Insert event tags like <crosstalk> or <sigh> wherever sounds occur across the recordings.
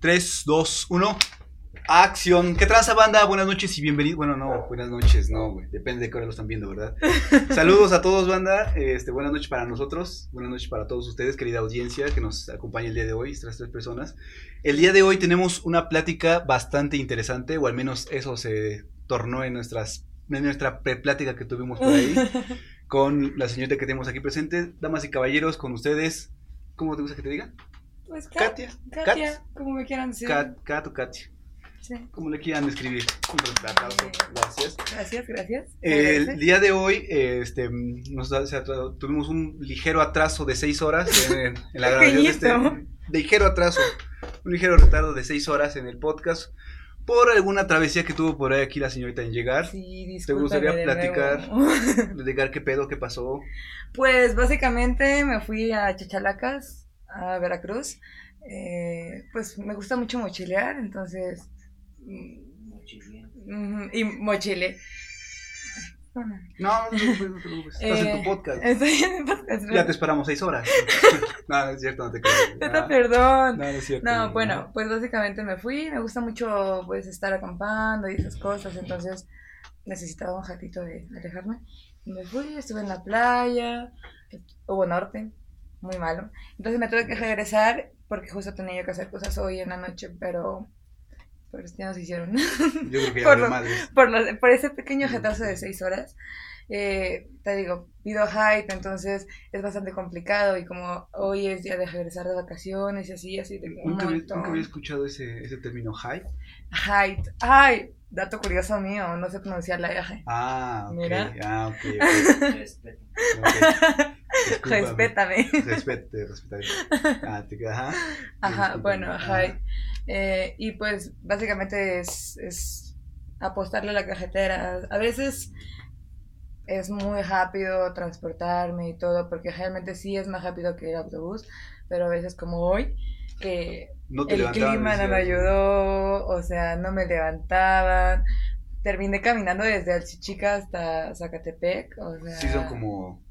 3, 2, 1. Acción. ¿Qué tranza, banda? Buenas noches y bienvenidos. Bueno, no, buenas noches, no, güey. Depende de qué hora lo están viendo, ¿verdad? <laughs> Saludos a todos, banda. Este, buenas noches para nosotros. Buenas noches para todos ustedes, querida audiencia que nos acompaña el día de hoy, estas tres personas. El día de hoy tenemos una plática bastante interesante, o al menos eso se tornó en, nuestras, en nuestra plática que tuvimos por ahí, <laughs> con la señorita que tenemos aquí presente. Damas y caballeros, con ustedes. ¿Cómo te gusta que te diga? Pues Kat- Katia. Katia, Kat. como me quieran decir. Kat, Kat o Katia. Sí. Como le quieran escribir. Un aplauso. Gracias. Gracias, gracias. El día de hoy este, nos da- se atra- tuvimos un ligero atrso de seis horas en, en la <laughs> grabación de este. Ligero atraso, un ligero retardo de seis horas en el podcast por alguna travesía que tuvo por ahí aquí la señorita en llegar. Sí, ¿Te gustaría platicar? <laughs> Platicar qué pedo, qué pasó. Pues básicamente me fui a Chachalacas, a Veracruz. Eh, pues me gusta mucho mochilear, entonces. mm, ujú, Y mochile. No, no te preocupes, no te preocupes. Estás en Eh, tu podcast. Estoy en el podcast. Ya te esperamos seis horas. <laughs> no, no es cierto, no te creo. <laughs> No, perdón. no, no es cierto. No, bueno, pues básicamente me fui, me gusta mucho pues estar acampando y esas cosas, entonces necesitaba un ratito de alejarme. Me fui, estuve en la playa, hubo norte, muy malo. Entonces me tuve que regresar porque justo tenía yo que hacer cosas hoy en la noche, pero pues ya no se hicieron. Yo creo que ya <laughs> por lo- por, lo- por ese pequeño retraso de seis horas. Eh, te digo, pido hype, entonces es bastante complicado y como hoy es día de regresar de vacaciones y así, así de un Nunca había, nunca había escuchado ese, ese término hype. Height. Ay, dato curioso mío, no sé pronunciar la R. Ah, ok. Mira. Ah, ok. ok. <laughs> Ok. Discúlpame. Respétame. Respete, respetaré. Ah, te ajá. Ajá, bueno, Ajá. height. Eh, y pues básicamente es, es apostarle a la cajetera. A veces es muy rápido transportarme y todo, porque realmente sí es más rápido que el autobús, pero a veces como hoy, que No el clima no me ayudó, o sea, no me levantaban. Terminé caminando desde Alchichica hasta Zacatepec, o sea... Sí, son como.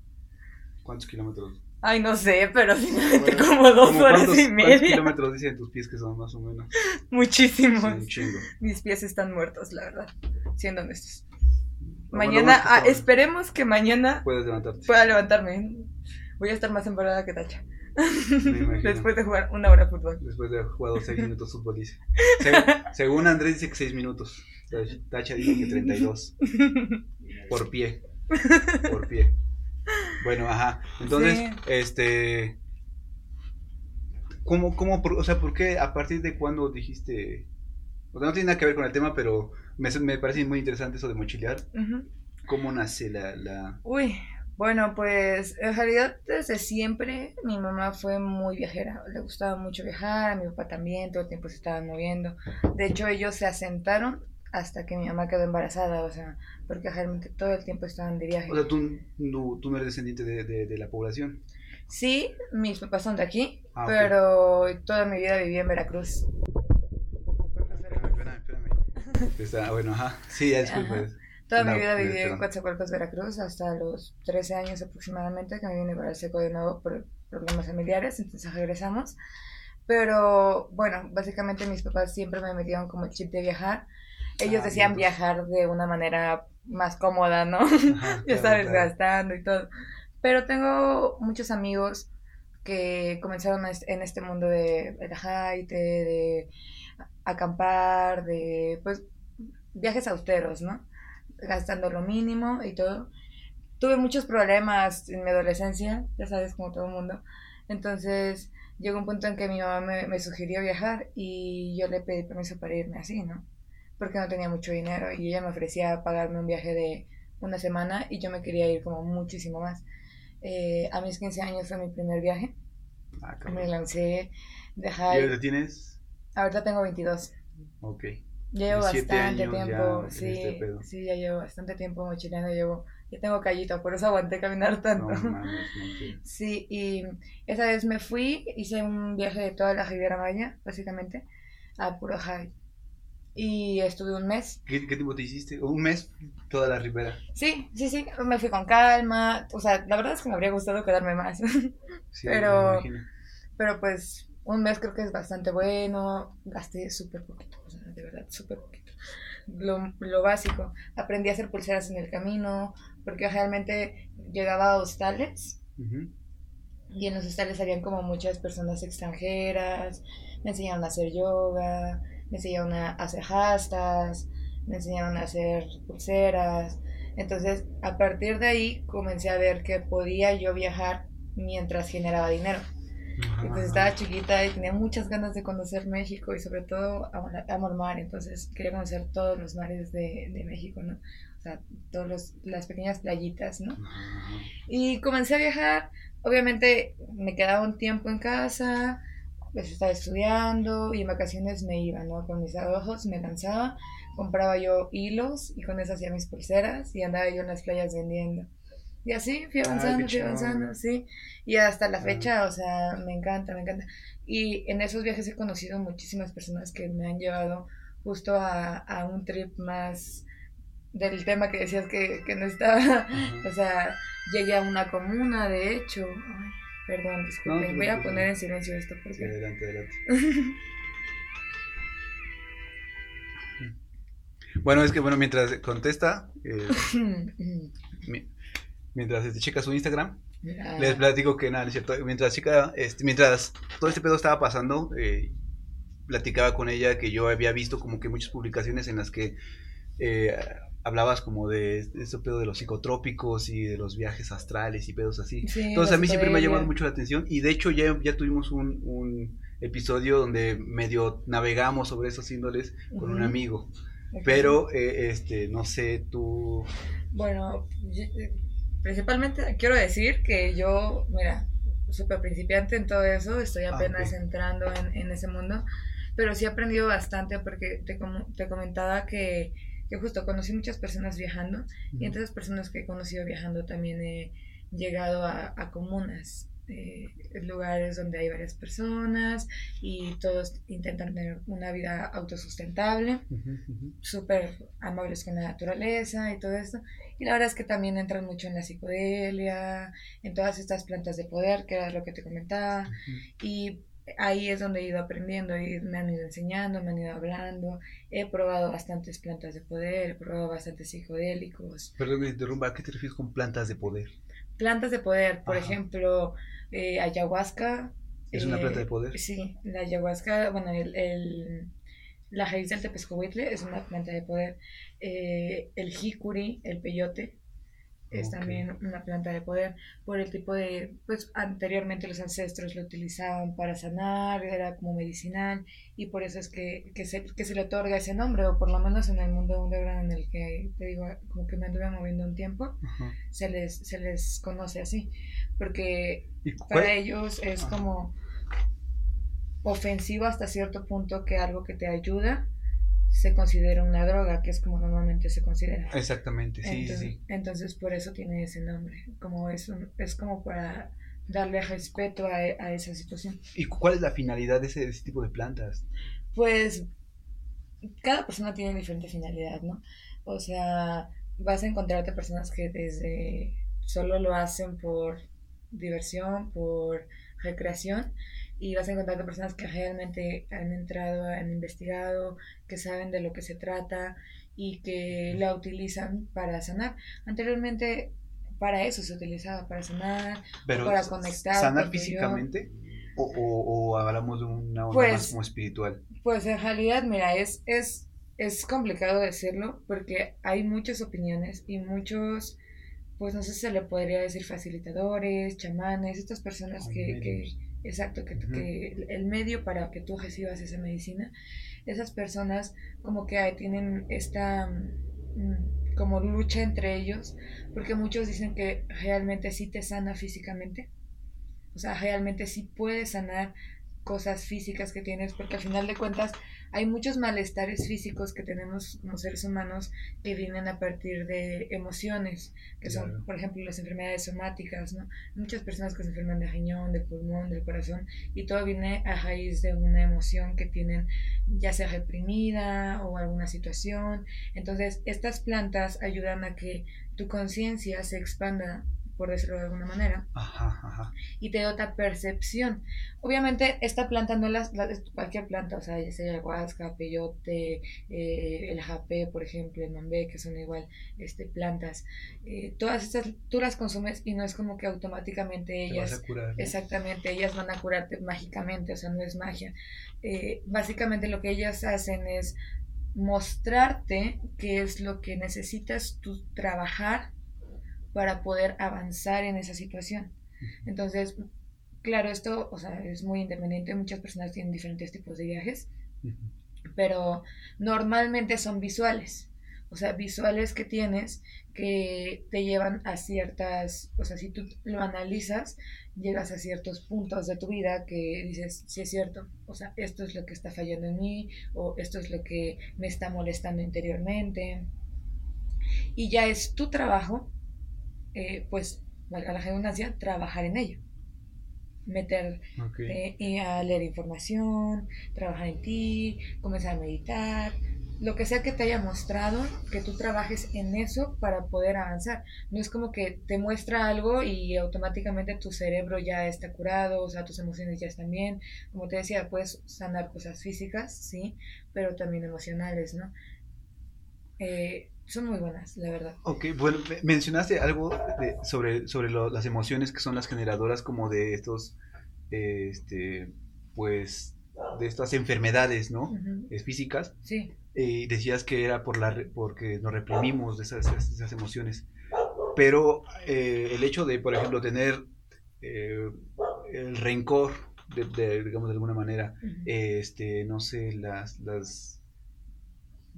¿Cuántos kilómetros? Ay, no sé, pero Bueno, <laughs> como dos ¿Como horas cuántos, y ¿Cuántos media. kilómetros dicen tus pies que son más o menos? <laughs> Muchísimos. Un chingo. Mis pies están muertos, la verdad, siendo honestos. Mañana, bueno que ah, esperemos que mañana Puedes levantarte. pueda levantarme. Voy a estar más embarada que Tacha. <laughs> Después de jugar una hora de fútbol. Después de haber jugado 6 <laughs> minutos fútbol, dice. Se- según Andrés dice que 6 minutos. Tach- Tacha dice que 32. <laughs> Por pie. Por pie. Bueno, ajá. Entonces, Sí. este. ¿Cómo, cómo, por- o sea, por qué, a partir de cuándo dijiste. O sea, no tiene nada que ver con el tema, pero me, me parece muy interesante eso de mochilear. Ujú. ¿Cómo nace la. la... Uy, bueno, pues en realidad desde siempre mi mamá fue muy viajera, le gustaba mucho viajar, a mi papá también, todo el tiempo se estaban moviendo. De hecho, ellos se asentaron hasta que mi mamá quedó embarazada, o sea, porque realmente todo el tiempo estaban de viaje. O sea, tú, no, tú no eres descendiente de, de, de la población. Sí, mis papás son de aquí, Ah, pero toda mi vida viví en Veracruz. <laughs> Está, bueno, ajá. Sí, ya. Toda No, mi vida viví en. Coatzacoalcos, Veracruz, hasta los 13 años aproximadamente, que me vine para el seco de nuevo por problemas familiares, entonces regresamos. Pero bueno, básicamente mis papás siempre me metieron como el chip de viajar. Ellos Ah, decían entonces- viajar de una manera más cómoda, ¿no? Ajá, <laughs> ya sabes, claro. gastando y todo. Pero tengo muchos amigos que comenzaron en este mundo de el jaite, de acampar, de pues viajes austeros, ¿no? Gastando lo mínimo y todo. Tuve muchos problemas en mi adolescencia, ya sabes, como todo el mundo. Entonces llegó un punto en que mi mamá me, me sugirió viajar y yo le pedí permiso para irme así, ¿no? Porque no tenía mucho dinero y ella me ofrecía pagarme un viaje de una semana y yo me quería ir como muchísimo más. Eh, a mis 15 años fue mi primer viaje. Ah, Me lancé de ¿Y ahorita tienes? Ahorita tengo 22. Ok. Ya llevo 17 bastante ya tiempo. Sí, este pedo. sí, ya llevo bastante tiempo mochileando. Llevo, ya tengo callito, por eso aguanté caminar tanto. No mames. <laughs> Sí, y esa vez me fui, hice un viaje de toda la Riviera Maya, básicamente, a puro high. Y estuve un mes. ¿Qué, ¿Qué tiempo te hiciste? ¿Un mes? Toda la ribera. Sí, sí, sí, me fui con calma. O sea, la verdad es que me habría gustado quedarme más. <laughs> Sí, Pero- me. Pero pues un mes creo que es bastante bueno, gasté súper poquito, o sea, de verdad, súper poquito. Lo, lo, básico, aprendí a hacer pulseras en el camino, porque realmente llegaba a hostales y en los hostales habían como muchas personas extranjeras, me enseñaron a hacer yoga, me enseñaron a hacer hastas, me enseñaron a hacer pulseras. Entonces, a partir de ahí comencé a ver que podía yo viajar mientras generaba dinero. Pues estaba chiquita y tenía muchas ganas de conocer México y sobre todo amo el mar, entonces quería conocer todos los mares de, de México, ¿no? O sea, todas las pequeñas playitas, ¿no? Y comencé a viajar, obviamente me quedaba un tiempo en casa, pues estaba estudiando y en vacaciones me iba, ¿no? Con mis ahorros me lanzaba, compraba yo hilos y con eso hacía mis pulseras y andaba yo en las playas vendiendo. Y así fui avanzando, fui avanzando, sí. Y hasta la fecha, o sea, me encanta, me encanta. Y en esos viajes he conocido muchísimas personas que me han llevado justo a, a un trip más del tema que decías que, que no estaba. <laughs> O sea, llegué a una comuna, de hecho. Ay, perdón, disculpe. Voy a poner en silencio esto porque. adelante, adelante. <laughs> bueno, es que, bueno, mientras contesta. Eh, <laughs> mientras este, checa su Instagram. Les platico que nada, es cierto. Mientras chica, este, mientras todo este pedo estaba pasando, eh, platicaba con ella que yo había visto como que muchas publicaciones en las que eh, hablabas como de ese pedo de los psicotrópicos y de los viajes astrales y pedos así. Entonces a mí siempre me ha llamado mucho la atención y de hecho ya, ya tuvimos un, un episodio donde medio navegamos sobre esos índoles con un amigo. Pero, eh, este, no sé, tú... Bueno, Principalmente quiero decir que yo, mira, súper principiante en todo eso, estoy ah, apenas entrando en, ese mundo, pero sí he aprendido bastante porque te, te comentaba que, que, justo conocí muchas personas viajando y entre personas que he conocido viajando también he llegado a, a comunas eh, lugares donde hay varias personas y todos intentan tener una vida autosustentable, súper amables con la naturaleza y todo esto. Y la verdad es que también entran mucho en la psicodelia, en todas estas plantas de poder, que era lo que te comentaba. Y ahí es donde he ido aprendiendo y me han ido enseñando, me han ido hablando. He probado bastantes plantas de poder, he probado bastantes psicodélicos. Perdón, me interrumpa, ¿a qué te refieres con plantas de poder? Plantas de poder, por ejemplo, eh, ayahuasca. ¿Es una planta de eh, poder? Sí, la ayahuasca, bueno, el, el la raíz del tepescohuitle es una planta de poder. Eh, el jicuri, el peyote, es también una planta de poder por el tipo de, pues anteriormente los ancestros lo utilizaban para sanar, era como medicinal y por eso es que, que, se, que se le otorga ese nombre, o por lo menos en el mundo underground en el que te digo, como que me anduve moviendo un tiempo, se les, se les conoce así, porque para ellos es como ofensivo hasta cierto punto que algo que te ayuda se considera una droga, que es como normalmente se considera. Exactamente, sí, entonces, sí. Entonces por eso tiene ese nombre, como es, es como para darle respeto a, a, esa situación. ¿Y cuál es la finalidad de ese, de ese tipo de plantas? Pues cada persona tiene diferente finalidad, ¿no? O sea, vas a encontrarte personas que desde solo lo hacen por diversión, por recreación, y vas a encontrar personas que realmente han entrado, han investigado, que saben de lo que se trata y que la utilizan para sanar. Anteriormente para eso se utilizaba, para sanar, para conectar. ¿Sanar físicamente? O, o, hablamos de una onda pues, más como espiritual? Pues en realidad, mira, es, es, es complicado decirlo porque hay muchas opiniones y muchos, pues no sé si se le podría decir facilitadores, chamanes, estas personas que, que Exacto, que, que, el medio para que tú recibas esa medicina, esas personas como que tienen esta mm, como lucha entre ellos, porque muchos dicen que realmente sí te sana físicamente, o sea, realmente sí puede sanar cosas físicas que tienes, porque al final de cuentas hay muchos malestares físicos que tenemos como seres humanos que vienen a partir de emociones, que son, por ejemplo, las enfermedades somáticas, ¿no? Muchas personas que se enferman de riñón, de pulmón, del corazón, y todo viene a raíz de una emoción que tienen ya sea reprimida o alguna situación. Entonces, estas plantas ayudan a que tu conciencia se expanda por decirlo de alguna manera. Ajá, ajá. Y te da otra percepción. Obviamente, esta planta no es cualquier planta, o sea, ya sea el huasca, peyote, eh, el japé, por ejemplo, el mambé, que son igual este, plantas. Eh, todas estas tú las consumes y no es como que automáticamente ellas. Exactamente, ellas van a curarte mágicamente, o sea, no es magia. Eh, básicamente lo que ellas hacen es mostrarte qué es lo que necesitas tú trabajar para poder avanzar en esa situación. Entonces, claro, esto, o sea, es muy independiente, muchas personas tienen diferentes tipos de viajes, pero normalmente son visuales, o sea, visuales que tienes que te llevan a ciertas, o sea, si tú lo analizas, llegas a ciertos puntos de tu vida que dices, sí es cierto, o sea, esto es lo que está fallando en mí, o esto es lo que me está molestando interiormente. Y ya es tu trabajo, eh, pues, valga la redundancia, trabajar en ello. Meter y a leer información, trabajar en ti, comenzar a meditar, lo que sea que te haya mostrado, que tú trabajes en eso para poder avanzar. No es como que te muestra algo y automáticamente tu cerebro ya está curado, o sea, tus emociones ya están bien. Como te decía, puedes sanar cosas físicas, sí, pero también emocionales, ¿no? Eh, son muy buenas, la verdad. Ok, bueno, mencionaste algo sobre, sobre las emociones que son las generadoras como de estos, este, pues, de estas enfermedades, ¿no? Físicas. Sí. Y decías que era por la, porque nos reprimimos de esas, esas emociones. Pero eh, el hecho de, por ejemplo, tener eh, el rencor, de, digamos de alguna manera, este, no sé, las, las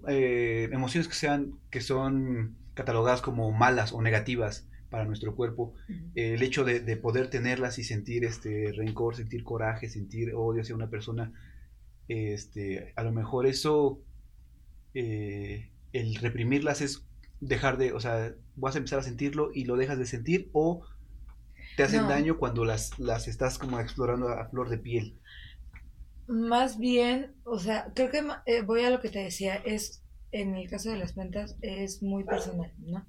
eh, emociones que sean, que son catalogadas como malas o negativas para nuestro cuerpo, el hecho de, de, poder tenerlas y sentir este rencor, sentir coraje, sentir odio hacia una persona, este, a lo mejor eso eh, el reprimirlas es dejar de, o sea, vas a empezar a sentirlo y lo dejas de sentir o te hacen daño cuando las, las estás como explorando a, flor de piel. Más bien, o sea, creo que eh, voy a lo que te decía, es, en el caso de las plantas, es muy personal, ¿no?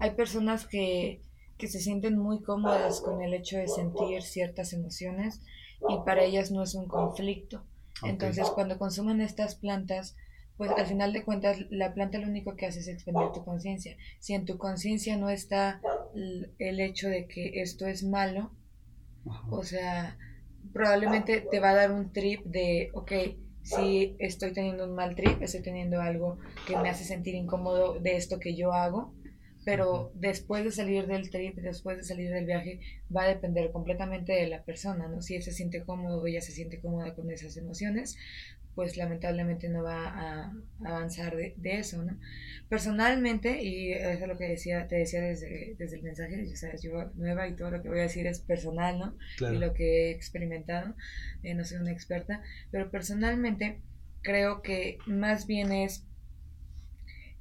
Hay personas que, que se sienten muy cómodas con el hecho de sentir ciertas emociones y para ellas no es un conflicto. Entonces, cuando consumen estas plantas, pues al final de cuentas la planta lo único que hace es expandir tu conciencia. Si en tu conciencia no está el hecho de que esto es malo, o sea, probablemente te va a dar un trip de, ok, si estoy teniendo un mal trip, estoy teniendo algo que me hace sentir incómodo de esto que yo hago, pero después de salir del trip, después de salir del viaje, va a depender completamente de la persona, ¿no? Si él se siente cómodo o ella se siente cómoda con esas emociones, pues lamentablemente no va a avanzar de, eso, ¿no? Personalmente, y eso es lo que decía, te decía desde, desde el mensaje, ya sabes, yo nueva y todo lo que voy a decir es personal, ¿no? Y lo que he experimentado, eh, no soy una experta, pero personalmente creo que más bien es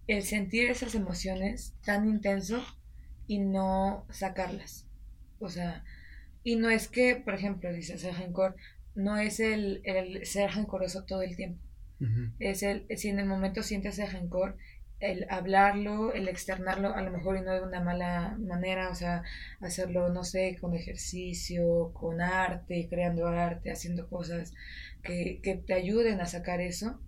el sentir esas emociones tan intenso y no sacarlas. O sea, y no es que, por ejemplo, dices el rencor, no es el, el ser rencoroso todo el tiempo. Es el, si en el momento sientes ese rencor, el hablarlo, el externarlo, a lo mejor y no de una mala manera, o sea, hacerlo, no sé, con ejercicio, con arte, creando arte, haciendo cosas que, que te ayuden a sacar eso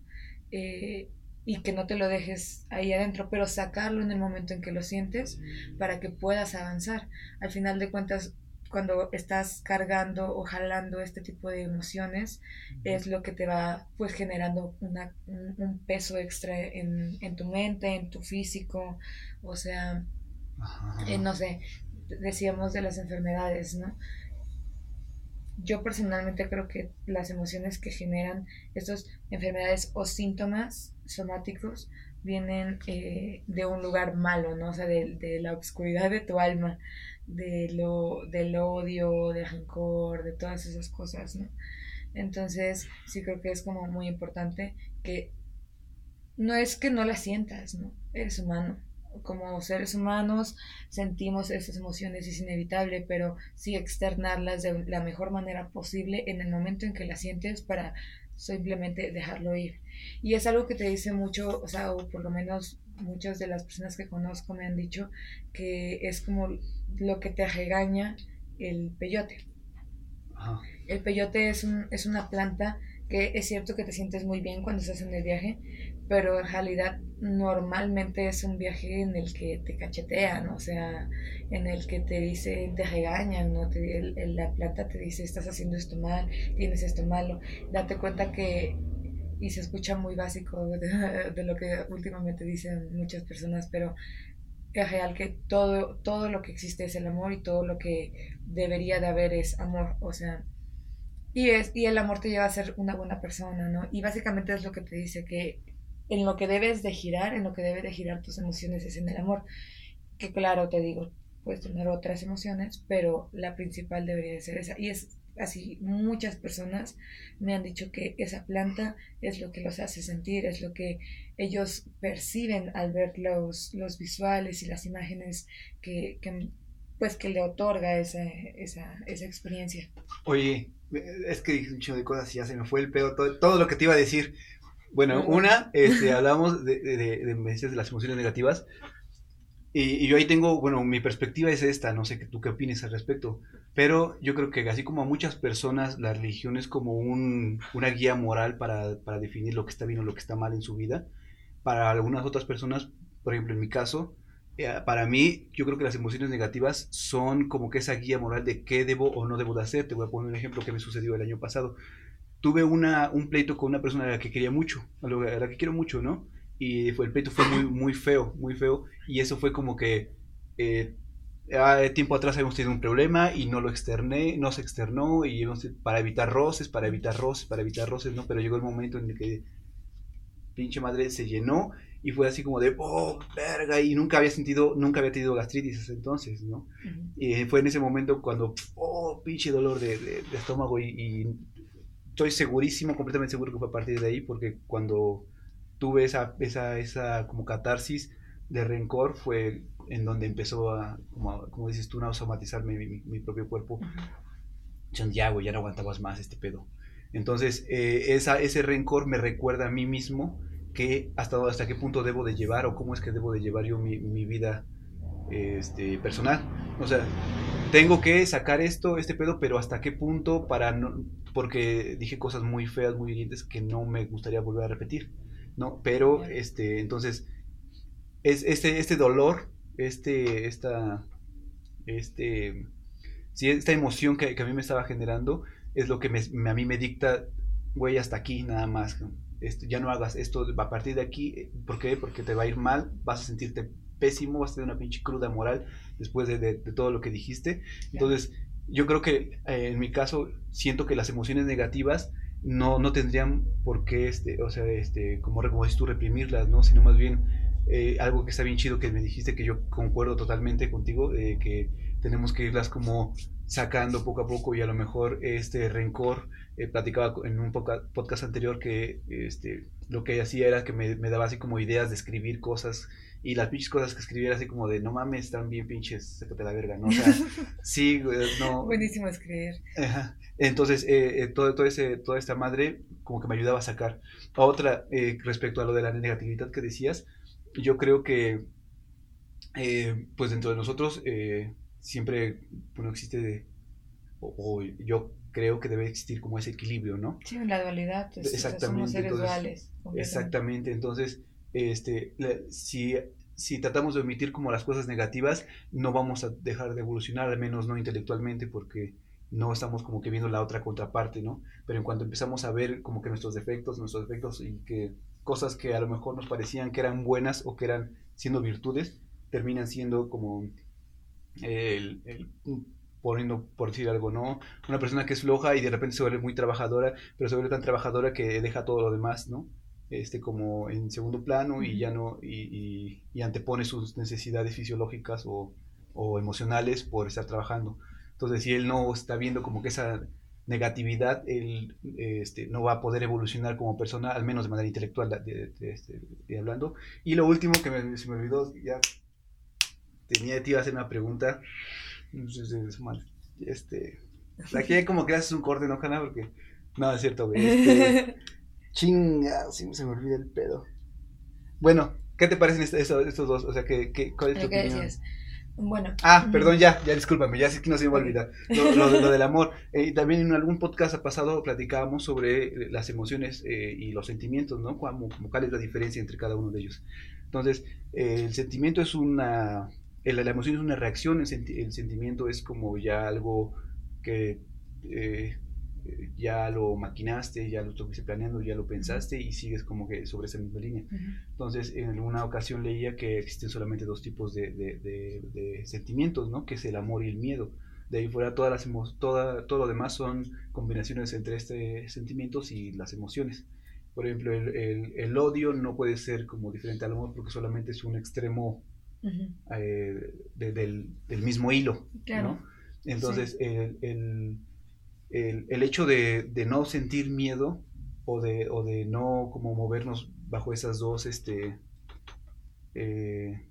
eh, y que no te lo dejes ahí adentro, pero sacarlo en el momento en que lo sientes para que puedas avanzar. Al final de cuentas, cuando estás cargando o jalando este tipo de emociones es lo que te va pues generando una, un, peso extra en, en, tu mente, en tu físico, o sea, eh, no sé, decíamos de las enfermedades, ¿no? Yo personalmente creo que las emociones que generan estas enfermedades o síntomas somáticos vienen eh, de un lugar malo, ¿no? O sea, de, de la oscuridad de tu alma de lo, del odio, del rencor, de todas esas cosas, ¿no? Entonces, sí creo que es como muy importante que no es que no las sientas, ¿no? Eres humano. Como seres humanos sentimos esas emociones, es inevitable, pero sí externarlas de la mejor manera posible en el momento en que las sientes para simplemente dejarlo ir. Y es algo que te dice mucho, o sea, o por lo menos muchas de las personas que conozco me han dicho que es como lo que te regaña el peyote. El peyote es, un, es una planta que es cierto que te sientes muy bien cuando estás en el viaje, pero en realidad normalmente es un viaje en el que te cachetean, o sea, en el que te dice, te regañan, ¿no? Te, la planta te dice, estás haciendo esto mal, tienes esto malo. Date cuenta que, y se escucha muy básico de, <laughs> de lo que últimamente dicen muchas personas, pero es real que todo, todo lo que existe es el amor y todo lo que debería de haber es amor, o sea, y, es, y el amor te lleva a ser una buena persona, ¿no? Y básicamente es lo que te dice que en lo que debes de girar, en lo que debe de girar tus emociones es en el amor. Que claro, te digo, puedes tener otras emociones, pero la principal debería de ser esa. Y es así, muchas personas me han dicho que esa planta es lo que los hace sentir, es lo que ellos perciben al ver los, los visuales y las imágenes que, pues que le otorga esa, esa, esa experiencia. Oye, es que dije un chingo de cosas y ya se me fue el pedo, todo, lo que te iba a decir. Bueno, una, este, hablamos de, de, de, de, las emociones negativas. Y, yo ahí tengo, bueno, mi perspectiva es esta, no sé tú qué opinas al respecto, pero yo creo que así como a muchas personas la religión es como un, una guía moral para, para definir lo que está bien o lo que está mal en su vida, para algunas otras personas, por ejemplo en mi caso, eh, para mí, yo creo que las emociones negativas son como que esa guía moral de qué debo o no debo de hacer. Te voy a poner un ejemplo que me sucedió el año pasado. Tuve una, un pleito con una persona a la que quería mucho, a la que quiero mucho, ¿no? Y fue, el pleito fue muy, muy feo, muy feo. Y eso fue como que eh, tiempo atrás habíamos tenido un problema y no lo externé, no se externó y para evitar roces, para evitar roces, para evitar roces, ¿no? Pero llegó el momento en el que pinche madre se llenó y fue así como de, oh, verga, y nunca había sentido, nunca había tenido gastritis entonces, ¿no? Y fue en ese momento cuando, oh, pinche dolor de, de, estómago y, estoy segurísimo, completamente seguro que fue a partir de ahí, porque cuando tuve esa, esa, esa como catarsis de rencor fue en donde empezó a, como, como dices tú, a somatizar mi, mi, propio cuerpo. ya, güey, ya no aguantabas más este pedo. Entonces, eh, esa, ese rencor me recuerda a mí mismo que hasta, hasta qué punto debo de llevar o cómo es que debo de llevar yo mi, mi vida este, personal. O sea, tengo que sacar esto, este pedo, pero hasta qué punto para no, porque dije cosas muy feas, muy hirientes que no me gustaría volver a repetir, ¿no? Pero, este, entonces, es, este, este dolor, este, esta, este, sí, esta emoción que, que, a mí me estaba generando es lo que me, a mí me dicta, güey, hasta aquí nada más, ya no hagas esto a partir de aquí. ¿Por qué? Porque te va a ir mal, vas a sentirte pésimo, vas a tener una pinche cruda moral después de, todo lo que dijiste. Entonces, yo creo que eh, en mi caso siento que las emociones negativas no, no tendrían por qué, este, o sea, este, como, como dices tú, reprimirlas, ¿no? Sino más bien eh, algo que está bien chido que me dijiste que yo concuerdo totalmente contigo, que tenemos que irlas como sacando poco a poco y a lo mejor este rencor, eh, platicaba en un podcast anterior que este, lo que hacía era que me, daba así como ideas de escribir cosas y las pinches cosas que escribiera así como de no mames, están bien pinches, sácate la verga, ¿no? O sea, <laughs> sí, no. Buenísimo escribir. Entonces, eh, eh, todo, todo ese, toda esta madre como que me ayudaba a sacar. Otra, respecto a lo de la negatividad que decías, yo creo que, pues dentro de nosotros, siempre, bueno, existe de, o, yo creo que debe existir como ese equilibrio, ¿no? Sí, la dualidad, pues, exactamente, seres duales. Exactamente, entonces, este, si, si tratamos de omitir como las cosas negativas, no vamos a dejar de evolucionar, al menos no intelectualmente, porque no estamos como que viendo la otra contraparte, ¿no? Pero en cuanto empezamos a ver como que nuestros defectos, nuestros defectos y que cosas que a lo mejor nos parecían que eran buenas o que eran siendo virtudes, terminan siendo como el, poniendo por decir algo, ¿no? Una persona que es floja y de repente se vuelve muy trabajadora, pero se vuelve tan trabajadora que deja todo lo demás, ¿no? Este, como en segundo plano y ya no, y, y, antepone sus necesidades fisiológicas o, o, emocionales por estar trabajando. Entonces, si él no está viendo como que esa negatividad, él este, no va a poder evolucionar como persona, al menos de manera intelectual de, este, hablando. Y lo último que me, se me olvidó, ya tenía, te iba a hacer una pregunta. Este, aquí <laughs> como que haces un corte, ¿no, Jana? Porque No, es cierto, güey. <laughs> Este, chinga, sí se me olvida el pedo. Bueno, ¿qué te parecen estos, dos? O sea, ¿qué, qué, ¿cuál es tu opinión? Bueno. Ah, perdón, ya, ya discúlpame, ya sé que no se me va a olvidar. Lo, lo, del amor. Eh, también en algún podcast pasado platicábamos sobre eh, las emociones eh, y los sentimientos, ¿no? Como, cuál es la diferencia entre cada uno de ellos. Entonces, el sentimiento es una. la emoción es una reacción, el, sentimiento es como ya algo que ya lo maquinaste, ya lo estuviste planeando, ya lo pensaste y sigues como que sobre esa misma línea. Entonces, en alguna ocasión leía que existen solamente dos tipos de, de, sentimientos, ¿no? Que es el amor y el miedo. De ahí fuera, todas las toda, todo lo demás son combinaciones entre estos sentimientos y las emociones. Por ejemplo, el, el, odio no puede ser como diferente al amor porque solamente es un extremo eh, del, del, mismo hilo, ¿no? Entonces, el el, el hecho de, de, no sentir miedo o de, o de no como movernos bajo esas dos, este, eh,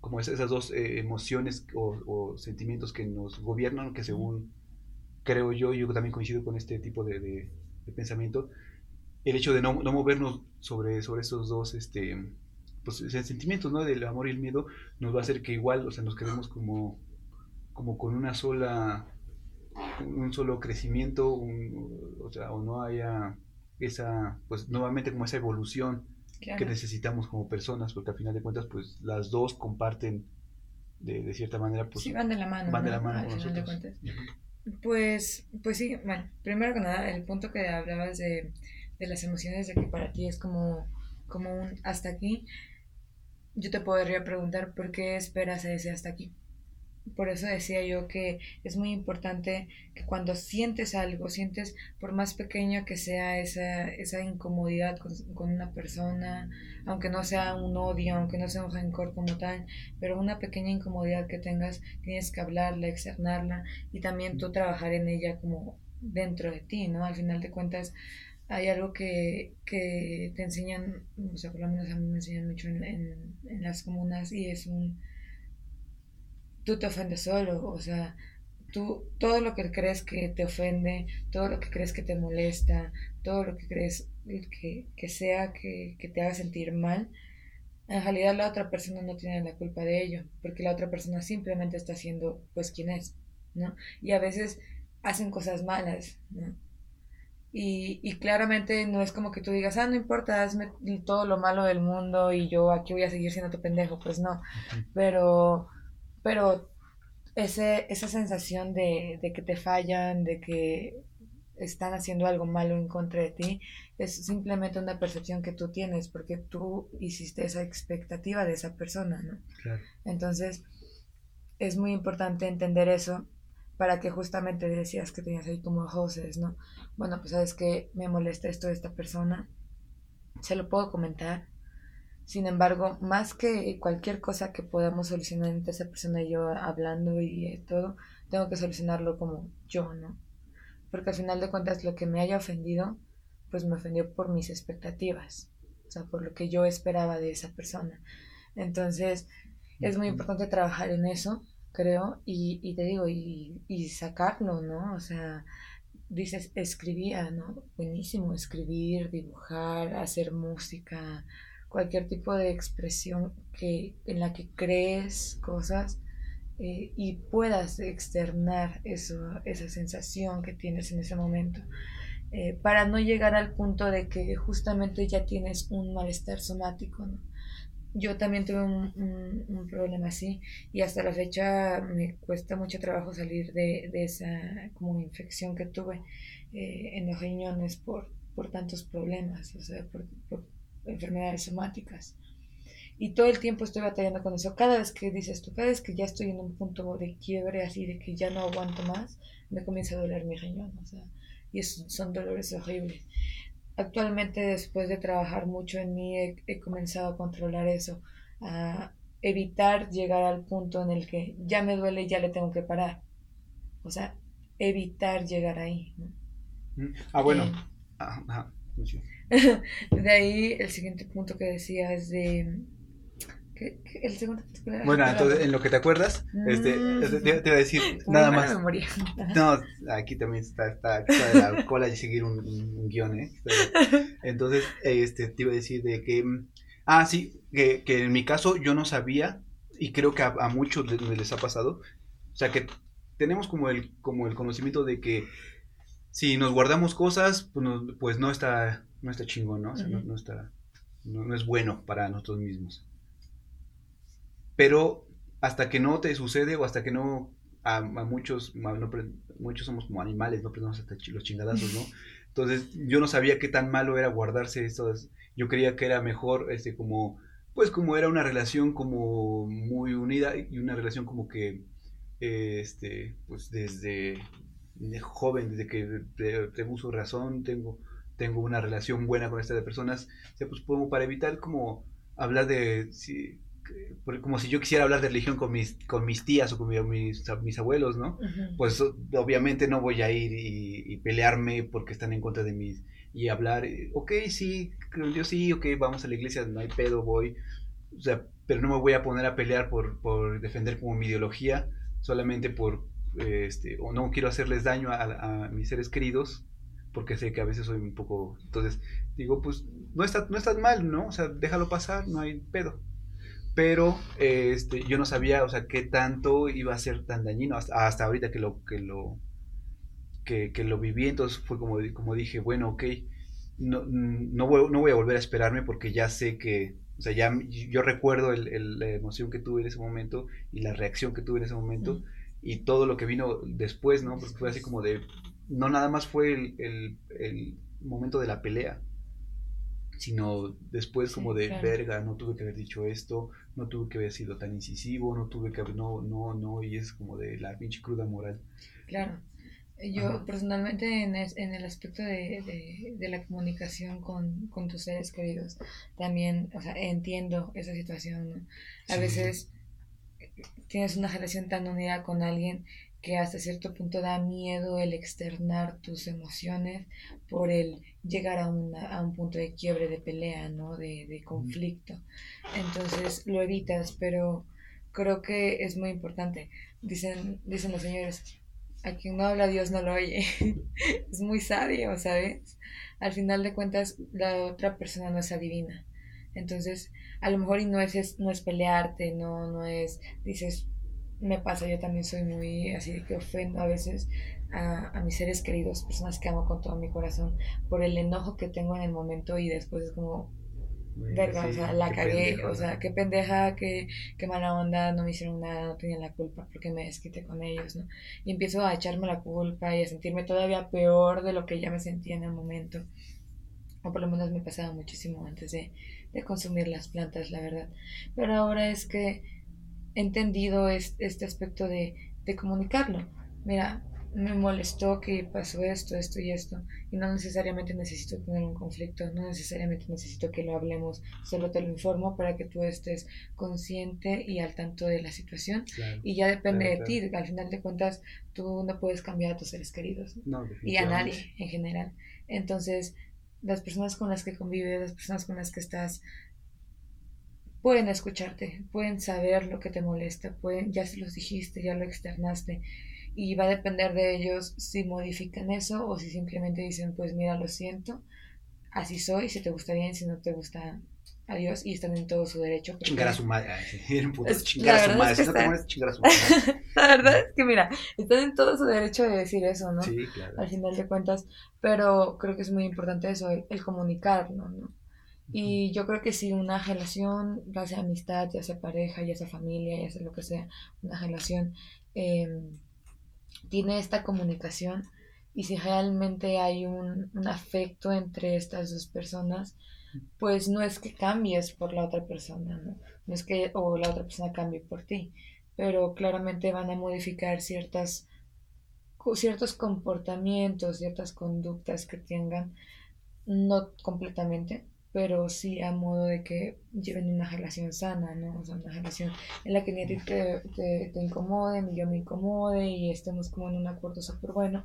como esas, dos eh, emociones o, sentimientos que nos gobiernan, que según creo yo, yo también coincido con este tipo de, de, pensamiento, el hecho de no, no, movernos sobre, sobre esos dos este, pues, sentimientos, ¿no? Del amor y el miedo, nos va a hacer que igual, o sea, nos quedemos como, como con una sola un solo crecimiento, o sea, o no haya esa, pues nuevamente como esa evolución que necesitamos como personas, porque al final de cuentas, pues las dos comparten de, cierta manera, pues sí, van de la mano. Van de la mano con nosotros. Pues, pues sí, bueno, primero que nada, el punto que hablabas de, de las emociones, de que para ti es como, como un hasta aquí, yo te podría preguntar por qué esperas ese hasta aquí. Por eso decía yo que es muy importante que cuando sientes algo, sientes por más pequeño que sea esa, esa incomodidad con, una persona, aunque no sea un odio, aunque no sea un rencor como tal, pero una pequeña incomodidad que tengas, tienes que hablarla, externarla y también tú trabajar en ella como dentro de ti, ¿no? Al final de cuentas hay algo que, que te enseñan, o sea, por lo menos a mí me enseñan mucho en, en las comunas y es un tú te ofendes solo, o sea, tú todo lo que crees que te ofende, todo lo que crees que te molesta, todo lo que crees que, que sea que, que, te haga sentir mal, en realidad la otra persona no tiene la culpa de ello, porque la otra persona simplemente está siendo pues quien es, ¿no? Y a veces hacen cosas malas, ¿no? Y, y, claramente no es como que tú digas, ah, no importa, hazme todo lo malo del mundo y yo aquí voy a seguir siendo tu pendejo, pues no, pero pero ese, esa sensación de, de que te fallan, de que están haciendo algo malo en contra de ti, es simplemente una percepción que tú tienes porque tú hiciste esa expectativa de esa persona, ¿no? Claro. Entonces, es muy importante entender eso para que justamente decías que tenías ahí como voces, ¿no? Bueno, pues sabes que me molesta esto de esta persona, se lo puedo comentar, sin embargo, más que cualquier cosa que podamos solucionar entre esa persona y yo hablando y todo, tengo que solucionarlo como yo, ¿no? Porque al final de cuentas lo que me haya ofendido, pues me ofendió por mis expectativas, o sea, por lo que yo esperaba de esa persona. Entonces, es muy importante trabajar en eso, creo, y, y te digo, y, y sacarlo, ¿no? O sea, dices, escribía, ¿no? Buenísimo, escribir, dibujar, hacer música, cualquier tipo de expresión que, en la que crees cosas eh, y puedas externar eso, esa sensación que tienes en ese momento. Eh, para no llegar al punto de que justamente ya tienes un malestar somático. Yo también tuve un, un, problema así y hasta la fecha me cuesta mucho trabajo salir de, de esa como infección que tuve eh, en los riñones por, por tantos problemas, enfermedades somáticas. Y todo el tiempo estoy batallando con eso. Cada vez que dices tú, cada vez que ya estoy en un punto de quiebre, así de que ya no aguanto más, me comienza a doler mi riñón. O sea, y son dolores horribles. Actualmente, después de trabajar mucho en mí, he, comenzado a controlar eso, a evitar llegar al punto en el que ya me duele y ya le tengo que parar. O sea, evitar llegar ahí. Mm. Ah, bueno. Eh, <laughs> de ahí el siguiente punto que decía es de el segundo Bueno, entonces, en lo que te acuerdas, este, mm. te, iba a decir nada más. No, aquí también está, está, está de la cola y seguir un, un, guion, ¿eh? Entonces, este, te iba a decir de que. Ah, sí, que, que en mi caso yo no sabía, y creo que a, a muchos les, les, ha pasado. O sea, que tenemos como el, como el conocimiento de que si nos guardamos cosas, pues no, pues no está, no está chingón, ¿no? O sea, no, no, está, no, no es bueno para nosotros mismos. Pero hasta que no te sucede o hasta que no a, muchos, muchos somos como animales, no aprendemos hasta los chingadazos, ¿no? <laughs> Entonces yo no sabía qué tan malo era guardarse esto. Yo creía que era mejor, este, como, pues como era una relación como muy unida y una relación como que, este, pues desde joven, desde que tengo su razón, tengo, tengo una relación buena con estas personas, o sea, pues como para evitar como hablar de, si, como si yo quisiera hablar de religión con mis, con mis tías o con mis, mis abuelos, ¿no? Pues obviamente no voy a ir y, pelearme porque están en contra de mí y hablar, ok, sí, yo sí, ok, vamos a la iglesia, no hay pedo, voy, o sea, pero no me voy a poner a pelear por, por defender como mi ideología, solamente por, este, o no quiero hacerles daño a, a mis seres queridos, porque sé que a veces soy un poco, entonces digo, pues no está, no estás mal, ¿no? O sea, déjalo pasar, no hay pedo pero este, yo no sabía, o sea, qué tanto iba a ser tan dañino hasta, ahorita que lo, que lo, que, lo viví, entonces fue como, como dije, bueno, ok, no, no, voy, no voy a volver a esperarme porque ya sé que, o sea, ya yo recuerdo el, la emoción que tuve en ese momento y la reacción que tuve en ese momento y todo lo que vino después, ¿no? Porque fue así como de, no nada más fue el, el momento de la pelea, sino después como de verga, no tuve que haber dicho esto, no tuve que haber sido tan incisivo, no tuve que haber, no, no, no, y es como de la pinche cruda moral. Claro. Yo personalmente en, en, el aspecto de, de, de la comunicación con, con, tus seres queridos, también, o sea, entiendo esa situación. A veces tienes una relación tan unida con alguien que hasta cierto punto da miedo el externar tus emociones por el llegar a, a un punto de quiebre, de pelea, ¿no? De, de conflicto. Entonces lo evitas, pero creo que es muy importante. Dicen, dicen los señores, a quien no habla Dios no lo oye. <laughs> es muy sabio, ¿sabes? Al final de cuentas, la otra persona no es adivina. Entonces, a lo mejor y no es, no es pelearte, no, no es, dices, me pasa, yo también soy muy así que ofendo a veces a, a, mis seres queridos, personas que amo con todo mi corazón, por el enojo que tengo en el momento y después es como, verga, o sea, la cagué, o sea, qué pendeja, qué, qué mala onda, no me hicieron nada, no tenían la culpa porque me desquité con ellos, ¿no? Y empiezo a echarme la culpa y a sentirme todavía peor de lo que ya me sentía en el momento. O por lo menos me pasaba muchísimo antes de, de consumir las plantas, la verdad. Pero ahora es que entendido este aspecto de, de comunicarlo. Mira, me molestó que pasó esto, esto y esto, y no necesariamente necesito tener un conflicto, no necesariamente necesito que lo hablemos, solo te lo informo para que tú estés consciente y al tanto de la situación, y ya depende de ti, al final de cuentas tú no puedes cambiar a tus seres queridos y a nadie en general. Entonces, las personas con las que convives, las personas con las que estás, pueden escucharte, pueden saber lo que te molesta, pueden, ya se los dijiste, ya lo externaste y va a depender de ellos si modifican eso o si simplemente dicen pues mira lo siento, así soy, si te gusta bien, si no te gusta adiós y están en todo su derecho. Chingar a su madre, chingar a su madre, si no te chingar a su madre. la verdad es que mira, están en todo su derecho de decir eso, ¿no? Sí, claro. Al final de cuentas, pero creo que es muy importante eso, el, el comunicarlo, ¿no? Y yo creo que si una relación, ya sea amistad, ya sea pareja, ya sea familia, ya sea lo que sea, una relación eh, tiene esta comunicación y si realmente hay un, un, afecto entre estas dos personas, pues no es que cambies por la otra persona, ¿no? No es que o la otra persona cambie por ti, pero claramente van a modificar ciertas ciertos comportamientos, ciertas conductas que tengan, no completamente, pero sí a modo de que lleven una relación sana, ¿no? O sea, una relación en la que ni a ti te, te, te incomode, ni yo me incomode y estemos como en un acuerdo súper bueno.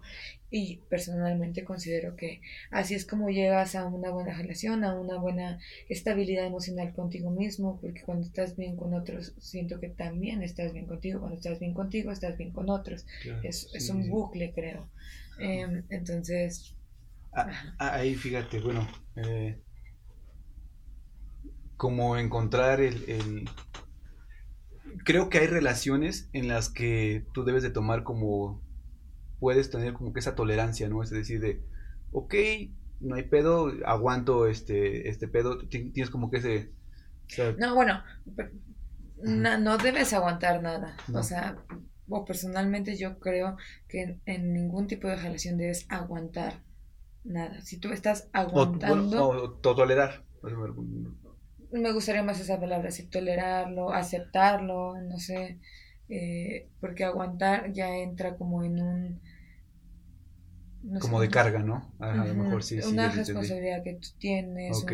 Y personalmente considero que así es como llegas a una buena relación, a una buena estabilidad emocional contigo mismo, porque cuando estás bien con otros, siento que también estás bien contigo. Cuando estás bien contigo, estás bien con otros. es, es un bucle, creo. Em, entonces... Ah, ah, ahí fíjate, bueno, eh, como encontrar el, Creo que hay relaciones en las que tú debes de tomar como... Puedes tener como que esa tolerancia, ¿no? Es decir, de, ok, no hay pedo, aguanto este, este pedo, tienes como que ese... no, bueno, no, debes aguantar nada. O sea, o personalmente yo creo que en, ningún tipo de relación debes aguantar nada. Si tú estás aguantando... O, tolerar me gustaría más esa palabra, si tolerarlo, aceptarlo, no sé, eh, porque aguantar ya entra como en un... como de carga, ¿no? A, lo mejor sí. Una responsabilidad que tú tienes,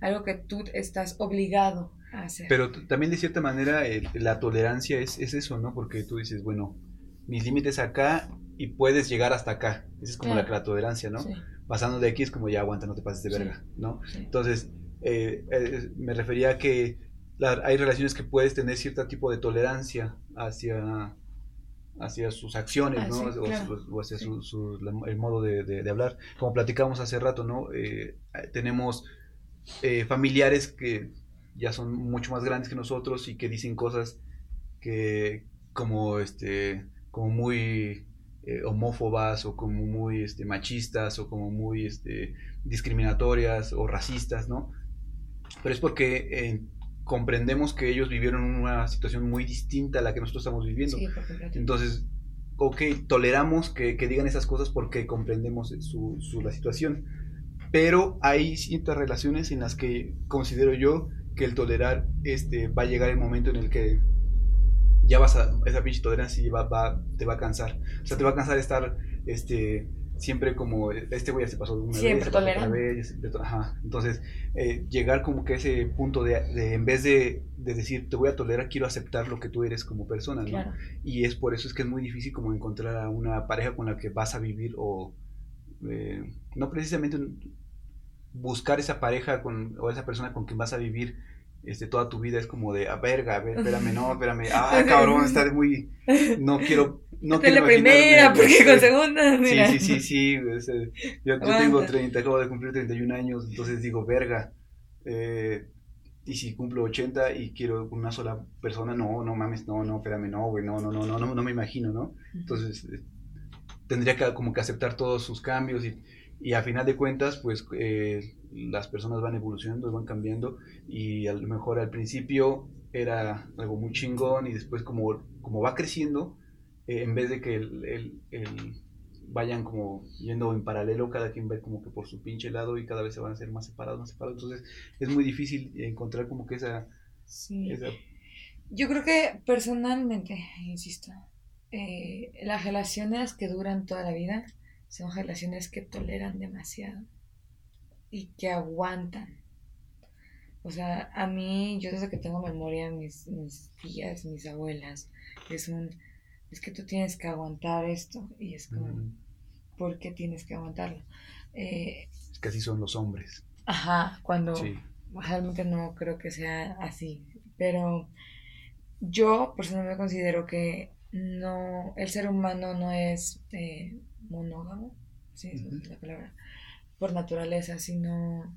algo que tú estás obligado a hacer. Pero también de cierta manera la tolerancia es, es, eso, ¿no? Porque tú dices, bueno, mis límites acá y puedes llegar hasta acá. Esa es como la, tolerancia, ¿no? Pasando de aquí es como ya aguanta, no te pases de verga, ¿no? Entonces eh, eh, me refería a que hay relaciones que puedes tener cierto tipo de tolerancia hacia, hacia sus acciones, ah, ¿no? o, hacia su, el modo de, hablar. Como platicamos hace rato, ¿no? Eh, tenemos familiares que ya son mucho más grandes que nosotros y que dicen cosas que como este como muy homófobas o como muy este, machistas o como muy este, discriminatorias o racistas, ¿no? Pero es porque eh, comprendemos que ellos vivieron una situación muy distinta a la que nosotros estamos viviendo. Entonces, ok, toleramos que, digan esas cosas porque comprendemos su, la situación, pero hay ciertas relaciones en las que considero yo que el tolerar este, va a llegar el momento en el que ya vas a, esa pinche tolerancia va, va, te va a cansar. O sea, te va a cansar estar este, siempre como este güey ya se pasó de una siempre vez, ajá. entonces eh, llegar como que a ese punto de, en vez de, decir te voy a tolerar quiero aceptar lo que tú eres como persona ¿no? y es por eso es que es muy difícil como encontrar a una pareja con la que vas a vivir o eh, no precisamente buscar esa pareja con o esa persona con quien vas a vivir este, toda tu vida es como de, a ah, verga, a ver, espérame, no, espérame, ah, cabrón, está muy, no <laughs> quiero, no quiero la primera, porque con segunda, mira. Sí, sí, sí, sí, yo, yo, tengo 30, acabo de cumplir 31 años, entonces digo, verga, eh, y si cumplo 80 y quiero una sola persona, no, no mames, no, no, espérame, no, güey, no, no, no, no, no, no me imagino, ¿no? Entonces, eh, tendría que como que aceptar todos sus cambios y, y a final de cuentas, pues, eh, las personas van evolucionando, van cambiando y a lo mejor al principio era algo muy chingón y después como, como va creciendo, eh, en vez de que el, vayan como yendo en paralelo, cada quien va como que por su pinche lado y cada vez se van a hacer más separados, más separados. Entonces es muy difícil encontrar como que esa... Yo creo que personalmente, insisto, eh, las relaciones que duran toda la vida son relaciones que toleran demasiado y que aguantan. O sea, a mí, yo desde que tengo memoria, mis, mis tías, mis abuelas, es un, es que tú tienes que aguantar esto. Y es como, ¿por qué tienes que aguantarlo? Eh, es que así son los hombres. Ajá, cuando realmente no creo que sea así. Pero yo personalmente considero que no, el ser humano no es eh, monógamo, sí, es la palabra por naturaleza, sino...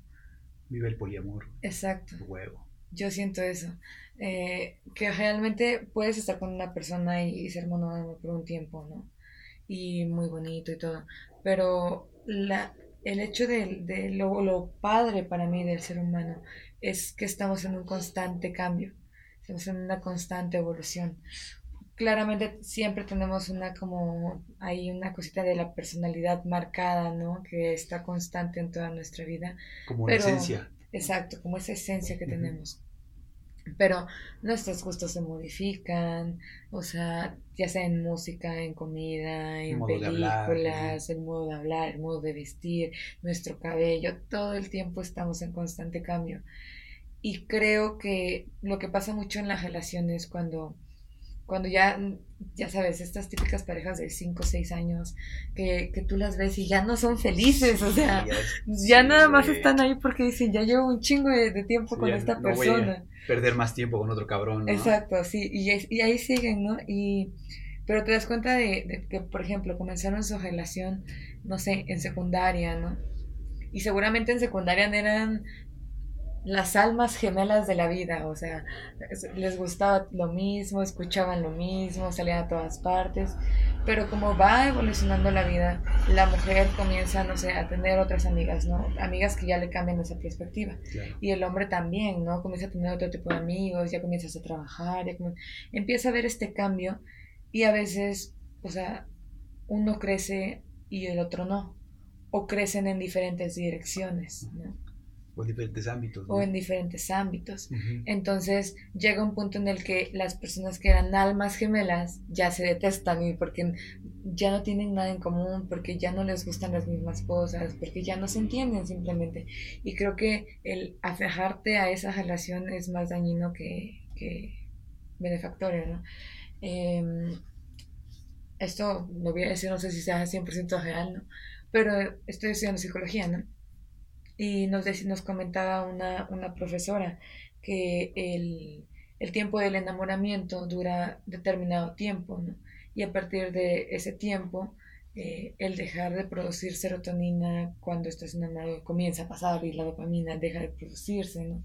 Vive el poliamor. Exacto. Huevo. Yo siento eso. Eh, que realmente puedes estar con una persona y, ser monógamo por un tiempo, ¿no? Y muy bonito y todo. Pero la, el hecho de, de lo, lo, padre para mí del ser humano es que estamos en un constante cambio, estamos en una constante evolución claramente siempre tenemos una como hay una cosita de la personalidad marcada, ¿no? Que está constante en toda nuestra vida. Como la esencia. Exacto, como esa esencia que tenemos. pero nuestros gustos se modifican, o sea, ya sea en música, en comida, en películas, el modo de hablar, el modo de vestir, nuestro cabello, todo el tiempo estamos en constante cambio. Y creo que lo que pasa mucho en las relaciones cuando cuando ya, ya sabes, estas típicas parejas de 5 o 6 años, que, que, tú las ves y ya no son felices, o sea, <laughs> ya, nada más están ahí porque dicen, ya llevo un chingo de, tiempo con esta persona. perder más tiempo con otro cabrón. ¿no? Exacto, sí, y, y, ahí siguen, ¿no? Y, pero te das cuenta de, de que, por ejemplo, comenzaron su relación, no sé, en secundaria, ¿no? Y seguramente en secundaria eran las almas gemelas de la vida, o sea, les gustaba lo mismo, escuchaban lo mismo, salían a todas partes, pero como va evolucionando la vida, la mujer comienza, no sé, a tener otras amigas, ¿no? Amigas que ya le cambian esa perspectiva. Y el hombre también, ¿no? Comienza a tener otro tipo de amigos, ya comienzas a trabajar, ya empieza a ver este cambio y a veces, o sea, uno crece y el otro no, o crecen en diferentes direcciones, ¿no? O en diferentes ámbitos. O en diferentes ámbitos. Entonces llega un punto en el que las personas que eran almas gemelas ya se detestan y porque ya no tienen nada en común, porque ya no les gustan las mismas cosas, porque ya no se entienden simplemente. Y creo que el afejarte a esa relación es más dañino que, que benefactorio, ¿no? Em, esto lo voy a decir, no sé si sea 100% real, ¿no? Pero estoy estudiando psicología, ¿no? Y nos, nos comentaba una, una profesora que el, el, tiempo del enamoramiento dura determinado tiempo, ¿no? Y a partir de ese tiempo, eh, el dejar de producir serotonina cuando estás enamorado comienza a pasar y la dopamina deja de producirse, ¿no?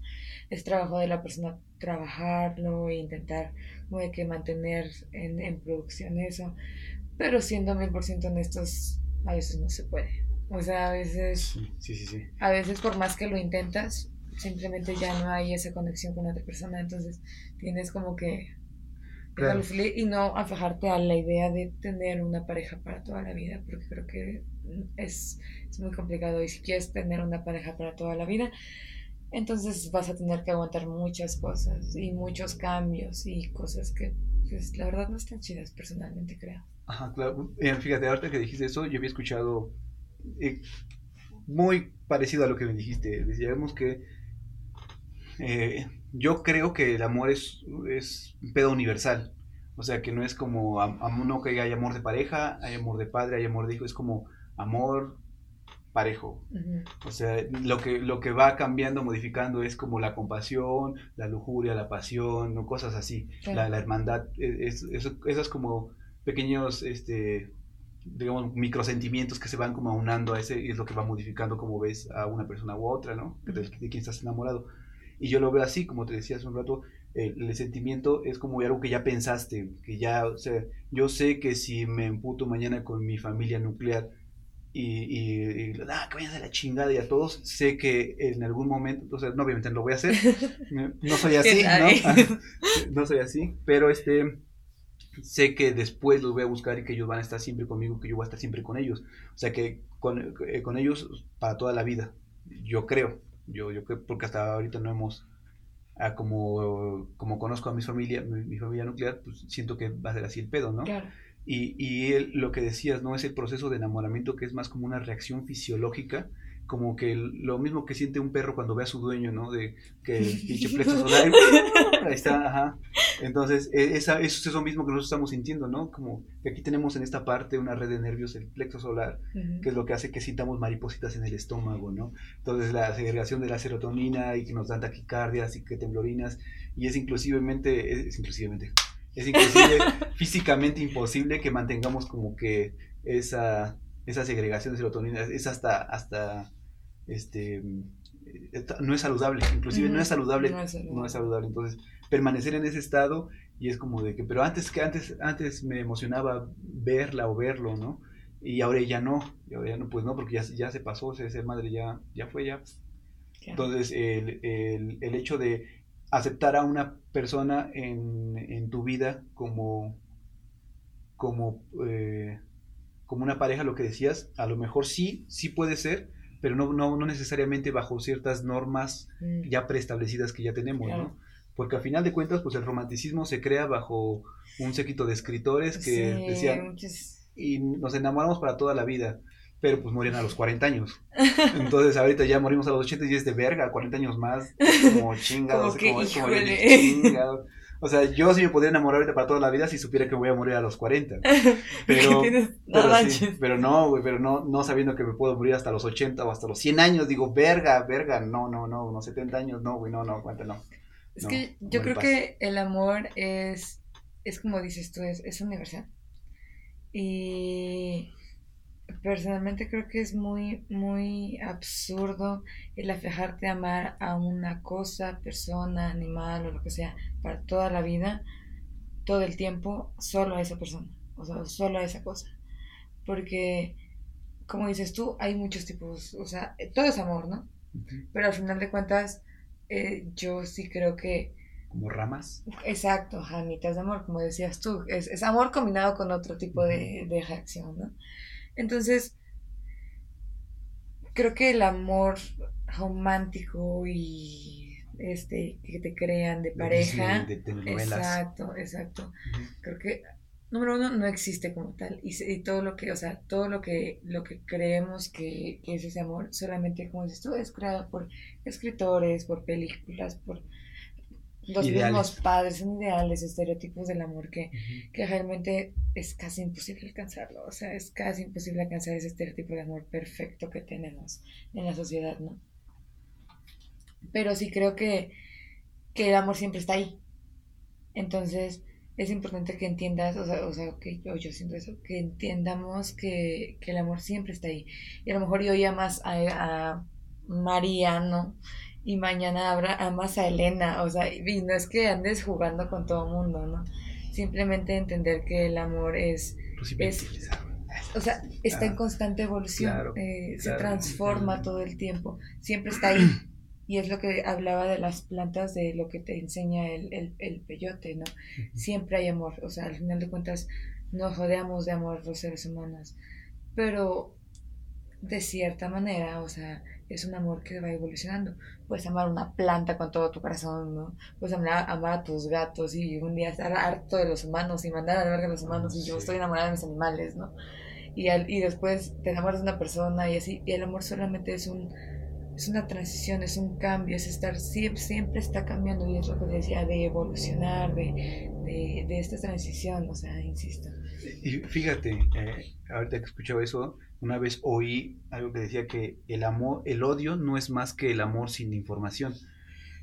Es trabajo de la persona trabajarlo e intentar como que mantener en, en producción eso, pero siendo mil por ciento honestos, a veces no se puede. O sea, a veces. Sí, sí, sí, A veces, por más que lo intentas, simplemente ya no hay esa conexión con otra persona. Entonces, tienes como que. Claro. Y no afajarte a la idea de tener una pareja para toda la vida, porque creo que es, es muy complicado. Y si quieres tener una pareja para toda la vida, entonces vas a tener que aguantar muchas cosas y muchos cambios y cosas que, pues, la verdad no están chidas personalmente, creo. Ajá, claro. Eh, fíjate, ahorita que dijiste eso, yo había escuchado eh, muy parecido a lo que me dijiste. Decíamos que eh, yo creo que el amor es, es un pedo universal. O sea, que no es como, no que hay amor de pareja, hay amor de padre, hay amor de hijo, es como amor parejo. O sea, lo que, lo que va cambiando, modificando es como la compasión, la lujuria, la pasión, ¿no? cosas así. La, la, hermandad, e, es, esas como pequeños este, digamos, microsentimientos que se van como aunando a ese y es lo que va modificando como ves a una persona u otra, ¿no? De, de quien estás enamorado. Y yo lo veo así, como te decía hace un rato, el sentimiento es como algo que ya pensaste, que ya, o sea, yo sé que si me emputo mañana con mi familia nuclear y, y, ah, que vayan a la chingada y a todos, sé que en algún momento, o sea, no, obviamente no lo voy a hacer, <laughs> no soy así, ¿no? <laughs> no soy así, pero este sé que después los voy a buscar y que ellos van a estar siempre conmigo, que yo voy a estar siempre con ellos. O sea que con, eh, con ellos para toda la vida. Yo creo, yo, yo creo, porque hasta ahorita no hemos, ah, como, como conozco a mi familia, mi, familia nuclear, pues siento que va a ser así el pedo, ¿no? Claro. Y, y lo que decías, ¿no? Es el proceso de enamoramiento que es más como una reacción fisiológica como que lo mismo que siente un perro cuando ve a su dueño, ¿no? De que el <laughs> pinche plexo solar, ahí está, ajá. Entonces, e, esa, eso es eso mismo que nosotros estamos sintiendo, ¿no? Como que aquí tenemos en esta parte una red de nervios, el plexo solar, que es lo que hace que sintamos maripositas en el estómago, ¿no? Entonces, la segregación de la serotonina y que nos dan taquicardias y que temblorinas, y es inclusivemente, es, es inclusivemente, es inclusive <laughs> físicamente imposible que mantengamos como que esa esa segregación de serotonina es hasta, hasta, este, no es saludable, inclusive no es saludable, no es saludable. Entonces, permanecer en ese estado y es como de que, pero antes que antes, antes me emocionaba verla o verlo, ¿no? Y ahora ya no, y ahora ya no, pues no, porque ya, ya se pasó, ese ser madre ya, ya fue, ya. Entonces, el, el, el, hecho de aceptar a una persona en, en tu vida como, como eh, como una pareja, lo que decías, a lo mejor sí, sí puede ser, pero no, no, no necesariamente bajo ciertas normas mm. ya preestablecidas que ya tenemos, ¿no? porque al final de cuentas, pues el romanticismo se crea bajo un séquito de escritores que decían, y nos enamoramos para toda la vida, pero pues morían a los 40 años. <laughs> Entonces ahorita ya morimos a los 80 y es de verga, 40 años más, <laughs> como chingados, como, como, O sea, yo sí me podría enamorar ahorita para toda la vida si supiera que voy a morir a los 40. <laughs> Pero, pero, sí, pero no, güey, pero no, no sabiendo que me puedo morir hasta los 80 o hasta los 100 años, digo, verga, verga, no, no, no, unos 70 años, no, güey, no, no, cuenta, no. Es que yo creo que el amor es, es como dices tú, es, es universal. Y personalmente creo que es muy, muy absurdo el afejarte a amar a una cosa, persona, animal o lo que sea, para toda la vida, todo el tiempo, solo a esa persona, o sea, solo a esa cosa. Porque, como dices tú, hay muchos tipos, o sea, todo es amor, ¿no? Pero al final de cuentas, eh, yo sí creo que... Como ramas. Exacto, janitas de amor, como decías tú. Es, amor combinado con otro tipo de, de reacción, ¿no? Entonces, creo que el amor romántico y este que te crean de pareja. exacto, exacto. Creo que número uno no existe como tal y, todo lo que, o sea, todo lo que lo que creemos que, que, es ese amor solamente como dices tú es creado por escritores, por películas, por los mismos padres, son ideales, estereotipos del amor que, que realmente es casi imposible alcanzarlo. O sea, es casi imposible alcanzar ese estereotipo de amor perfecto que tenemos en la sociedad, ¿no? Pero sí creo que, que el amor siempre está ahí. Entonces, es importante que entiendas, o sea, o sea que yo, yo siento eso, que entiendamos que, que, el amor siempre está ahí. Y a lo mejor yo más a, a Mariano y mañana habrá amas a Elena, o sea, y no es que andes jugando con todo el mundo, ¿no? Simplemente entender que el amor es, es o sea, está en constante evolución, eh, se transforma todo el tiempo, siempre está ahí. <clears throat> Y es lo que hablaba de las plantas, de lo que te enseña el, el, el peyote, ¿no? Siempre hay amor, o sea, al final de cuentas nos rodeamos de amor los seres humanos, pero de cierta manera, o sea, es un amor que va evolucionando. Puedes amar una planta con todo tu corazón, ¿no? Puedes amar, a tus gatos y un día estar harto de los humanos y mandar a ver a los humanos y yo estoy enamorada de mis animales, ¿no? Y, al, y después te enamoras de una persona y así, y el amor solamente es un es una transición, es un cambio, es estar, siempre, siempre está cambiando y es lo que decía, de evolucionar, de, de, de esta transición, o sea, insisto. Y fíjate, eh, ahorita que escuchaba eso, una vez oí algo que decía que el amor, el odio no es más que el amor sin información,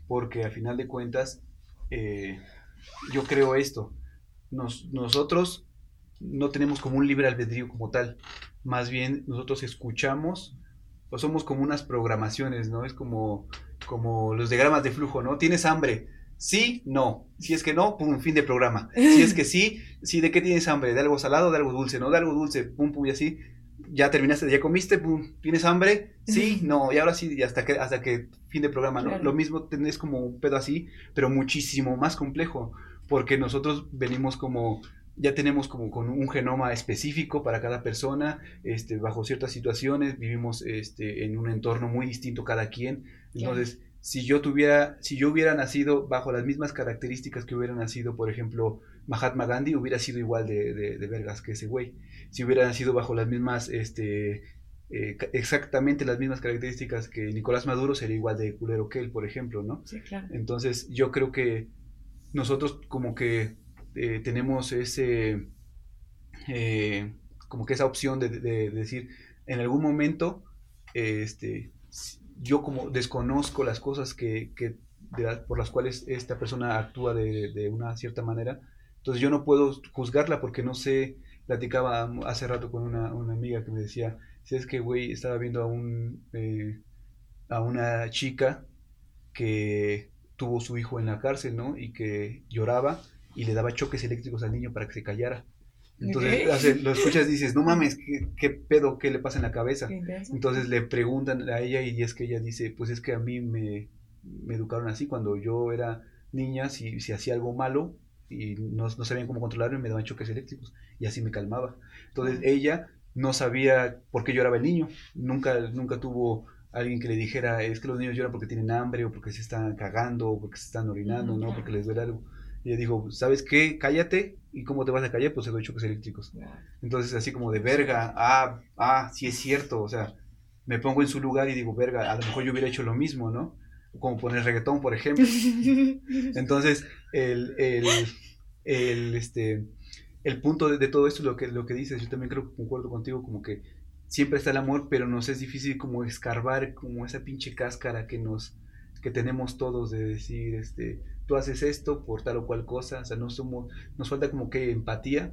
porque al final de cuentas, eh, yo creo esto, nosotros no tenemos como un libre albedrío como tal, más bien nosotros escuchamos o somos como unas programaciones, ¿no? Es como, como los diagramas de flujo, ¿no? Tienes hambre, sí, no, si es que no, pum, fin de programa, <laughs> si es que sí, sí, ¿de qué tienes hambre? ¿De algo salado, de algo dulce, no? De algo dulce, pum, pum, y así, ya terminaste, ya comiste, pum, ¿tienes hambre? Sí, <laughs> no, y ahora sí, y hasta que, hasta que fin de programa, ¿no? Lo mismo tenés como un pedo así, pero muchísimo más complejo, porque nosotros venimos como, ya tenemos como con un genoma específico para cada persona, este, bajo ciertas situaciones, vivimos este, en un entorno muy distinto cada quien, entonces... Si yo tuviera, si yo hubiera nacido bajo las mismas características que hubiera nacido, por ejemplo, Mahatma Gandhi, hubiera sido igual de, de, de vergas que ese güey si hubiera nacido bajo las mismas, este, eh, exactamente las mismas características que Nicolás Maduro, sería igual de culero que él, por ejemplo, ¿no? Sí, claro. Entonces, yo creo que nosotros como que eh, tenemos ese, eh, como que esa opción de, decir, en algún momento, este, yo como desconozco las cosas que, que por las cuales esta persona actúa de, de, una cierta manera, entonces yo no puedo juzgarla porque no sé platicaba hace rato con una, una amiga que me decía, si es que, güey, estaba viendo a, un, eh, a una chica que tuvo su hijo en la cárcel, ¿no? Y que lloraba y le daba choques eléctricos al niño para que se callara. Entonces lo escuchas y dices, no mames, ¿qué, ¿qué, pedo, qué le pasa en la cabeza? Entonces le preguntan a ella y es que ella dice, pues es que a mí me, me educaron así, cuando yo era niña, si, si hacía algo malo, y no, no, sabían cómo controlarlo y me daban choques eléctricos y así me calmaba. Entonces ella no sabía por qué lloraba el niño, nunca, nunca tuvo alguien que le dijera, es que los niños lloran porque tienen hambre o porque se están cagando o porque se están orinando, ¿no? Porque les duele algo. Y ella dijo, ¿sabes qué? Cállate. ¿Y cómo te vas a callar? Pues se doy choques eléctricos. Entonces, así como de verga, ah, ah, sí es cierto. O sea, me pongo en su lugar y digo, verga, a lo mejor yo hubiera hecho lo mismo, ¿no? Como poner reggaetón, por ejemplo. <laughs> Entonces, el, el, el, este, el punto de, todo esto, lo que, lo que dices, yo también creo que concuerdo contigo, como que siempre está el amor, pero nos es difícil como escarbar como esa pinche cáscara que nos que tenemos todos de decir, este, tú haces esto por tal o cual cosa, o sea, no somos, nos falta como que empatía,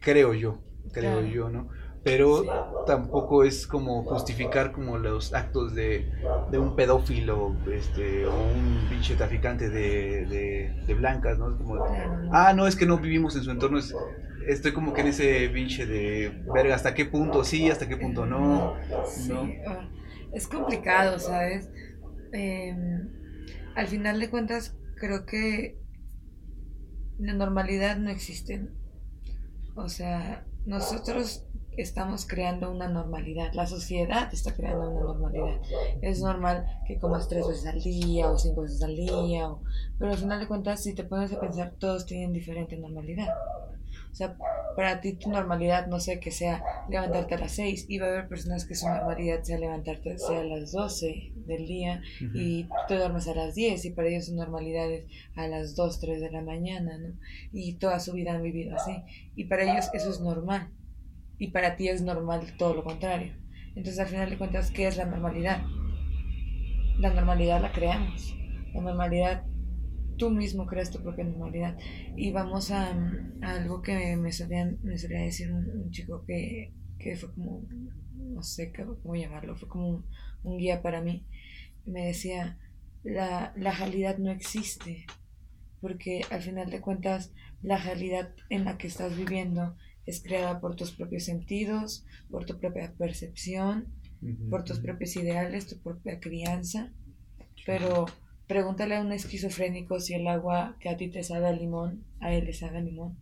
creo yo, creo yo, ¿no? Pero tampoco es como justificar como los actos de, de un pedófilo, este, o un pinche traficante de, de, blancas, ¿no? como, ah, no, es que no vivimos en su entorno, es, estoy como que en ese pinche de verga, hasta qué punto sí, hasta qué punto no. Ah, es complicado, ¿sabes? Em, al final de cuentas, creo que la normalidad no existe. O sea, nosotros estamos creando una normalidad. La sociedad está creando una normalidad. Es normal que comas tres veces al día o cinco veces al día, pero al final de cuentas, si te pones a pensar, todos tienen diferente normalidad. O sea, para ti tu normalidad, no sé, que sea levantarte a las 6 y va a haber personas que su normalidad sea levantarte sea a las 12 del día y te duermes a las 10 y para ellos su normalidad es a las 2, 3 de la mañana, ¿no? Y toda su vida han vivido así. Y para ellos eso es normal. Y para ti es normal todo lo contrario. Entonces al final de cuentas, ¿qué es la normalidad? La normalidad la creamos. La normalidad tú mismo creas tu propia normalidad. Y vamos a, algo que me solía, me solía decir un, chico que, que, fue como, no sé cómo llamarlo, fue como un, guía para mí. Me decía, la, la realidad no existe, porque al final de cuentas la realidad en la que estás viviendo es creada por tus propios sentidos, por tu propia percepción, por tus propios ideales, tu propia crianza, pero Pregúntale a un esquizofrénico si el agua que a ti te sabe a limón, a él le sabe a limón.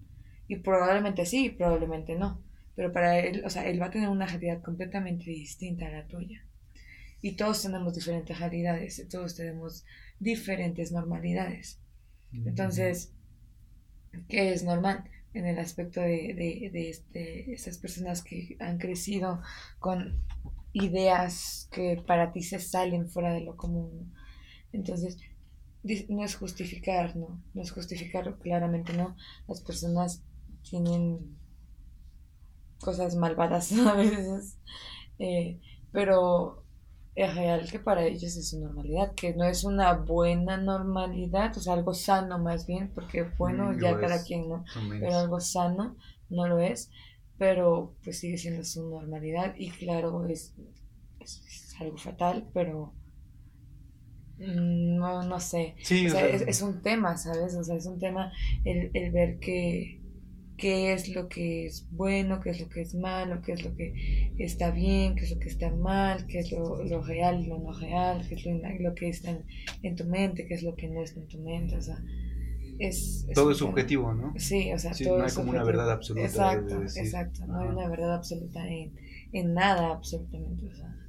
Y probablemente sí, probablemente no. Pero para él, o sea, él va a tener una realidad completamente distinta a la tuya. Y todos tenemos diferentes realidades, todos tenemos diferentes normalidades. Entonces, ¿qué es normal? En el aspecto de, de, de este, estas personas que han crecido con ideas que para ti se salen fuera de lo común entonces, no es justificar, ¿no? No es justificar, claramente no. Las personas tienen cosas malvadas <laughs> a veces, eh, pero es real que para ellos es su normalidad, que no es una buena normalidad, o sea, algo sano más bien, porque bueno, mm, ya cada quien, ¿no? Pero algo sano no lo es, pero pues sigue siendo su normalidad y claro, es, es algo fatal, pero no, no sé. es, un tema, ¿sabes? O sea, es un tema el, el ver que, qué es lo que es bueno, qué es lo que es malo, qué es lo que está bien, qué es lo que está mal, qué es lo, lo real y lo no real, qué es lo, que está en, tu mente, qué es lo que no está en tu mente, o sea, es... todo es subjetivo, ¿no? Sí, o sea, todo no hay como una verdad absoluta. Exacto, exacto, no hay una verdad absoluta en, en nada absolutamente, o sea.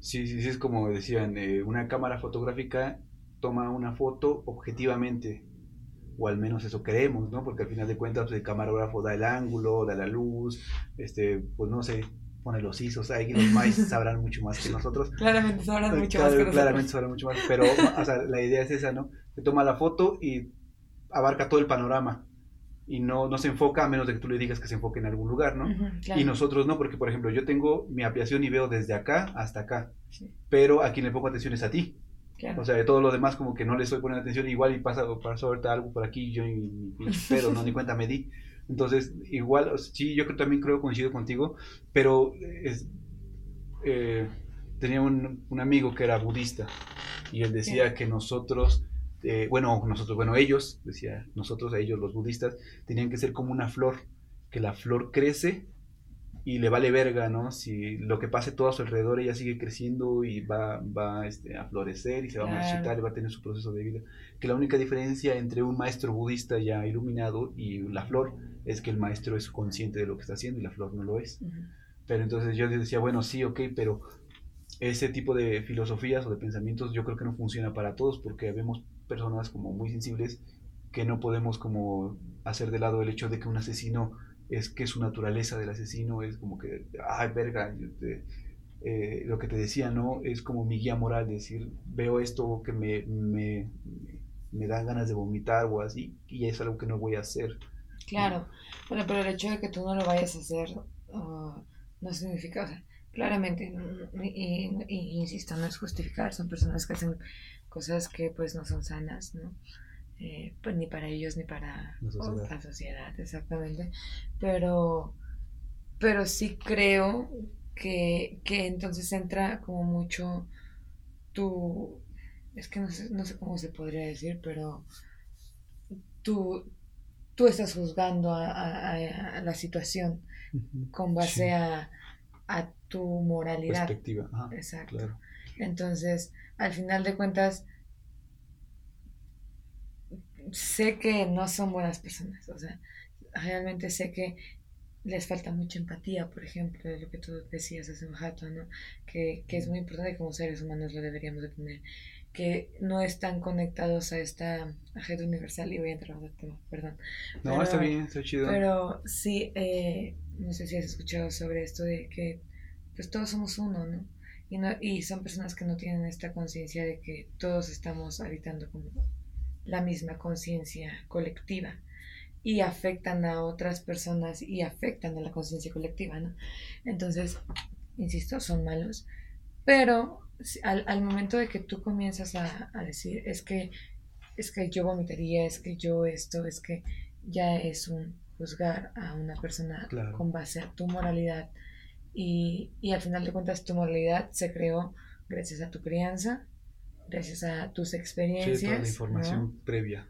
Sí, sí, sí, es como decían, eh, una cámara fotográfica toma una foto objetivamente, o al menos eso creemos, ¿no? Porque al final de cuentas pues, el camarógrafo da el ángulo, da la luz, este, pues no sé, pone los ISOs, ahí los más <laughs> sabrán mucho más que nosotros. Claramente sabrán mucho más que nosotros. Claramente sabrán mucho más, pero o sea, la idea es esa, ¿no? Se toma la foto y abarca todo el panorama y no, no se enfoca a menos de que tú le digas que se enfoque en algún lugar, ¿no? Y nosotros no, porque por ejemplo yo tengo mi ampliación y veo desde acá hasta acá, pero a quien le pongo atención es a ti. O sea, de todo lo demás como que no le estoy poniendo atención, igual y pasa, pasa ahorita algo por aquí, yo ni, pero <laughs> no ni cuenta me di. Entonces, igual, sí, yo también creo, coincido contigo, pero es, eh, tenía un, un, amigo que era budista y él decía que nosotros eh, bueno, nosotros, bueno, ellos, decía nosotros, a ellos los budistas, tenían que ser como una flor, que la flor crece y le vale verga, ¿no? Si lo que pase todo a su alrededor, ella sigue creciendo y va, va este, a florecer y se va a marchitar y va a tener su proceso de vida. Que la única diferencia entre un maestro budista ya iluminado y la flor es que el maestro es consciente de lo que está haciendo y la flor no lo es. Pero entonces yo decía, bueno, sí, ok, pero ese tipo de filosofías o de pensamientos yo creo que no funciona para todos porque vemos personas como muy sensibles que no podemos como hacer de lado el hecho de que un asesino es que su naturaleza del asesino es como que, ay, verga, eh, lo que te decía, ¿no? Es como mi guía moral, decir, veo esto que me, me, me dan ganas de vomitar o así, y es algo que no voy a hacer. Claro, bueno, pero el hecho de que tú no lo vayas a hacer uh, no significa, o sea, claramente, y, insisto, no es justificar, son personas que hacen cosas que pues no son sanas, ¿no? Eh, pues ni para ellos ni para la sociedad. la sociedad, exactamente. Pero, pero sí creo que, que entonces entra como mucho tu, es que no sé, no sé cómo se podría decir, pero tú, tú estás juzgando a, la situación con base a, a, tu moralidad. Perspectiva. Exacto. Entonces, al final de cuentas, sé que no son buenas personas, o sea, realmente sé que les falta mucha empatía, por ejemplo, lo que tú decías hace un rato, ¿no? Que, que es muy importante como seres humanos lo deberíamos de tener, que no están conectados a esta agenda universal, y voy a entrar a otro tema, perdón. No, está bien, está chido. Pero sí, eh, no sé si has escuchado sobre esto de que pues todos somos uno, ¿no? Y, no, y son personas que no tienen esta conciencia de que todos estamos habitando como la misma conciencia colectiva y afectan a otras personas y afectan a la conciencia colectiva, ¿no? Entonces, insisto, son malos, pero al, al momento de que tú comienzas a, a, decir, es que, es que yo vomitaría, es que yo esto, es que ya es un juzgar a una persona con base a tu moralidad y, y al final de cuentas tu moralidad se creó gracias a tu crianza gracias a tus experiencias. Sí, toda la información previa.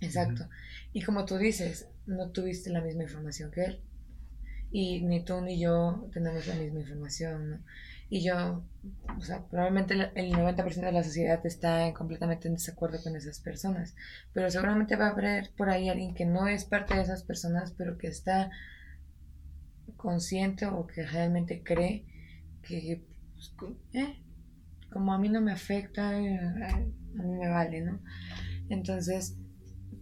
Exacto. Y como tú dices, no tuviste la misma información que él. Y ni tú ni yo tenemos la misma información, ¿no? Y yo, o sea, probablemente el 90% de la sociedad está completamente en desacuerdo con esas personas, pero seguramente va a haber por ahí alguien que no es parte de esas personas, pero que está consciente o que realmente cree que pues, eh, como a mí no me afecta, eh, a mí me vale, ¿no? Entonces,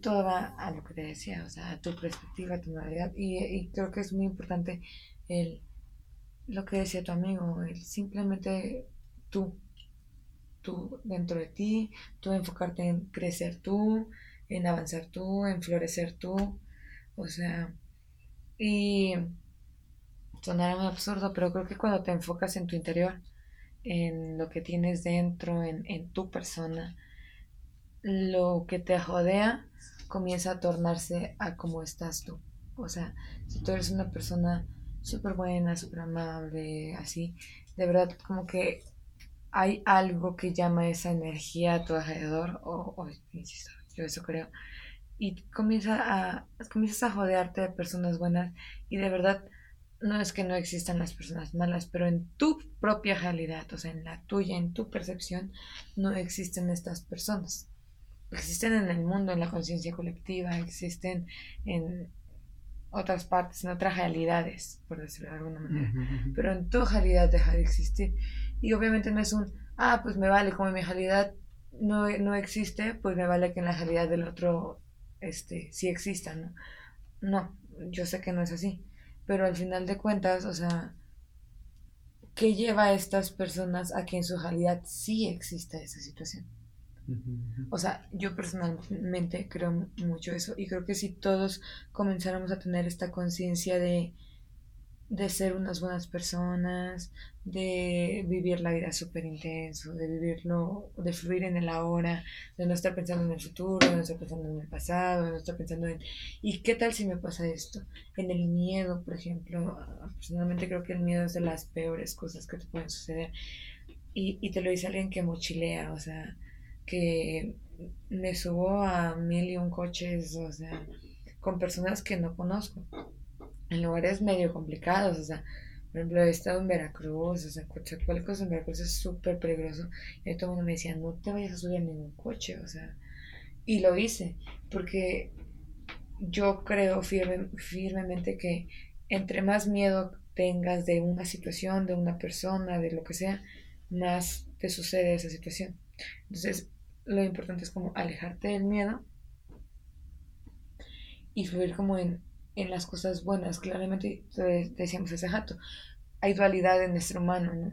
todo va a lo que te decía, o sea, a tu perspectiva, a tu realidad. Y, creo que es muy importante el, lo que decía tu amigo, el simplemente tú, tú dentro de ti, tú enfocarte en crecer tú, en avanzar tú, en florecer tú, o sea, y sonará muy absurdo, pero creo que cuando te enfocas en tu interior, en lo que tienes dentro, en, en tu persona, lo que te rodea comienza a tornarse a cómo estás tú. O sea, si tú eres una persona súper buena, súper amable, así, de verdad como que hay algo que llama esa energía a tu alrededor, o, o yo eso creo, y comienza a, comienzas a jodearte de personas buenas y de verdad no es que no existan las personas malas, pero en tu propia realidad, o sea, en la tuya, en tu percepción, no existen estas personas. Existen en el mundo, en la conciencia colectiva, existen en otras partes, en otras realidades, por decirlo de alguna manera. Pero en tu realidad deja de existir. Y obviamente no es un, ah, pues me vale, como en mi realidad no, no existe, pues me vale que en la realidad del otro este, sí exista, ¿no? No, yo sé que no es así pero al final de cuentas, o sea, ¿qué lleva a estas personas a que en su realidad sí exista esa situación? O sea, yo personalmente creo mucho eso y creo que si todos comenzáramos a tener esta conciencia de de ser unas buenas personas, de vivir la vida súper intenso, de vivirlo, de fluir en el ahora, de no estar pensando en el futuro, de no estar pensando en el pasado, de no estar pensando en, ¿y qué tal si me pasa esto? En el miedo, por ejemplo, personalmente creo que el miedo es de las peores cosas que te pueden suceder. Y, y te lo dice alguien que mochilea, o sea, que me subo a mil y un coches, o sea, con personas que no conozco en lugares medio complicados, o sea, por ejemplo, he estado en Veracruz, o sea, Coatzacoalcos en Veracruz es súper peligroso. Y todo el mundo me decía, no te vayas a subir a ningún coche, o sea, y lo hice, porque yo creo firme, firmemente que entre más miedo tengas de una situación, de una persona, de lo que sea, más te sucede esa situación. Entonces, lo importante es como alejarte del miedo y fluir como en, en las cosas buenas. Claramente, decíamos hace rato, hay dualidad en nuestro humano, ¿no?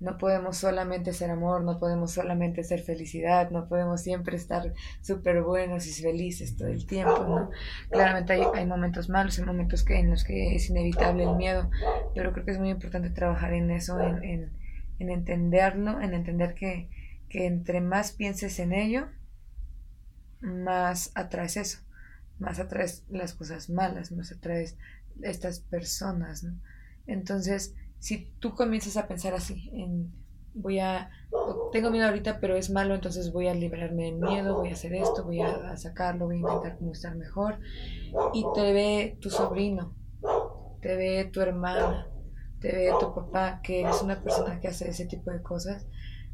No podemos solamente ser amor, no podemos solamente ser felicidad, no podemos siempre estar súper buenos y felices todo el tiempo, ¿no? Claramente hay, hay momentos malos, hay momentos que, en los que es inevitable el miedo, pero creo que es muy importante trabajar en eso, en, en, en entenderlo, en entender que, que entre más pienses en ello, más atraes eso, más atraes las cosas malas, más atraes estas personas. Entonces, si tú comienzas a pensar así, en voy a, tengo miedo ahorita, pero es malo, entonces voy a liberarme del miedo, voy a hacer esto, voy a, sacarlo, voy a intentar como estar mejor. Y te ve tu sobrino, te ve tu hermana, te ve tu papá, que es una persona que hace ese tipo de cosas.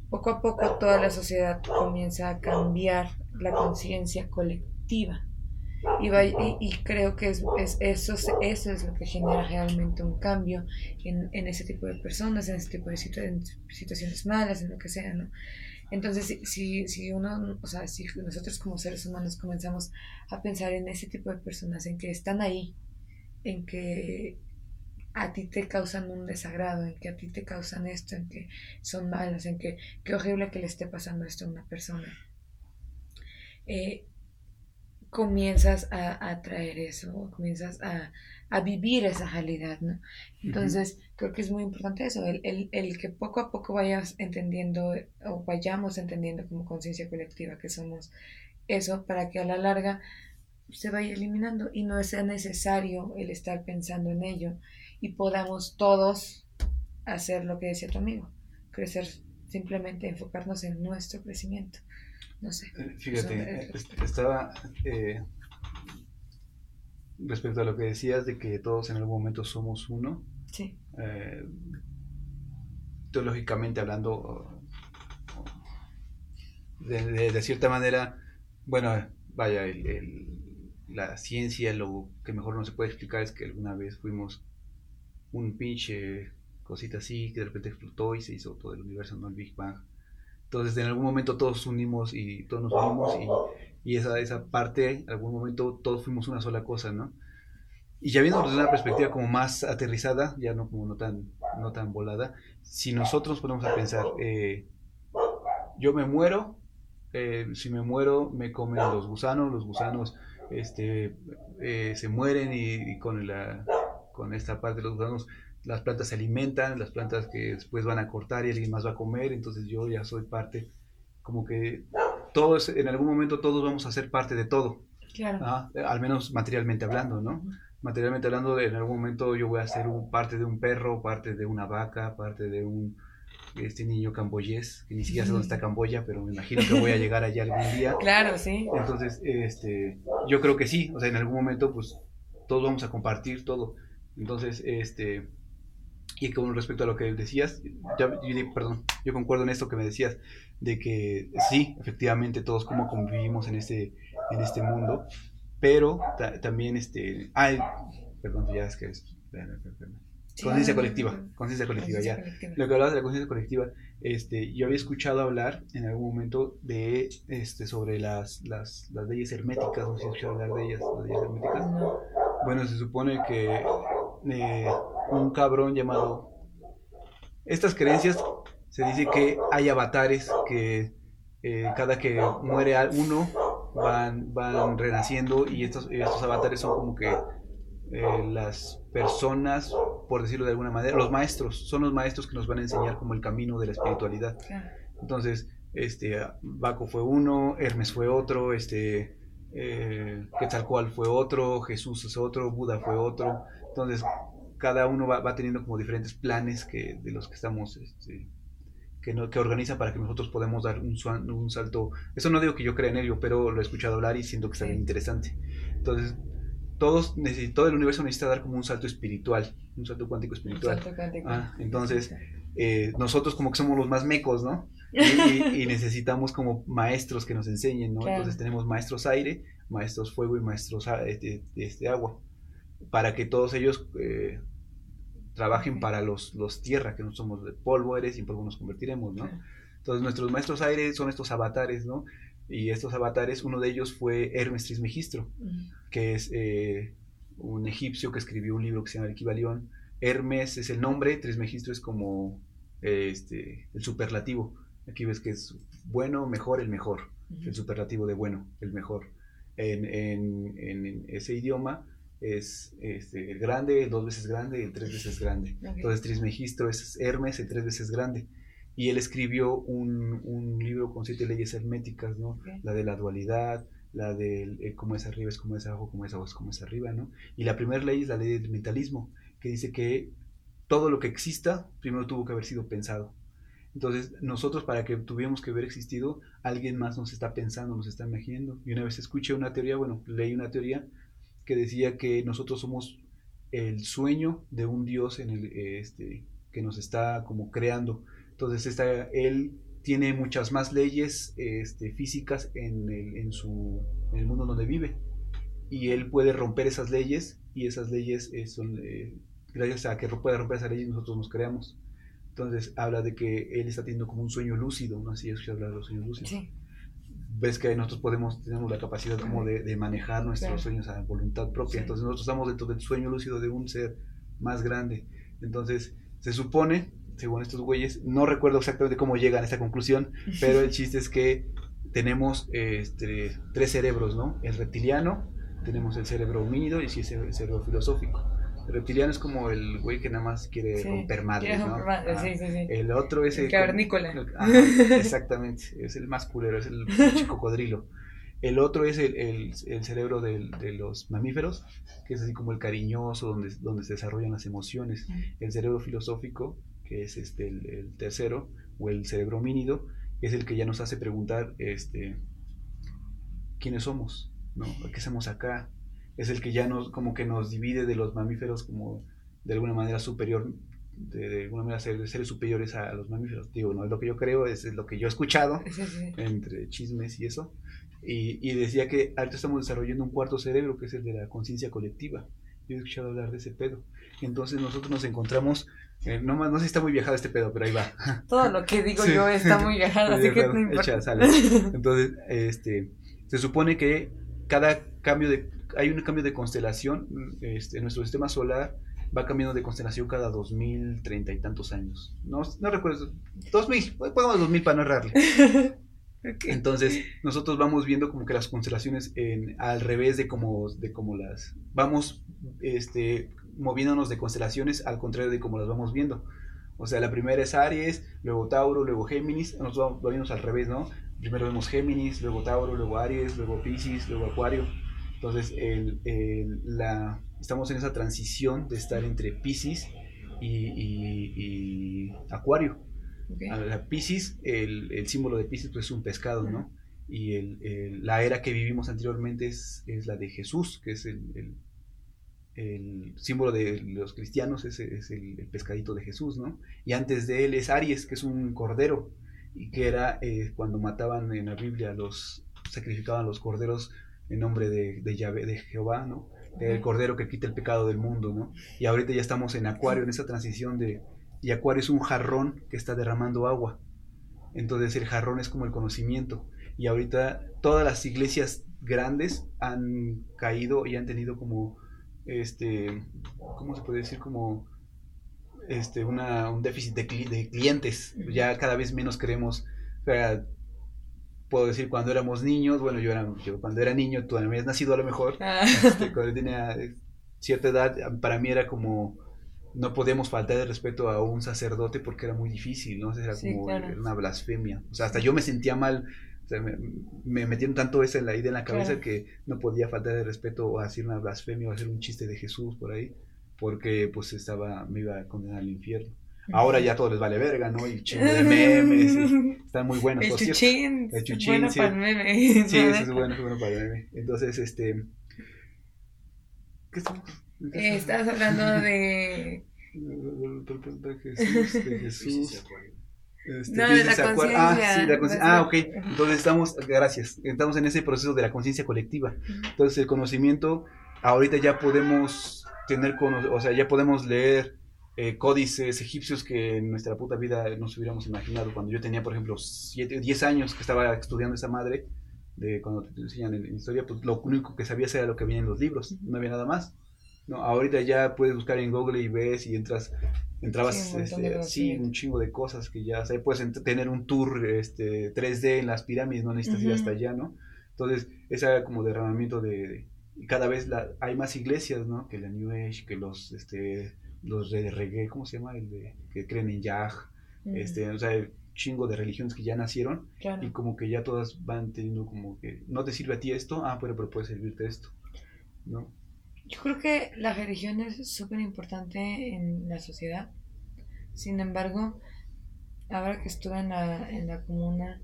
Poco a poco toda la sociedad comienza a cambiar la conciencia colectiva. Y, y, creo que es, eso, eso es lo que genera realmente un cambio en, en ese tipo de personas, en ese tipo de situaciones malas, en lo que sea, ¿no? Entonces, si, si uno, o sea, si nosotros como seres humanos comenzamos a pensar en ese tipo de personas, en que están ahí, en que a ti te causan un desagrado, en que a ti te causan esto, en que son malas, en que qué horrible que le esté pasando esto a una persona. Eh, comienzas a, a traer eso, comienzas a, a, vivir esa realidad, ¿no? Entonces, creo que es muy importante eso, el, el, el, que poco a poco vayas entendiendo o vayamos entendiendo como conciencia colectiva que somos eso para que a la larga se vaya eliminando y no sea necesario el estar pensando en ello y podamos todos hacer lo que decía tu amigo, crecer simplemente enfocarnos en nuestro crecimiento. No sé. Eh, fíjate, estaba eh, respecto a lo que decías de que todos en algún momento somos uno. Sí. Eh, teológicamente hablando, de, cierta manera, bueno, vaya, la ciencia lo que mejor no se puede explicar es que alguna vez fuimos un pinche cosita así que de repente explotó y se hizo todo el universo, no el Big Bang. Entonces, en algún momento todos unimos y todos nos unimos y, y esa, esa parte, en algún momento todos fuimos una sola cosa, ¿no? Y ya viendo desde una perspectiva como más aterrizada, ya no como no tan, no tan volada, si nosotros ponemos a pensar, eh, yo me muero, eh, si me muero me comen los gusanos, los gusanos este, eh, se mueren y, y, con, la, con esta parte de los gusanos las plantas se alimentan, las plantas que después van a cortar y alguien más va a comer, entonces yo ya soy parte, como que todos, en algún momento todos vamos a ser parte de todo. Claro. ¿ah? Al menos materialmente hablando, ¿no? Materialmente hablando, en algún momento yo voy a ser un, parte de un perro, parte de una vaca, parte de un este niño camboyés, que ni siquiera sé dónde está Camboya, pero me imagino que voy a llegar allá algún día. <laughs> Claro, sí. Entonces, este, yo creo que sí, o sea, en algún momento, pues, todos vamos a compartir todo. Entonces, este, y con respecto a lo que decías, yo, perdón, yo concuerdo en esto que me decías, de que sí, efectivamente todos como convivimos en este, en este mundo, pero también, este, ay, perdón, ya es que es, conciencia colectiva, conciencia colectiva, ya. Lo que hablabas de la conciencia colectiva, este, yo había escuchado hablar en algún momento de, este, sobre las, las, las leyes herméticas, no sé si escuchado hablar de ellas, las leyes herméticas. Bueno, se supone que eh, un cabrón llamado... Estas creencias se dice que hay avatares que eh, cada que muere uno van, van renaciendo y estos, estos avatares son como que eh, las personas, por decirlo de alguna manera, los maestros, son los maestros que nos van a enseñar como el camino de la espiritualidad. Entonces, este, Baco fue uno, Hermes fue otro, este, eh, Quetzalcoatl fue otro, Jesús es otro, Buda fue otro. Entonces, cada uno va, teniendo como diferentes planes que, de los que estamos, este, que, no, que organiza para que nosotros podamos dar un, un, salto. Eso no digo que yo crea en ello, pero lo he escuchado hablar y siento que está bien interesante. Entonces, todos todo el universo necesita dar como un salto espiritual, un salto cuántico espiritual. Ah, entonces, eh, nosotros como que somos los más mecos, ¿no? <laughs> Y, necesitamos como maestros que nos enseñen, ¿no? Entonces tenemos maestros aire, maestros fuego y maestros ah, este, este, agua para que todos ellos eh, trabajen para los, los tierra, que no somos de polvo eres y en polvo nos convertiremos, ¿no? Entonces nuestros maestros aires son estos avatares, ¿no? Y estos avatares, uno de ellos fue Hermes Trismegistro, que es eh, un egipcio que escribió un libro que se llama El Equivalión. Hermes es el nombre, Trismegistro es como este, el superlativo. Aquí ves que es bueno, mejor, el mejor. El superlativo de bueno, el mejor. En, en, ese idioma es este, el grande, el dos veces grande, el tres veces grande. Entonces Trismegistro es Hermes, el tres veces grande. Y él escribió un, un libro con siete leyes herméticas, ¿no? La de la dualidad, la de eh, cómo es arriba es como es abajo, cómo es abajo es como es arriba, ¿no? Y la primera ley es la ley del mentalismo, que dice que todo lo que exista primero tuvo que haber sido pensado. Entonces, nosotros para que tuviéramos que haber existido, alguien más nos está pensando, nos está imaginando. Y una vez escuché una teoría, bueno, leí una teoría que decía que nosotros somos el sueño de un Dios en el, este, que nos está como creando. Entonces, esta, él tiene muchas más leyes este, físicas en el, en, su, en el mundo donde vive. Y él puede romper esas leyes y esas leyes eh, son, eh, gracias a que puede romper esas leyes, nosotros nos creamos. Entonces habla de que él está teniendo como un sueño lúcido, ¿no? Así es que habla de los sueños lúcidos. Sí. Ves que nosotros podemos, tenemos la capacidad como de, de manejar nuestros sueños a voluntad propia. Entonces nosotros estamos dentro del sueño lúcido de un ser más grande. Entonces se supone según estos güeyes. No recuerdo exactamente cómo llegan a esta conclusión, <laughs> pero el chiste es que tenemos este, tres cerebros, ¿no? El reptiliano, tenemos el cerebro homínido y el cerebro filosófico. Reptiliano es como el güey que nada más quiere romper madres, ¿no? sí, sí, sí. El otro es el... el cavernícola. <laughs> exactamente, es el más culero, es el cocodrilo. El otro es el, el, el cerebro de los mamíferos, que es así como el cariñoso, donde, donde se desarrollan las emociones. El cerebro filosófico que es este, el, tercero, o el cerebro homínido, es el que ya nos hace preguntar este, quiénes somos, ¿no? ¿Qué hacemos acá? Es el que ya nos, como que nos divide de los mamíferos como de alguna manera superior, de, alguna manera seres, seres, superiores a, los mamíferos. Digo, no es lo que yo creo, es, lo que yo he escuchado entre chismes y eso. Y, y, decía que ahorita estamos desarrollando un cuarto cerebro, que es el de la conciencia colectiva. Yo he escuchado hablar de ese pedo. Entonces nosotros nos encontramos eh, no, no sé si está muy viajado este pedo, pero ahí va. <laughs> Todo lo que digo yo está muy viajado, <laughs> así que no importa. <laughs> Entonces, este, se supone que cada cambio de, hay un cambio de constelación, este, nuestro sistema solar va cambiando de constelación cada dos mil treinta y tantos años. No, no recuerdo, dos mil, pongamos dos mil para no errarle. <laughs> Entonces, nosotros vamos viendo como que las constelaciones en, al revés de como, de como las vamos este, moviéndonos de constelaciones al contrario de como las vamos viendo. O sea, la primera es Aries, luego Tauro, luego Géminis, nos vamos al revés, ¿no? Primero vemos Géminis, luego Tauro, luego Aries, luego Pisces, luego Acuario. Entonces, el, la, estamos en esa transición de estar entre Pisces y, Acuario. La Pisces, el, símbolo de Pisces pues, es un pescado, ¿no? Y la era que vivimos anteriormente es, es la de Jesús, que es el, el símbolo de los cristianos es, el, pescadito de Jesús, ¿no? Y antes de él es Aries, que es un cordero, y que era eh, cuando mataban en la Biblia, los sacrificaban los corderos en nombre de, de, de Jehová, ¿no? El cordero que quita el pecado del mundo, ¿no? Y ahorita ya estamos en Acuario, en esa transición de... Y Acuario es un jarrón que está derramando agua. Entonces el jarrón es como el conocimiento. Y ahorita todas las iglesias grandes han caído y han tenido como este, ¿cómo se puede decir? Como este, una, un déficit de, de clientes. Ya cada vez menos o sea, puedo decir cuando éramos niños, bueno, yo, era, yo cuando era niño, tú habías nacido a lo mejor, ah. este, cuando tenía cierta edad, para mí era como, no podíamos faltar el respeto a un sacerdote porque era muy difícil, ¿no? Era como una blasfemia. O sea, hasta yo me sentía mal me, metieron tanto esa en la idea en la cabeza que no podía faltar de respeto o hacer una blasfemia o hacer un chiste de Jesús por ahí, porque pues estaba, me iba a condenar al infierno. Ahora ya todo les vale verga, ¿no? Y chingo de memes, <laughs> están muy buenos. El chuchín, el chuchín, bueno sí. para el meme. <laughs> Sí, eso es bueno, es bueno para el meme. Entonces, este... ¿Qué estamos? Eh, estás hablando <laughs> de... Jesús, de Jesús. Este, no, de la conciencia. Ah, sí, la conciencia. Ah, ok. Entonces estamos, gracias, estamos en ese proceso de la conciencia colectiva. Entonces el conocimiento, ahorita ya podemos tener, o sea, ya podemos leer eh, códices egipcios que en nuestra puta vida nos hubiéramos imaginado. Cuando yo tenía, por ejemplo, 7, 10 años que estaba estudiando esa madre, de cuando te enseñan en, historia, pues lo único que sabías era lo que había en los libros, no había nada más. No, ahorita ya puedes buscar en Google y ves y entras, entrabas, sí, un, este, un chingo de cosas que ya, o puedes tener un tour este, 3D en las pirámides, no necesitas ir hasta allá, ¿no? Entonces, ese como derramamiento de, cada vez la, hay más iglesias, ¿no? Que la New Age, que los, este, los de reggae, ¿cómo se llama? El de, que creen en Yah, este, o sea, chingo de religiones que ya nacieron y como que ya todas van teniendo como que no te sirve a ti esto, ah, pero, pero puede servirte esto, ¿no? Yo creo que la religión es súper importante en la sociedad. Sin embargo, ahora que estuve en la, en la comuna,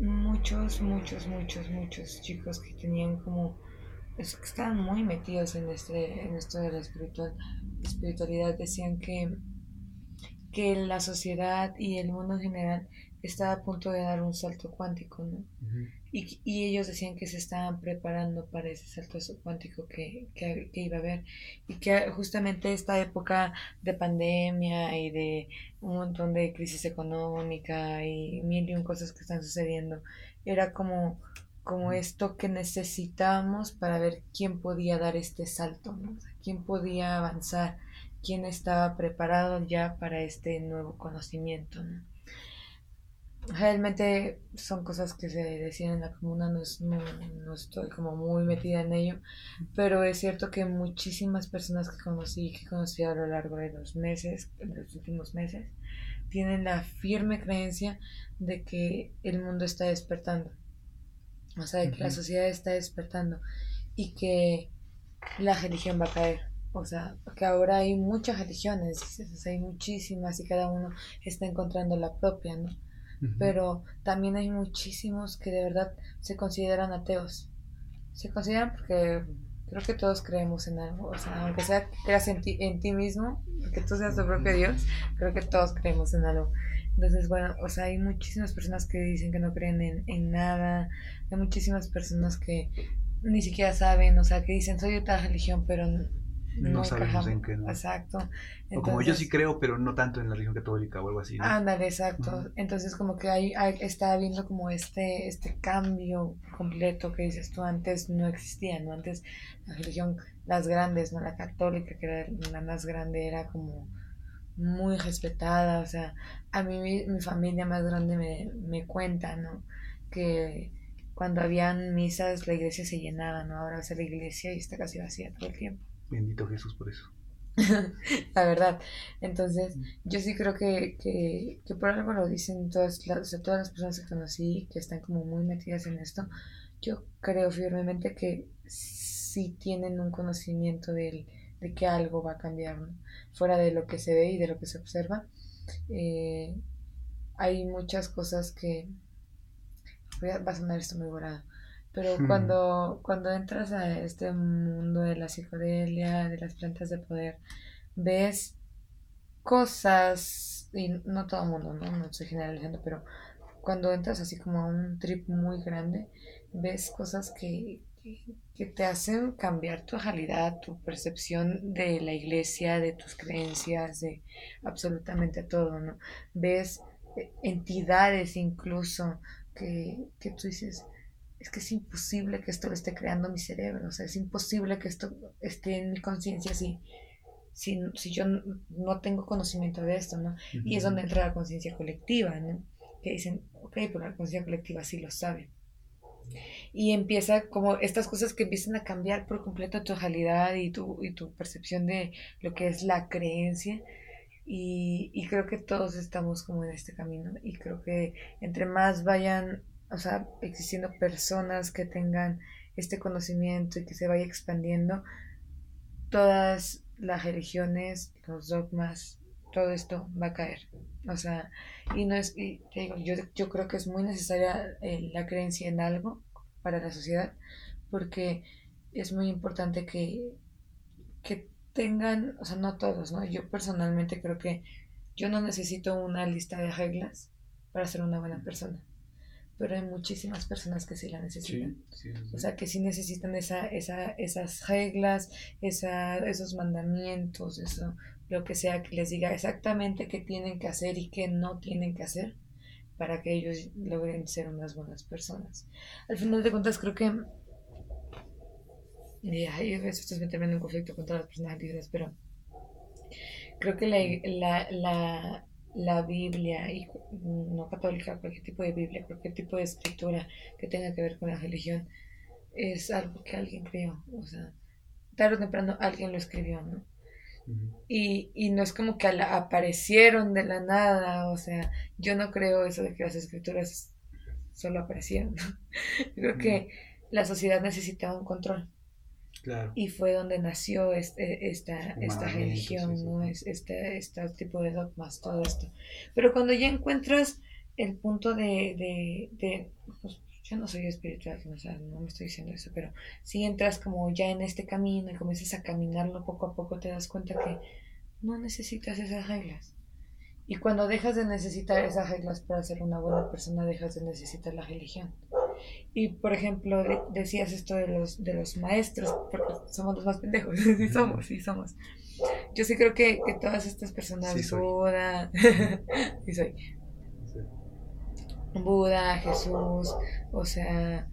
muchos, muchos, muchos, muchos chicos que tenían como que estaban muy metidos en este en esto de la espiritual espiritualidad. Decían que que la sociedad y el mundo en general estaba a punto de dar un salto cuántico, ¿no? y, y, ellos decían que se estaban preparando para ese salto cuántico que, que, iba a haber. Y que justamente esta época de pandemia y de un montón de crisis económica y mil y un cosas que están sucediendo era como como esto que necesitábamos para ver quién podía dar este salto, ¿no? quién podía avanzar quién estaba preparado ya para este nuevo conocimiento. Realmente son cosas que se decían en la comuna, no, no, estoy como muy metida en ello, pero es cierto que muchísimas personas que conocí, que conocí a lo largo de los meses, de los últimos meses, tienen la firme creencia de que el mundo está despertando, o sea, de que la sociedad está despertando y que la religión va a caer o sea, que ahora hay muchas religiones, hay muchísimas y cada uno está encontrando la propia, ¿no? Pero también hay muchísimos que de verdad se consideran ateos. Se consideran porque creo que todos creemos en algo, o sea, aunque sea creas en ti, en ti mismo, que tú seas tu propio Dios, creo que todos creemos en algo. Entonces, bueno, o sea, hay muchísimas personas que dicen que no creen en, en nada, hay muchísimas personas que ni siquiera saben, o sea, que dicen soy de otra religión, pero no, sabemos en qué. ¿no? Exacto. o como yo sí creo, pero no tanto en la religión católica o algo así. Ándale, exacto. Entonces como que hay, está habiendo como este, este cambio completo que dices tú antes no existía, ¿no? Antes la religión, las grandes, ¿no? La católica, que era la más grande, era como muy respetada, o sea, a mí mi, familia más grande me, me cuenta, ¿no? Que cuando habían misas la iglesia se llenaba, ¿no? Ahora va la iglesia y está casi vacía todo el tiempo. Bendito Jesús por eso. <laughs> la verdad. Entonces, yo sí creo que, que, que por algo lo dicen todas las, todas las personas que conocí que están como muy metidas en esto. Yo creo firmemente que sí tienen un conocimiento de, de que algo va a cambiar, fuera de lo que se ve y de lo que se observa. Eh, hay muchas cosas que... va a sonar esto muy volado pero hmm. cuando, cuando entras a este mundo de la psicodelia, de las plantas de poder, ves cosas, y no todo el mundo, ¿no? No estoy generalizando, pero cuando entras así como a un trip muy grande, ves cosas que, que, te hacen cambiar tu realidad, tu percepción de la iglesia, de tus creencias, de absolutamente todo, ¿no? Ves eh, entidades incluso que, que tú dices, es que es imposible que esto lo esté creando mi cerebro, o sea, es imposible que esto esté en mi conciencia si, si, si, yo no tengo conocimiento de esto, ¿no? Y es donde entra la conciencia colectiva, ¿no? Que dicen, ok, pero la conciencia colectiva sí lo sabe. Y empieza como estas cosas que empiezan a cambiar por completo tu realidad y tu, y tu percepción de lo que es la creencia. Y, y creo que todos estamos como en este camino. Y creo que entre más vayan o sea, existiendo personas que tengan este conocimiento y que se vaya expandiendo, todas las religiones, los dogmas, todo esto va a caer. O sea, y no es, y te digo, yo, yo creo que es muy necesaria eh, la creencia en algo para la sociedad, porque es muy importante que, que tengan, o sea, no todos, ¿no? Yo personalmente creo que yo no necesito una lista de reglas para ser una buena persona pero hay muchísimas personas que sí la necesitan. O sea, que sí necesitan esa, esa, esas reglas, esa, esos mandamientos, eso, lo que sea, que les diga exactamente qué tienen que hacer y qué no tienen que hacer para que ellos logren ser unas buenas personas. Al final de cuentas, creo que... Y ahí estoy metiendo en conflicto con todas las personas libres, pero creo que la, la la Biblia, y no católica, cualquier tipo de Biblia, cualquier tipo de escritura que tenga que ver con la religión, es algo que alguien creó. O sea, tarde o temprano alguien lo escribió, ¿no? Y, y, no es como que aparecieron de la nada, o sea, yo no creo eso de que las escrituras solo aparecieron. <laughs> creo que la sociedad necesitaba un control. Y fue donde nació este, esta, esta religión, ¿no? Es, este, este tipo de dogmas, todo esto. Pero cuando ya encuentras el punto de, de, pues, yo no soy espiritual, no me estoy diciendo eso, pero si entras como ya en este camino y comienzas a caminarlo poco a poco, te das cuenta que no necesitas esas reglas. Y cuando dejas de necesitar esas reglas para ser una buena persona, dejas de necesitar la religión. Y por ejemplo, decías esto de los, de los maestros, porque somos los más pendejos, <laughs> sí somos, sí somos. Yo sí creo que, que todas estas personas, Buda, sí soy. <laughs> Buda, Jesús, o sea,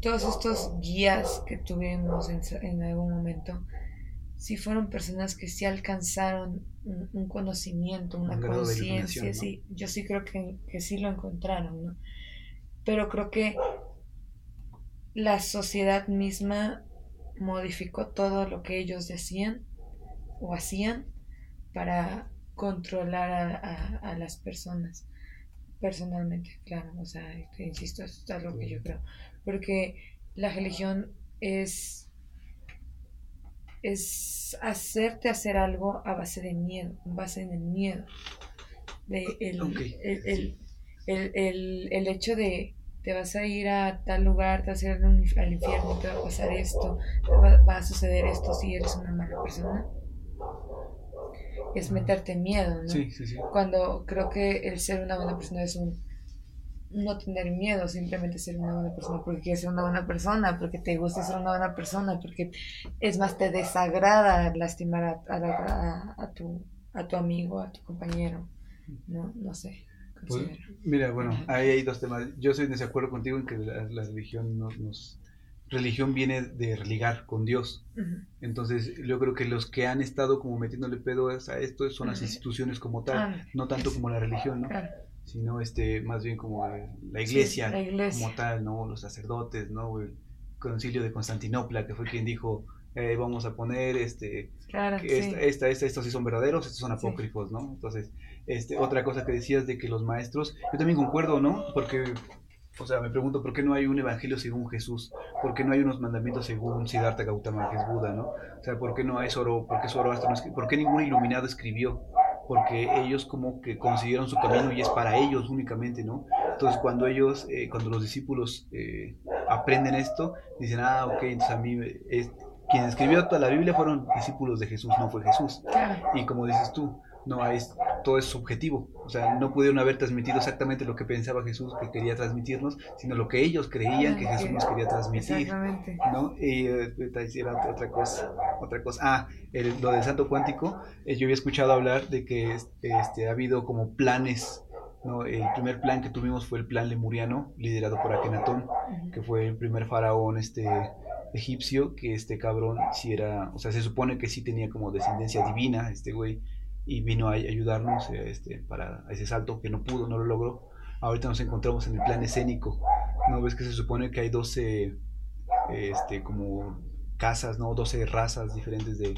todos estos guías que tuvimos en, en algún momento, sí fueron personas que sí alcanzaron un, conocimiento, una conciencia, sí, yo sí creo que, que sí lo encontraron, ¿no? pero creo que la sociedad misma modificó todo lo que ellos decían o hacían para controlar a, las personas personalmente, claro, o sea, insisto, es algo que yo creo, porque la religión es es hacerte hacer algo a base de miedo, a base del miedo, de el, el hecho de te vas a ir a tal lugar, te vas a ir al infierno, te va a pasar esto, va, a suceder esto si eres una mala persona. Es meterte miedo, ¿no? Sí, sí, sí. Cuando creo que el ser una buena persona es un no tener miedo, simplemente ser una buena persona porque quieres ser una buena persona, porque te gusta ser una buena persona, porque es más, te desagrada lastimar a, a, a tu, a tu amigo, a tu compañero, ¿no? No sé. Pues, mira, bueno, ahí hay dos temas. Yo soy de desacuerdo contigo en que la, religión nos, religión viene de religar con Dios. Entonces, yo creo que los que han estado como metiéndole pedo a esto son las instituciones como tal, ah, no tanto como la religión, ¿no? Sino este, más bien como la iglesia, como tal, ¿no? Los sacerdotes, ¿no? El concilio de Constantinopla, que fue quien dijo, eh, vamos a poner este, esta, esta, estos sí son verdaderos, estos son apócrifos, ¿no? Entonces, este, otra cosa que decías de que los maestros, yo también concuerdo, ¿no? Porque, o sea, me pregunto, ¿por qué no hay un evangelio según Jesús? ¿Por qué no hay unos mandamientos según Siddhartha Gautama, que es Buda, ¿no? O sea, ¿por qué no hay Zoro, por qué Zoroastro no ¿Por qué ningún iluminado escribió? Porque ellos como que consiguieron su camino y es para ellos únicamente, ¿no? Entonces, cuando ellos, eh, cuando los discípulos eh, aprenden esto, dicen, ah, ok, entonces a mí, es, quien escribió toda la Biblia fueron discípulos de Jesús, no fue Jesús. Y como dices tú, no es, todo es subjetivo. O sea, no pudieron haber transmitido exactamente lo que pensaba Jesús que quería transmitirnos, sino lo que ellos creían que Jesús nos quería transmitir. ¿no? Y eh, otra cosa, otra cosa. Ah, lo del santo cuántico, eh, yo había escuchado hablar de que este, ha habido como planes ¿no? El primer plan que tuvimos fue el plan lemuriano, liderado por Akenatón, que fue el primer faraón este, egipcio, que este cabrón si era, o sea, se supone que sí tenía como descendencia divina, este güey, y vino a ayudarnos este, para ese salto que no pudo, no lo logró. Ahorita nos encontramos en el plan escénico. ¿No ves que se supone que hay 12 este, como casas, ¿no? 12 razas diferentes de,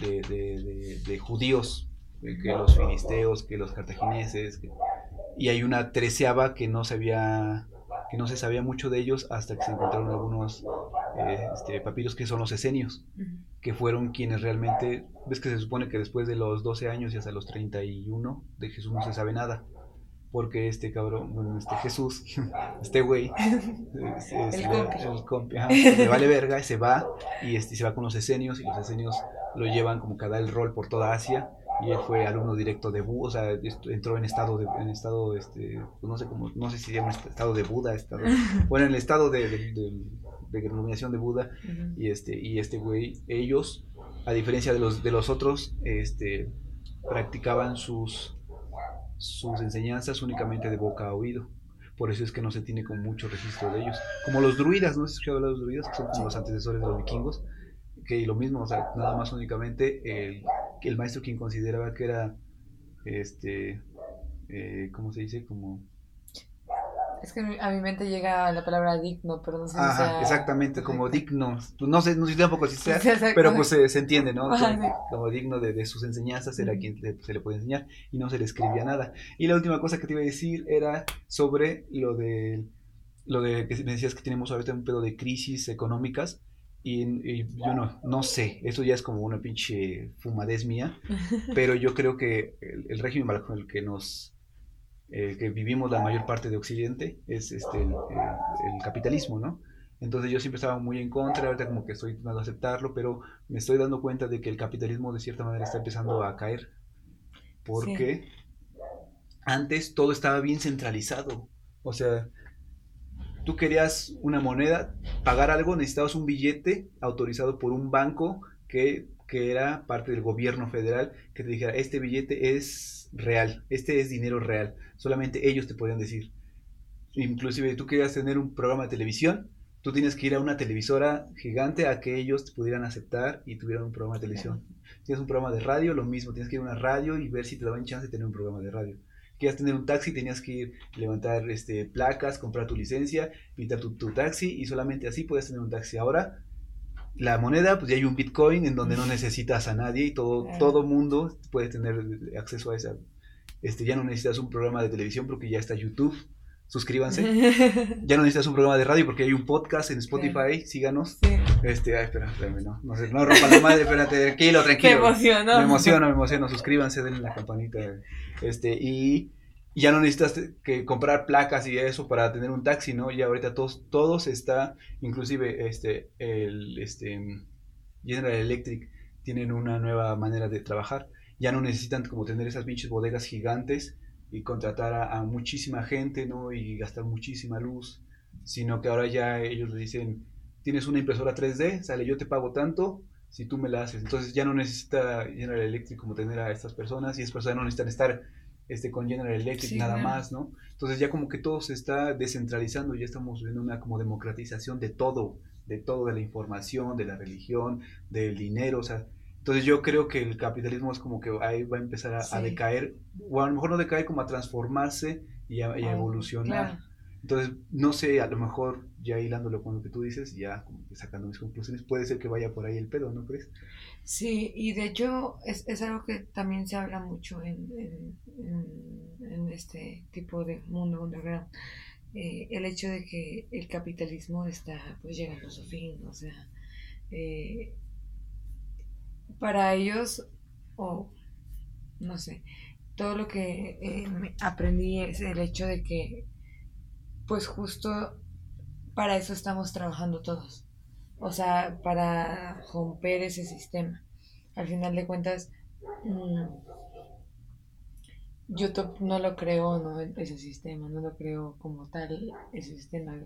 de, judíos, eh, que los filisteos, que los cartagineses, y hay una treceava que no sabía que no se sabía mucho de ellos hasta que se encontraron algunos eh, este, papiros que son los esenios, que fueron quienes realmente, ves que se supone que después de los 12 años y hasta los 31 de Jesús no se sabe nada, porque este cabrón, bueno, este Jesús, <laughs> este güey, <laughs> el compi, le vale verga y se va, y este, se va con los esenios, y los esenios lo llevan como que a dar el rol por toda Asia, y él fue alumno directo de Buda, o sea, entró en estado de, en estado, este, pues no sé cómo, no sé si se llama estado de Buda, estado, <laughs> bueno, en el estado de, de, de, iluminación de Buda, y este, y este güey, ellos, a diferencia de los, de los otros, este, practicaban sus, sus enseñanzas únicamente de boca a oído. Por eso es que no se tiene con mucho registro de ellos. Como los druidas, ¿no? ¿Has escuchado hablar de los druidas? Que son como los antecesores de los vikingos. Que lo mismo, o sea, nada más únicamente el, el maestro quien consideraba que era, este, eh, ¿cómo se dice? Como es que a mi mente llega la palabra digno, pero no sé si sea... exactamente, como digno. Pues no sé, no sé tampoco si sea, pero pues se, entiende, ¿no? Como, digno de, sus enseñanzas era quien se le puede enseñar y no se le escribía nada. Y la última cosa que te iba a decir era sobre lo de, lo de que me decías que tenemos ahorita un pedo de crisis económicas. Y, yo no, no sé, eso ya es como una pinche fumadez mía, <laughs> pero yo creo que el, el régimen bajo el que nos eh, que vivimos la mayor parte de Occidente es este, el, capitalismo, ¿no? Entonces yo siempre estaba muy en contra, ahorita como que estoy tratando de aceptarlo, pero me estoy dando cuenta de que el capitalismo de cierta manera está empezando a caer. Porque antes todo estaba bien centralizado. O sea, tú querías una moneda, pagar algo, necesitabas un billete autorizado por un banco que, que era parte del gobierno federal, que te dijera, este billete es real, este es dinero real, solamente ellos te podían decir. Inclusive tú querías tener un programa de televisión, tú tienes que ir a una televisora gigante a que ellos te pudieran aceptar y tuvieran un programa de televisión. Tienes un programa de radio, lo mismo, tienes que ir a una radio y ver si te daban chance de tener un programa de radio. Querías tener un taxi, tenías que ir, levantar este, placas, comprar tu licencia, pintar tu, tu taxi y solamente así puedes tener un taxi. Ahora la moneda, pues ya hay un Bitcoin en donde no <laughs> necesitas a nadie y todo, todo mundo puede tener acceso a esa. Este, ya no necesitas un programa de televisión porque ya está YouTube. Suscríbanse. <laughs> ya no necesitas un programa de radio porque hay un podcast en Spotify. Síganos. Este, ay, espera, espérame, no. No, sé, no rompa la madre, espérate, tranquilo, <laughs> tranquilo. Me emociono. Me emociono, me emociono. Suscríbanse, denle la campanita. Este, y ya no necesitas que comprar placas y eso para tener un taxi, ¿no? Ya ahorita todos, todos está, inclusive este, el este, General Electric tienen una nueva manera de trabajar. Ya no necesitan como tener esas pinches bodegas gigantes y contratar a, muchísima gente, ¿no? Y gastar muchísima luz, sino que ahora ya ellos le dicen, tienes una impresora 3D, sale, yo te pago tanto si tú me la haces. Entonces ya no necesita General Electric como tener a estas personas y esas personas no necesitan estar este, con General Electric nada más, ¿no? Entonces ya como que todo se está descentralizando, ya estamos viendo una como democratización de todo, de todo, de la información, de la religión, del dinero, o sea, entonces yo creo que el capitalismo es como que ahí va a empezar a, decaer, o a lo mejor no decaer como a transformarse y a, evolucionar. Entonces, no sé, a lo mejor ya hilándolo con lo que tú dices, ya como que sacando mis conclusiones, puede ser que vaya por ahí el pedo, ¿no crees? Sí, y de hecho es, es algo que también se habla mucho en, en, este tipo de mundo underground. Eh, el hecho de que el capitalismo está pues llegando a su fin, o sea, eh, para ellos, o no sé, todo lo que eh, aprendí es el hecho de que pues justo para eso estamos trabajando todos. O sea, para romper ese sistema. Al final de cuentas, mm, YouTube no lo creo, ¿no? Ese sistema, no lo creo como tal, ese sistema.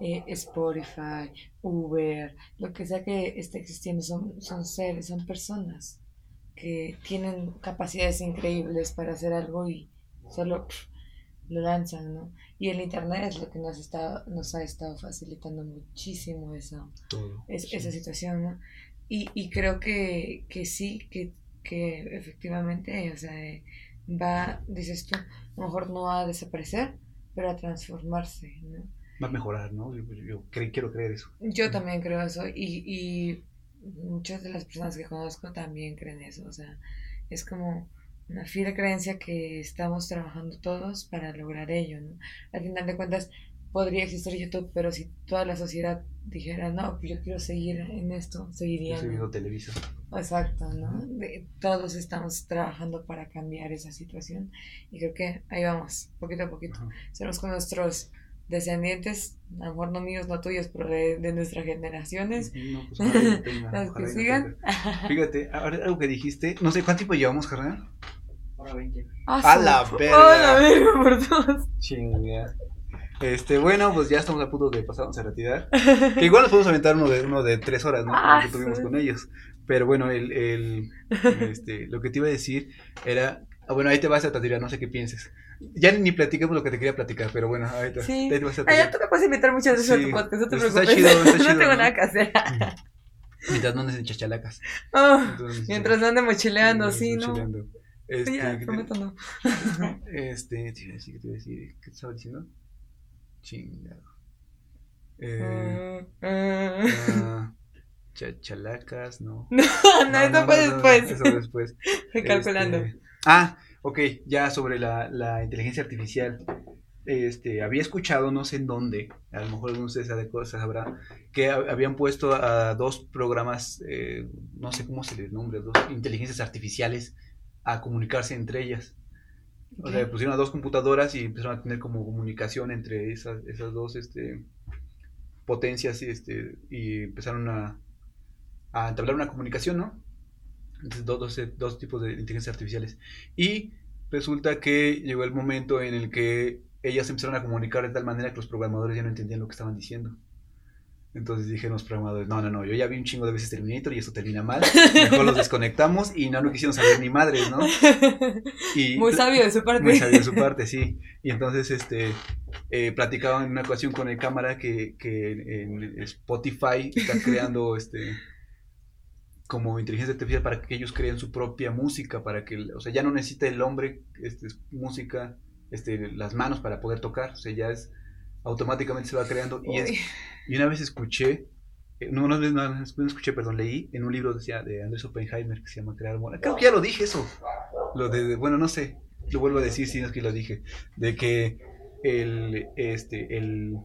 Eh, Spotify, Uber, lo que sea que esté existiendo son, son seres, son personas que tienen capacidades increíbles para hacer algo y solo lo lanzan, ¿no? Y el Internet es lo que nos, está, nos ha estado facilitando muchísimo esa, esa situación, ¿no? Y, y creo que, que sí, que, que efectivamente, o sea, va, dices tú, a lo mejor no va a desaparecer, pero a transformarse, ¿no? Va a mejorar, ¿no? Yo, quiero creer eso. Yo también creo eso y, y muchas de las personas que conozco también creen eso, o sea, es como una fiel creencia que estamos trabajando todos para lograr ello, ¿no? Al final de cuentas, podría existir YouTube, pero si toda la sociedad dijera, no, pues yo quiero seguir en esto, seguiría. Yo televisión. Exacto, ¿no? todos estamos trabajando para cambiar esa situación y creo que ahí vamos, poquito a poquito. Seremos con nuestros descendientes, a lo mejor no míos, no tuyos, pero de, de nuestras generaciones, No, pues <laughs> ojalá tenga, ojalá que sigan. tenga. Fíjate, ahora algo que dijiste, no sé cuánto tiempo llevamos, carnal. Ahora 20. ¡A ¡A la verga! ¡A la verga, por todos! Chinga. Este, bueno, pues ya estamos a punto de pasarnos a retirar. <laughs> Que igual nos podemos aventar uno de, uno de tres horas, ¿no? Ah, que tuvimos sí. con ellos. Pero bueno, el, el, este, lo que te iba a decir era. ah, bueno, ahí te vas a tatuar, no sé qué pienses. Ya ni platiquemos lo que te quería platicar, pero bueno, ahorita. Sí. ahí te vas a Ah, ya tú me puedes invitar muchas veces Sí, a tu podcast, no te pues está preocupes. chido, está <laughs> chido, no tengo ¿no? nada que hacer. Mientras no andes en chachalacas. Oh, Entonces, mientras no ande mochileando, mientras sí, ¿no? mochileando. Este, ya, ¿qué te- prometo no. <laughs> Este, te iba a decir, ¿qué te iba a decir? ¿Qué te estaba diciendo? Chingado. Eh, mm. ah, chachalacas, <laughs> no. No, no, eso fue después. Eso después. Estoy calculando. Este, ah, ok, ya sobre la, la inteligencia artificial. Este, había escuchado, no sé en dónde, a lo mejor algunos de ustedes sabe- sabrá, que ha- habían puesto a dos programas, eh, no sé cómo se les nombra, dos inteligencias artificiales a comunicarse entre ellas. O sea, pusieron a dos computadoras y empezaron a tener como comunicación entre esas, esas dos este, potencias este, y empezaron a, a entablar una comunicación, ¿no? Entonces, dos, dos, dos tipos de inteligencias artificiales. Y resulta que llegó el momento en el que ellas empezaron a comunicar de tal manera que los programadores ya no entendían lo que estaban diciendo. Entonces dijeron los programadores, no, no, no, yo ya vi un chingo de veces Terminator y esto termina mal, mejor los desconectamos y no, no quisieron saber ni madres, ¿no? Y, <laughs> Muy sabio de su parte. muy sabio de su parte, sí. Y entonces, este, eh, platicaban en una ocasión con el cámara que, que en Spotify está <laughs> creando, este, como inteligencia artificial para que ellos creen su propia música, para que, o sea, ya no necesita el hombre, este, música, este, las manos para poder tocar, o sea, ya es, automáticamente se va creando. Y, es, Uy, y una vez escuché, eh, no, no, no, no, escuché, perdón, leí en un libro decía, de Andrés Oppenheimer que se llama Crear Mola. Creo que ya lo dije eso. Lo de, de- bueno, no sé, lo vuelvo a decir si no es que lo dije. De que el, este, el,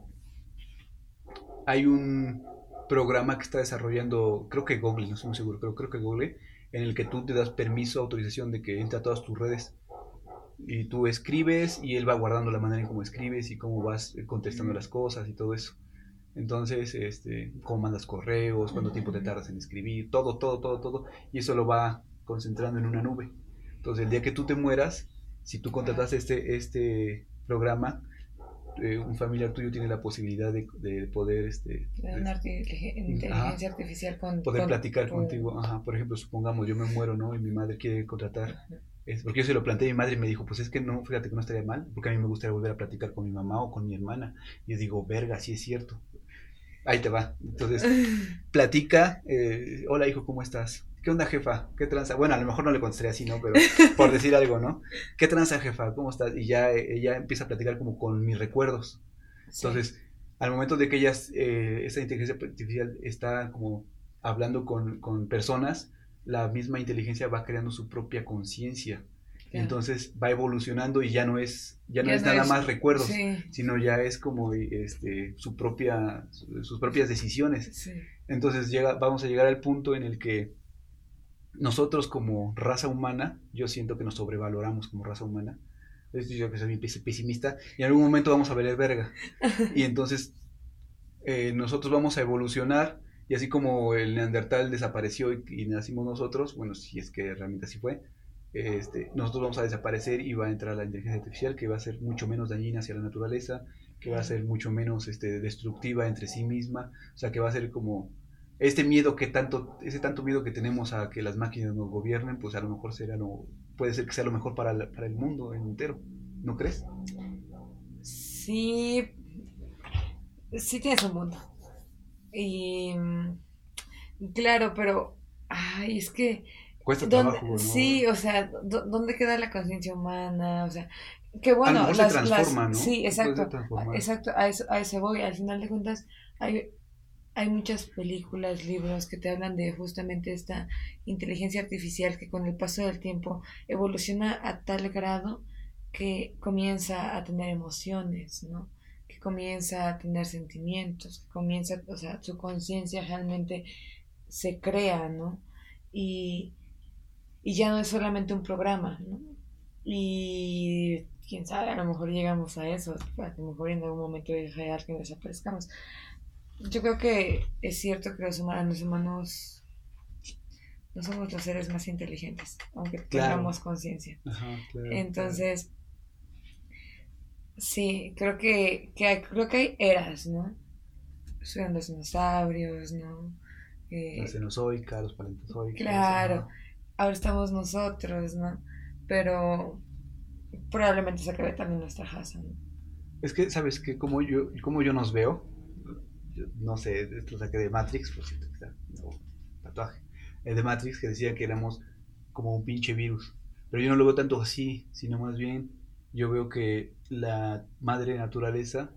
hay un programa que está desarrollando, creo que Google, no estoy muy seguro, pero creo que Google, en el que tú te das permiso, autorización de que entre a todas tus redes. Y tú escribes y él va guardando la manera en cómo escribes y cómo vas eh, contestando las cosas y todo eso. Entonces, este, cómo mandas correos, cuánto tiempo te tardas en escribir, todo, todo, todo, todo. Y eso lo va concentrando en una nube. Entonces, el día que tú te mueras, si tú contratas este, este programa, eh, un familiar tuyo tiene la posibilidad de, de poder, este, una arti- inteligencia artificial con. poder con platicar tu- contigo. Ajá, por ejemplo, supongamos yo me muero, ¿no? Y mi madre quiere contratar. Es porque yo se lo planteé a mi madre y me dijo, pues es que no, fíjate que no estaría mal, porque a mí me gustaría volver a platicar con mi mamá o con mi hermana. Y yo digo, verga, sí es cierto. Ahí te va. Entonces, <laughs> platica, eh, hola hijo, ¿cómo estás? ¿Qué onda jefa? ¿Qué tranza? Bueno, a lo mejor no le contestaré así, ¿no? Pero <laughs> por decir algo, ¿no? ¿Qué tranza jefa? ¿Cómo estás? Y ya eh, ella empieza a platicar como con mis recuerdos. Sí. Entonces, al momento de que ellas, eh, esta inteligencia artificial está como hablando con, con personas, la misma inteligencia va creando su propia conciencia. Claro. Entonces va evolucionando y ya no es, ya no Ya es no nada es- más recuerdos, Sí, sino ya es como este, su propia, su- sus propias decisiones. sí. Entonces llega, vamos a llegar al punto en el que nosotros como raza humana, yo siento que nos sobrevaloramos como raza humana. Yo que soy pesimista, y en algún momento vamos a ver verga. <laughs> Y entonces eh, nosotros vamos a evolucionar, y así como el neandertal desapareció y, y nacimos nosotros, bueno, si es que realmente así fue, este, nosotros vamos a desaparecer y va a entrar la inteligencia artificial que va a ser mucho menos dañina hacia la naturaleza, que va a ser mucho menos este, destructiva entre sí misma, o sea, que va a ser como este miedo que tanto, ese tanto miedo que tenemos a que las máquinas nos gobiernen, pues a lo mejor será lo, puede ser que sea lo mejor para, la- para el mundo entero, ¿no crees? Sí, sí tienes un mundo. Y mm, claro, pero, ay, es que, Cuesta ¿dónde- trabajo, ¿no? sí, o sea, ¿dó- ¿dónde queda la conciencia humana? O sea, que bueno, las- se las- transforma, ¿no? sí, exacto, exacto, a eso, a eso voy. Al final de cuentas, hay, hay muchas películas, libros que te hablan de justamente esta inteligencia artificial que con el paso del tiempo evoluciona a tal grado que comienza a tener emociones, ¿no? Comienza a tener sentimientos, comienza, o sea, su conciencia realmente se crea, ¿no? Y, y ya no es solamente un programa, ¿no? Y quién sabe, a lo mejor llegamos a eso, a lo mejor en algún momento de real que desaparezcamos. Yo creo que es cierto que los humanos, los humanos no somos los seres más inteligentes, aunque tengamos conciencia. Entonces, sí, creo que, que hay, creo que hay eras, ¿no? Son los dinosaurios, ¿no? Eh, la cenozoica, los paleozoicos. Claro, ahora estamos nosotros, ¿no? Pero probablemente se acabe también nuestra casa, ¿no? Es que, ¿sabes qué? Como yo, como yo nos veo, no sé, esto saqué de Matrix, por cierto, está, tatuaje, el de Matrix que decía que éramos como un pinche virus. Pero yo no lo veo tanto así, sino más bien yo veo que la madre naturaleza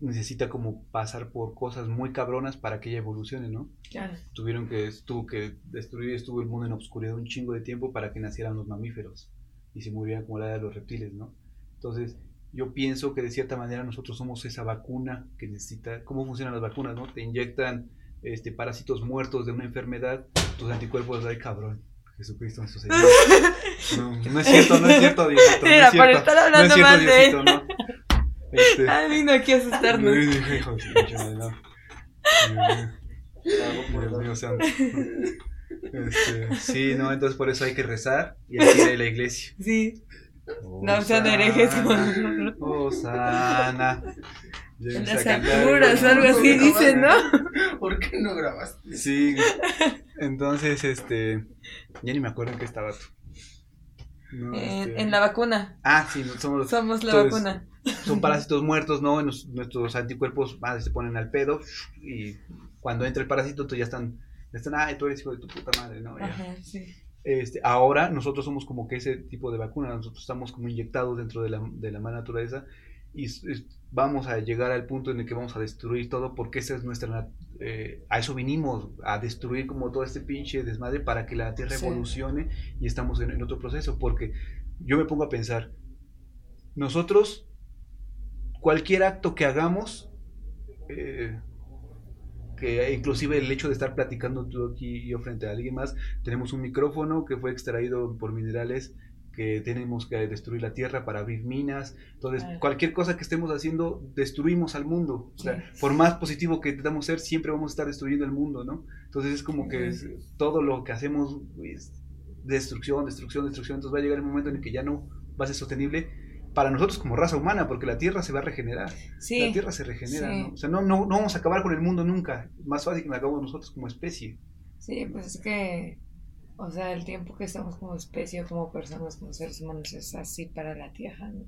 necesita como pasar por cosas muy cabronas para que ella evolucione, ¿no? Claro. Tuvieron que, tuvo que destruir, estuvo el mundo en obscuridad un chingo de tiempo para que nacieran los mamíferos y se murieran como la de los reptiles, ¿no? Entonces, yo pienso que de cierta manera nosotros somos esa vacuna que necesita, ¿cómo funcionan las vacunas, no? Te inyectan este, parásitos muertos de una enfermedad, tus anticuerpos, ay cabrón, Jesucristo nuestro Señor. No, <laughs> no es cierto, no es cierto, <laughs> Diosito. Mira, no es cierto, estar hablando no es cierto, mal de Diosito, no. Este, <laughs> Ay, vino aquí a asustarnos. Dios mío santo. Este, sí, no, entonces por eso hay que rezar y hay que ir a la iglesia. Sí. no sean herejes con. Osana. En las alturas, algo así dicen, ¿no? ¿Por qué no grabaste? Sí. Entonces, este. Ya ni me acuerdo en qué estaba tú. Este, en la vacuna. Ah, sí, somos, somos la vacuna. Son <laughs> parásitos muertos, ¿no? nuestros anticuerpos se ponen al pedo y cuando entra el parásito, tú ya están, están, ah, tú eres hijo de tu puta madre, ¿no? Ajá, sí. Este, ahora nosotros somos como que ese tipo de vacuna, nosotros estamos como inyectados dentro de la, de la naturaleza y vamos a llegar al punto en el que vamos a destruir todo porque esa es nuestra eh, a eso vinimos a destruir como todo este pinche desmadre para que la tierra evolucione y estamos en, otro proceso porque yo me pongo a pensar nosotros cualquier acto que hagamos eh, que inclusive el hecho de estar platicando tú aquí y yo frente a alguien más tenemos un micrófono que fue extraído por minerales que tenemos que destruir la tierra para abrir minas. Entonces, cualquier cosa que estemos haciendo, destruimos al mundo. O sea, por más positivo que intentamos ser, siempre vamos a estar destruyendo el mundo, ¿no? Entonces, es como que todo lo que hacemos es destrucción, destrucción, destrucción. Entonces, va a llegar el momento en el que ya no va a ser sostenible para nosotros como raza humana, porque la tierra se va a regenerar. La tierra se regenera, ¿no? O sea, no, no, no vamos a acabar con el mundo nunca. Más fácil que me acabamos nosotros como especie. Sí, pues es que o sea, el tiempo que estamos como especie, como personas, como seres humanos, es así para la Tierra, ¿no?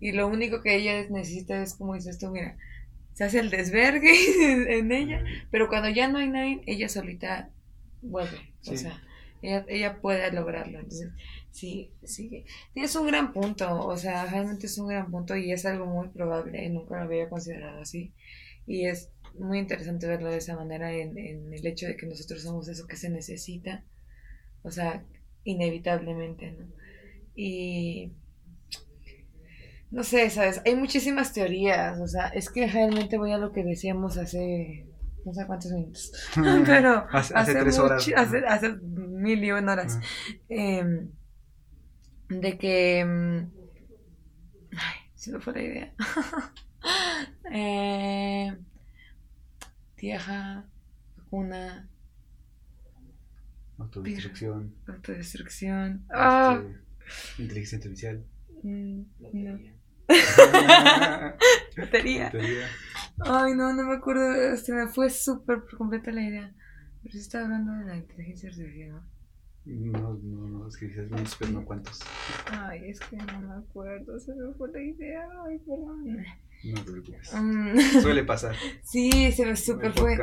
Y lo único que ella necesita es, como dices tú, mira, se hace el desvergue <laughs> en ella, pero cuando ya no hay nadie, ella solita vuelve. O sea, ella, ella puede lograrlo. Entonces, sí, sí. Es un gran punto, o sea, realmente es un gran punto y es algo muy probable, nunca lo había considerado así. Y es muy interesante verlo de esa manera en, en el hecho de que nosotros somos eso que se necesita o sea, inevitablemente, ¿no? Y no sé, ¿sabes? Hay muchísimas teorías, o sea, es que realmente voy a lo que decíamos hace no sé cuántos minutos, <laughs> pero <laughs> hace, hace, tres horas. Hace, mil y una horas. Em, de que... Em, ay, se me fue la idea. <laughs> eh, tierra, vacuna, Autodestrucción. Autodestrucción. Ah. Este, inteligencia artificial. Mm, no. <laughs> Batería. Ay, no, no me acuerdo. Se me fue súper por completa la idea. Pero sí estaba hablando de la inteligencia artificial. No, no, no, es que dices pero no cuántos. Ay, es que no me acuerdo, se me fue la idea. Ay, perdón. No te preocupes. Mm. Suele pasar. <laughs> Sí, se me super fue.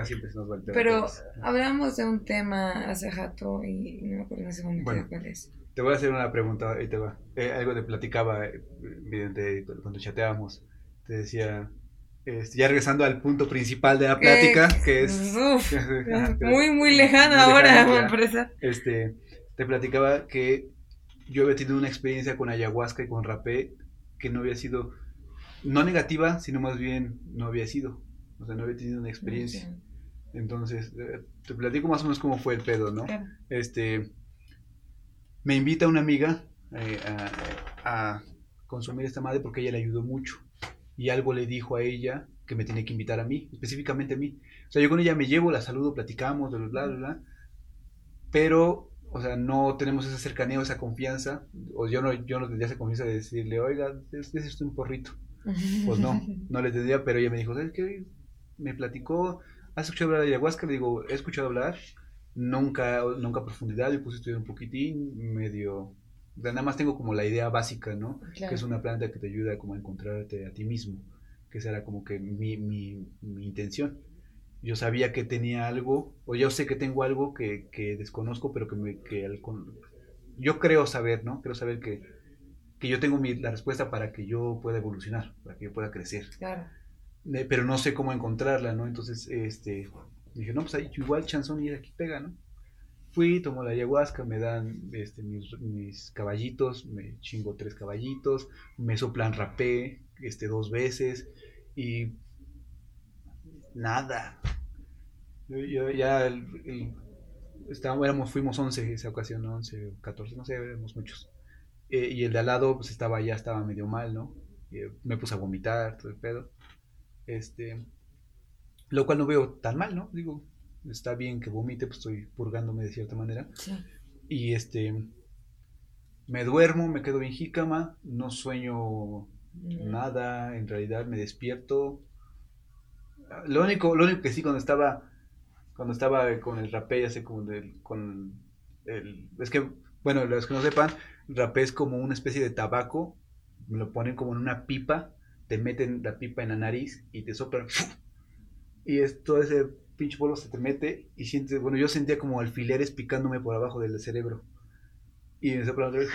Pero hablamos de un tema hace rato y no me acuerdo en ese momento cuál es. Te voy a hacer una pregunta, ahí te va. Eh, algo te platicaba eh, cuando chateábamos. Te decía, este, ya regresando al punto principal de la plática, que es... <laughs> muy, muy lejano ahora, Este, te platicaba que yo había tenido una experiencia con ayahuasca y con rapé que no había sido no negativa, sino más bien no había sido. O sea, no había tenido una experiencia. Entonces, eh, te platico más o menos cómo fue el pedo, ¿no? Este, me invita una amiga eh, a, a, consumir esta madre porque ella le ayudó mucho. Y algo le dijo a ella que me tiene que invitar a mí, específicamente a mí. O sea, yo con ella me llevo, la saludo, platicamos, bla, bla, bla, bla. Pero, o sea, no tenemos esa cercanía o esa confianza. O yo no, yo no tendría esa confianza de decirle, oiga, es, es esto un porrito. Pues no, <laughs> no le tendría, pero ella me dijo, ¿sabes qué? Me platicó, ¿has escuchado hablar de ayahuasca? Le digo, he escuchado hablar, nunca, nunca a profundidad, yo puse a estudiar un poquitín, medio, nada más tengo como la idea básica, ¿no? Que es una planta que te ayuda como a encontrarte a ti mismo, que esa era como que mi, mi, mi intención. Yo sabía que tenía algo, o yo sé que tengo algo que, que desconozco, pero que, me, que al, yo creo saber, ¿no? Creo saber que, que yo tengo mi, la respuesta para que yo pueda evolucionar, para que yo pueda crecer. Claro. Eh, pero no sé cómo encontrarla, ¿no? Entonces, este, dije, no, pues ahí igual chanzón y aquí pega, ¿no? Fui, tomo la ayahuasca, me dan este, mis, mis, caballitos, me chingo tres caballitos, me soplan rapé este, dos veces y nada. Yo, ya el, el, estábamos, éramos, fuimos 11 esa ocasión, ¿no? 11 o 14, no sé, éramos muchos. Eh, y el de al lado pues estaba ya estaba medio mal, ¿no? Eh, me puse a vomitar, todo el pedo. Este, lo cual no veo tan mal, ¿no? Digo, está bien que vomite, pues estoy purgándome de cierta manera. Sí. Y este, me duermo, me quedo bien jícama, no sueño Mm. nada, en realidad me despierto. Lo único, lo único que sí cuando estaba, cuando estaba con el rapé, ya sé, con el, con el, es que, bueno, los que no sepan, rapé es como una especie de tabaco, me lo ponen como en una pipa, te meten la pipa en la nariz y te soplan, y es todo ese pinche polvo se te mete y sientes, bueno, yo sentía como alfileres picándome por abajo del cerebro. Y me soplan otra vez.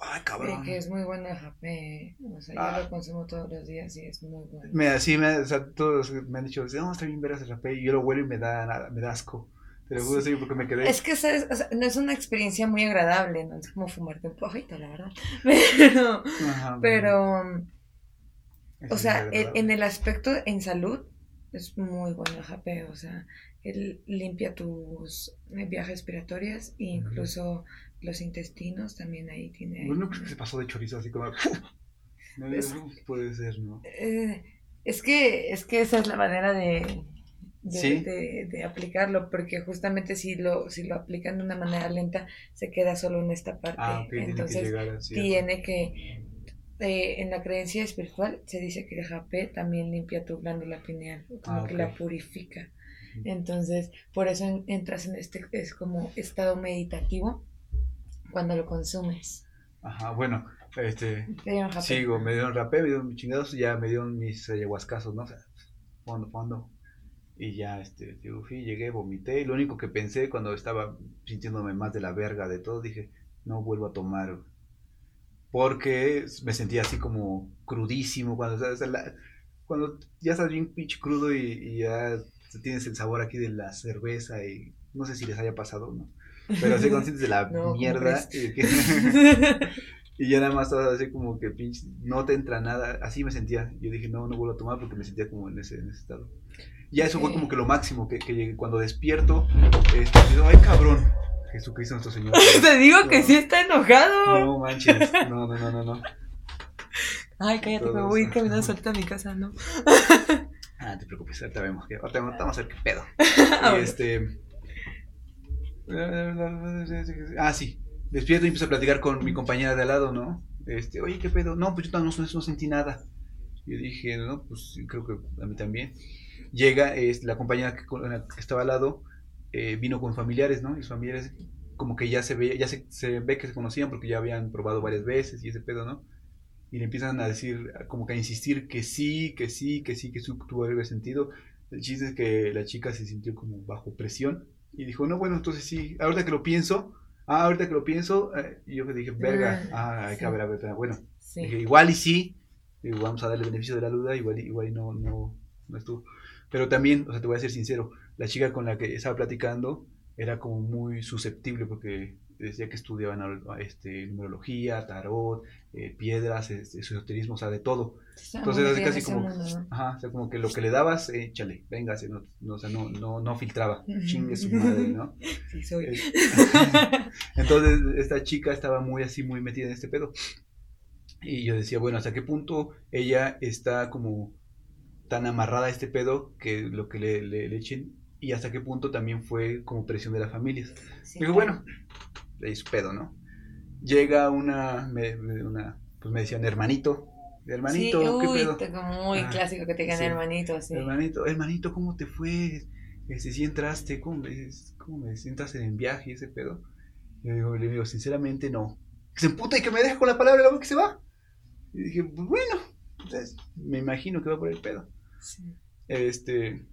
Ay, cabrón. Que es muy bueno el japé. O sea, Ah. yo lo consumo todos los días y es muy bueno. Me, así me, o sea, todos me han dicho, no, está bien veras el rapé, y yo lo huelo y me da, me da asco. Te lo juro, sí, porque me quedé. Es que ¿sabes? O sea, no es una experiencia muy agradable, no es como fumarte un pojito, la verdad. <laughs> Pero, Ajá, pero es o sea, muy en, el aspecto en salud es muy bueno el japé, o sea, él limpia tus eh, vías respiratorias e incluso los intestinos también ahí tiene. Bueno, no creo que se pasó de chorizo así como. <laughs> No, Es- no puede ser, ¿no? Eh, es que es que esa es la manera de de, Sí. de- de aplicarlo, porque justamente si lo si lo aplican de una manera lenta se queda solo en esta parte. Ah, ok, tiene que Entonces llegar así. tiene que eh, en la creencia espiritual se dice que el japé también limpia tu glándula pineal, como Ah, que la purifica. Entonces, por eso en- entras en este es como estado meditativo cuando lo consumes. Ajá, bueno, este. Sigo, me dieron rapé, me dieron mis chingados, ya me dieron mis ayahuascazos, ¿no? O sea, fondo, fondo. Y ya, este, digo, fui, llegué, vomité. Y lo único que pensé cuando estaba sintiéndome más de la verga de todo, dije, no vuelvo a tomar. Porque me sentía así como crudísimo. Cuando, o sea, la- cuando ya estás bien pinche crudo y, y ya tienes el sabor aquí de la cerveza y no sé si les haya pasado, ¿no? Pero así conscientes de la <laughs> No, ¿cómo mierda. que- <laughs> <laughs> y ya nada más estaba así como que pinche, no te entra nada, así me sentía. Yo dije, no, no vuelvo a tomar porque me sentía como en ese, en ese estado. Ya eso fue como que lo máximo, que, que llegué- cuando despierto, este, digo, ay cabrón, Jesucristo nuestro Señor. <laughs> Te digo que sí está enojado. No manches, no, no, no, no, no. Ay, cállate, me voy eso. caminando suelta a mi casa, ¿no? Ah, no te preocupes, ahorita vemos, que- ahorita vamos a ver qué pedo. <laughs> Y este. Ah, sí. Despierto y empiezo a platicar con mi compañera de al lado, ¿no? Este, oye, ¿qué pedo? No, pues yo no, no, no sentí nada. Yo dije, no, pues sí, creo que a mí también. Llega la compañera que, con la que estaba al lado, eh, vino con familiares, ¿no? Y sus familiares, como que ya se ve, ya se, se ve que se conocían porque ya habían probado varias veces y ese pedo, ¿no? Y le empiezan a decir, como que a insistir que sí, que sí, que sí, que su tuvo algo sentido. El chiste es que la chica se sintió como bajo presión y dijo, no, bueno, entonces sí, ahorita que lo pienso, ah, ahorita que lo pienso, eh, yo que dije, verga, ah, hay que ver, a ver, pero bueno, Sí. dije, igual y sí, digo, vamos a darle el beneficio de la duda, igual, igual y no, no, no estuvo. Pero también, o sea, te voy a ser sincero, la chica con la que estaba platicando era como muy susceptible porque decía que estudiaban este, numerología, tarot, eh, piedras, esoterismo, o sea, de todo. Entonces, así casi como, ajá, o sea, como que lo que le dabas, échale, venga, no, no, o sea, no, no, no filtraba, chingue su madre, ¿no? <laughs> Sí, soy. Eh, <laughs> entonces, esta chica estaba muy así, muy metida en este pedo. Y yo decía, bueno, ¿hasta qué punto ella está como tan amarrada a este pedo que lo que le, le, echen y hasta qué punto también fue como presión de las familias. Digo, bueno, le hizo pedo, ¿no? Llega una, me, una, pues me decían hermanito, hermanito, ¿qué pedo? Tengo muy ah, clásico que te digan hermanito, sí. Hermanito, hermanito, ¿cómo te fue? Este, si entraste, ¿cómo me, cómo me sientas en viaje ese pedo? Y digo, le digo, sinceramente no. Que se emputa y que me deja con la palabra la que se va. Y dije, pues bueno, entonces, me imagino que va por el pedo. Sí. Este,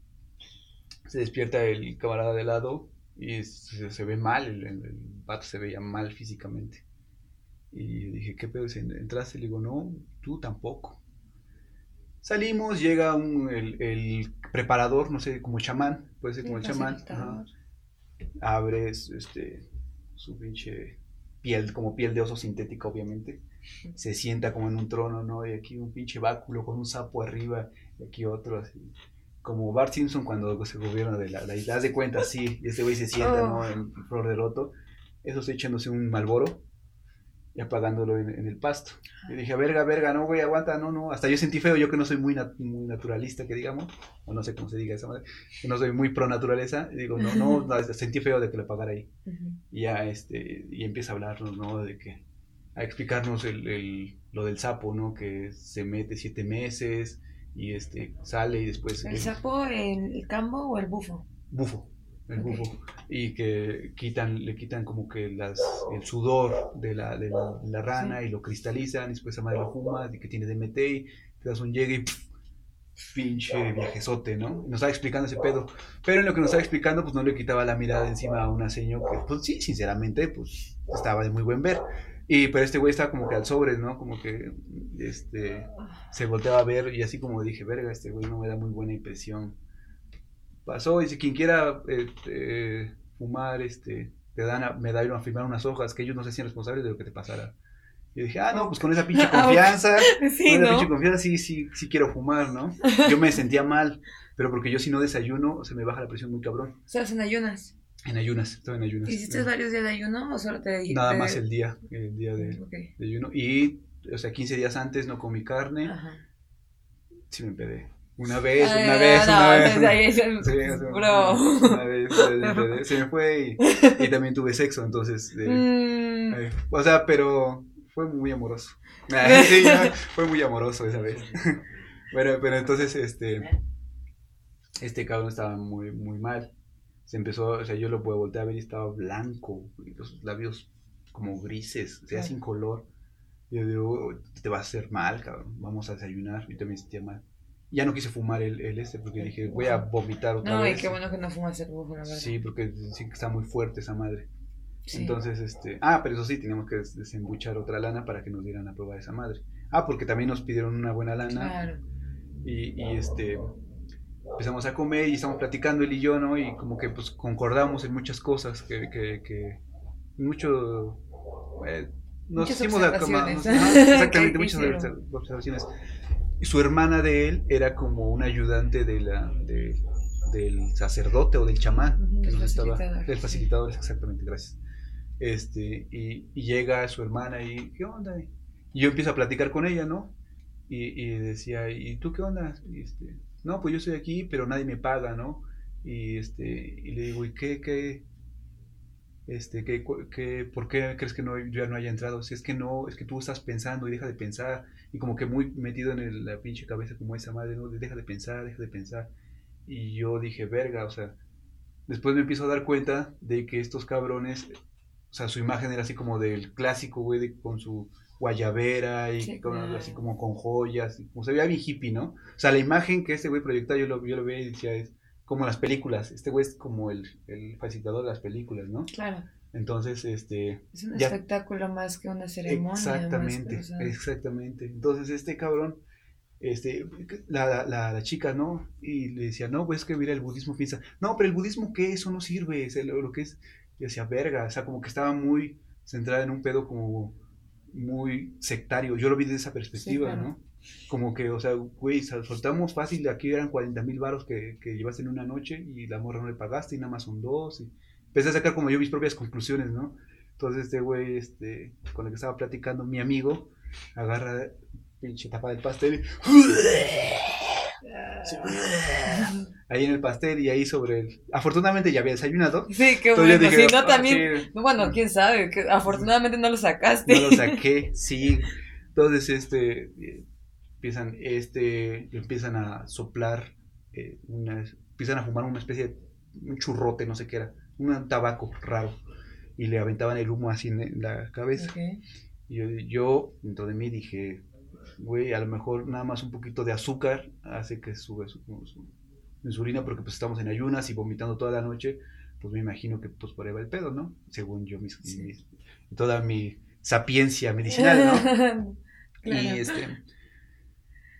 se despierta el camarada de lado y se, ve mal, el, el, pato se veía mal físicamente. Y dije, ¿qué pedo? ¿Entraste? Le digo, no, tú tampoco. Salimos, llega un, el, preparador, no sé, como chamán, puede ser como el chamán. Abres este, su pinche piel, como piel de oso sintética, obviamente. Se sienta como en un trono, ¿no? Y aquí un pinche báculo con un sapo arriba, y aquí otro así como Bart Simpson cuando se gobierna de la, la isla. de cuenta, sí, y este güey se sienta, ¿no? Oh. En flor de loto. Esos echándose un malboro y apagándolo en, el pasto. Y dije, verga, verga, no, güey, aguanta, no, no. Hasta yo sentí feo, yo que no soy muy, muy naturalista, que digamos, o no sé cómo se diga esa madre, que no soy muy pro naturaleza. Y digo, no, no, <laughs> sentí feo de que lo apagara ahí. Y ya, este, y empieza a hablarnos, ¿no? De que, a explicarnos el, el, lo del sapo, ¿no? Que se mete siete meses y este sale y después... ¿El sapo, el, cambo o el bufo? Bufo, el bufo. Y que quitan, le quitan como que las, el sudor de la, de la, rana y lo cristalizan, y después a madre lo fuma, y que tiene DMT y te das un llegue y pinche viajezote, ¿no? nos estaba explicando ese pedo. Pero en lo que nos estaba explicando, pues no le quitaba la mirada encima a una señora que, pues sí, sinceramente, pues estaba de muy buen ver. Y pero este güey estaba como que al sobre, ¿no? Como que este se volteaba a ver y así como dije, verga, este güey no me da muy buena impresión. Pasó y si quien quiera este, fumar, este, te dan a, me da a firmar unas hojas que ellos no se hacían responsables de lo que te pasara. Y dije, ah, no, pues con esa <laughs> pinche confianza, <laughs> sí, con esa pinche confianza sí, sí, sí quiero fumar, ¿no? Yo me sentía mal, pero porque yo si no desayuno, se me baja la presión muy cabrón. O sea, en ayunas. En ayunas, estaba en ayunas. ¿Hiciste varios días de ayuno o solo te Nada más el día, el día de, de, ayuno. Y, o sea, 15 días antes no comí carne. Ajá. Sí me empedé. Una vez, una vez, una vez. Bro. Una, vez, se me fue <laughs> y, también tuve sexo, entonces. Mm. o sea, pero fue muy amoroso. <laughs> <laughs> sí, fue muy amoroso esa vez. bueno, pero entonces, este. Este cabrón estaba muy, muy mal se empezó, o sea, yo lo voltear a ver y estaba blanco, los labios como grises, o sea, sin color. Yo digo, te va a hacer mal, cabrón, vamos a desayunar. Yo también sentía mal. Ya no quise fumar el, el este porque dije, voy a vomitar otra vez. No, y qué bueno que no fumas el bufo, la verdad. Sí, porque sí que está muy fuerte esa madre. Entonces, este, ah, pero eso sí, teníamos que desembuchar otra lana para que nos dieran a probar esa madre. Ah, porque también nos pidieron una buena lana. Claro. Y, y este, empezamos a comer y estamos platicando él y yo, ¿no? Y como que pues concordamos en muchas cosas, que, que, que mucho... Eh, nos muchas hicimos observaciones. <laughs> exactamente, muchas observaciones. Y su hermana de él era como un ayudante de la, de, del sacerdote o del chamán, que nos estaba, del facilitador, exactamente, gracias. Este, y, y, llega su hermana y, ¿qué onda? Y yo empiezo a platicar con ella, ¿no? Y, y decía, ¿y tú qué onda? Y este, no, pues yo estoy aquí, pero nadie me paga, ¿no? Y, este, y le digo, ¿y qué, qué, este, qué, qué, por qué crees que no, yo ya no haya entrado? Si es que no, es que tú estás pensando y deja de pensar, y como que muy metido en la pinche cabeza como esa madre, ¿no? Deja de pensar, deja de pensar. Y yo dije, verga, o sea, después me empiezo a dar cuenta de que estos cabrones, o sea, su imagen era así como del clásico, güey, con su guayabera y así como con joyas, como se veía bien hippie, ¿no? O sea, la imagen que este güey proyectaba, yo lo, yo lo veía y decía, es como las películas, este güey es como el, el facilitador de las películas, ¿no? Claro. Entonces, este... Es un espectáculo más que una ceremonia. Exactamente, exactamente. Entonces, este cabrón, este, la, la, la, chica, ¿no? Y le decía, no, pues es que mira, el budismo piensa, no, pero el budismo, ¿qué? Eso no sirve, es lo, lo que es Y decía, verga, o sea, como que estaba muy centrada en un pedo como muy sectario. Yo lo vi desde esa perspectiva, ¿no? Como que, o sea, güey, soltamos fácil, aquí eran 40 mil baros que, que llevaste en una noche y la morra no le pagaste y nada más son dos. Y empecé a sacar como yo mis propias conclusiones, ¿no? Entonces este güey, este, con el que estaba platicando, mi amigo, agarra pinche tapa del pastel y... <laughs> ahí en el pastel y ahí sobre el... Afortunadamente ya había desayunado. Sí, qué bueno. si no, ah, también... Bueno, quién sabe. Que afortunadamente no lo sacaste. No lo saqué, <laughs> sí. Entonces, este... Empiezan, este... Empiezan a soplar eh, una... Empiezan a fumar una especie de... Un churrote, no sé qué era. Un tabaco raro. Y le aventaban el humo así en la cabeza. Y yo, yo, dentro de mí dije, güey, a lo mejor nada más un poquito de azúcar hace que sube su, insulina porque pues estamos en ayunas y vomitando toda la noche, pues me imagino que pues por ahí va el pedo, ¿no? Según yo, mis, toda mi sapiencia medicinal, ¿no? <laughs> Y este...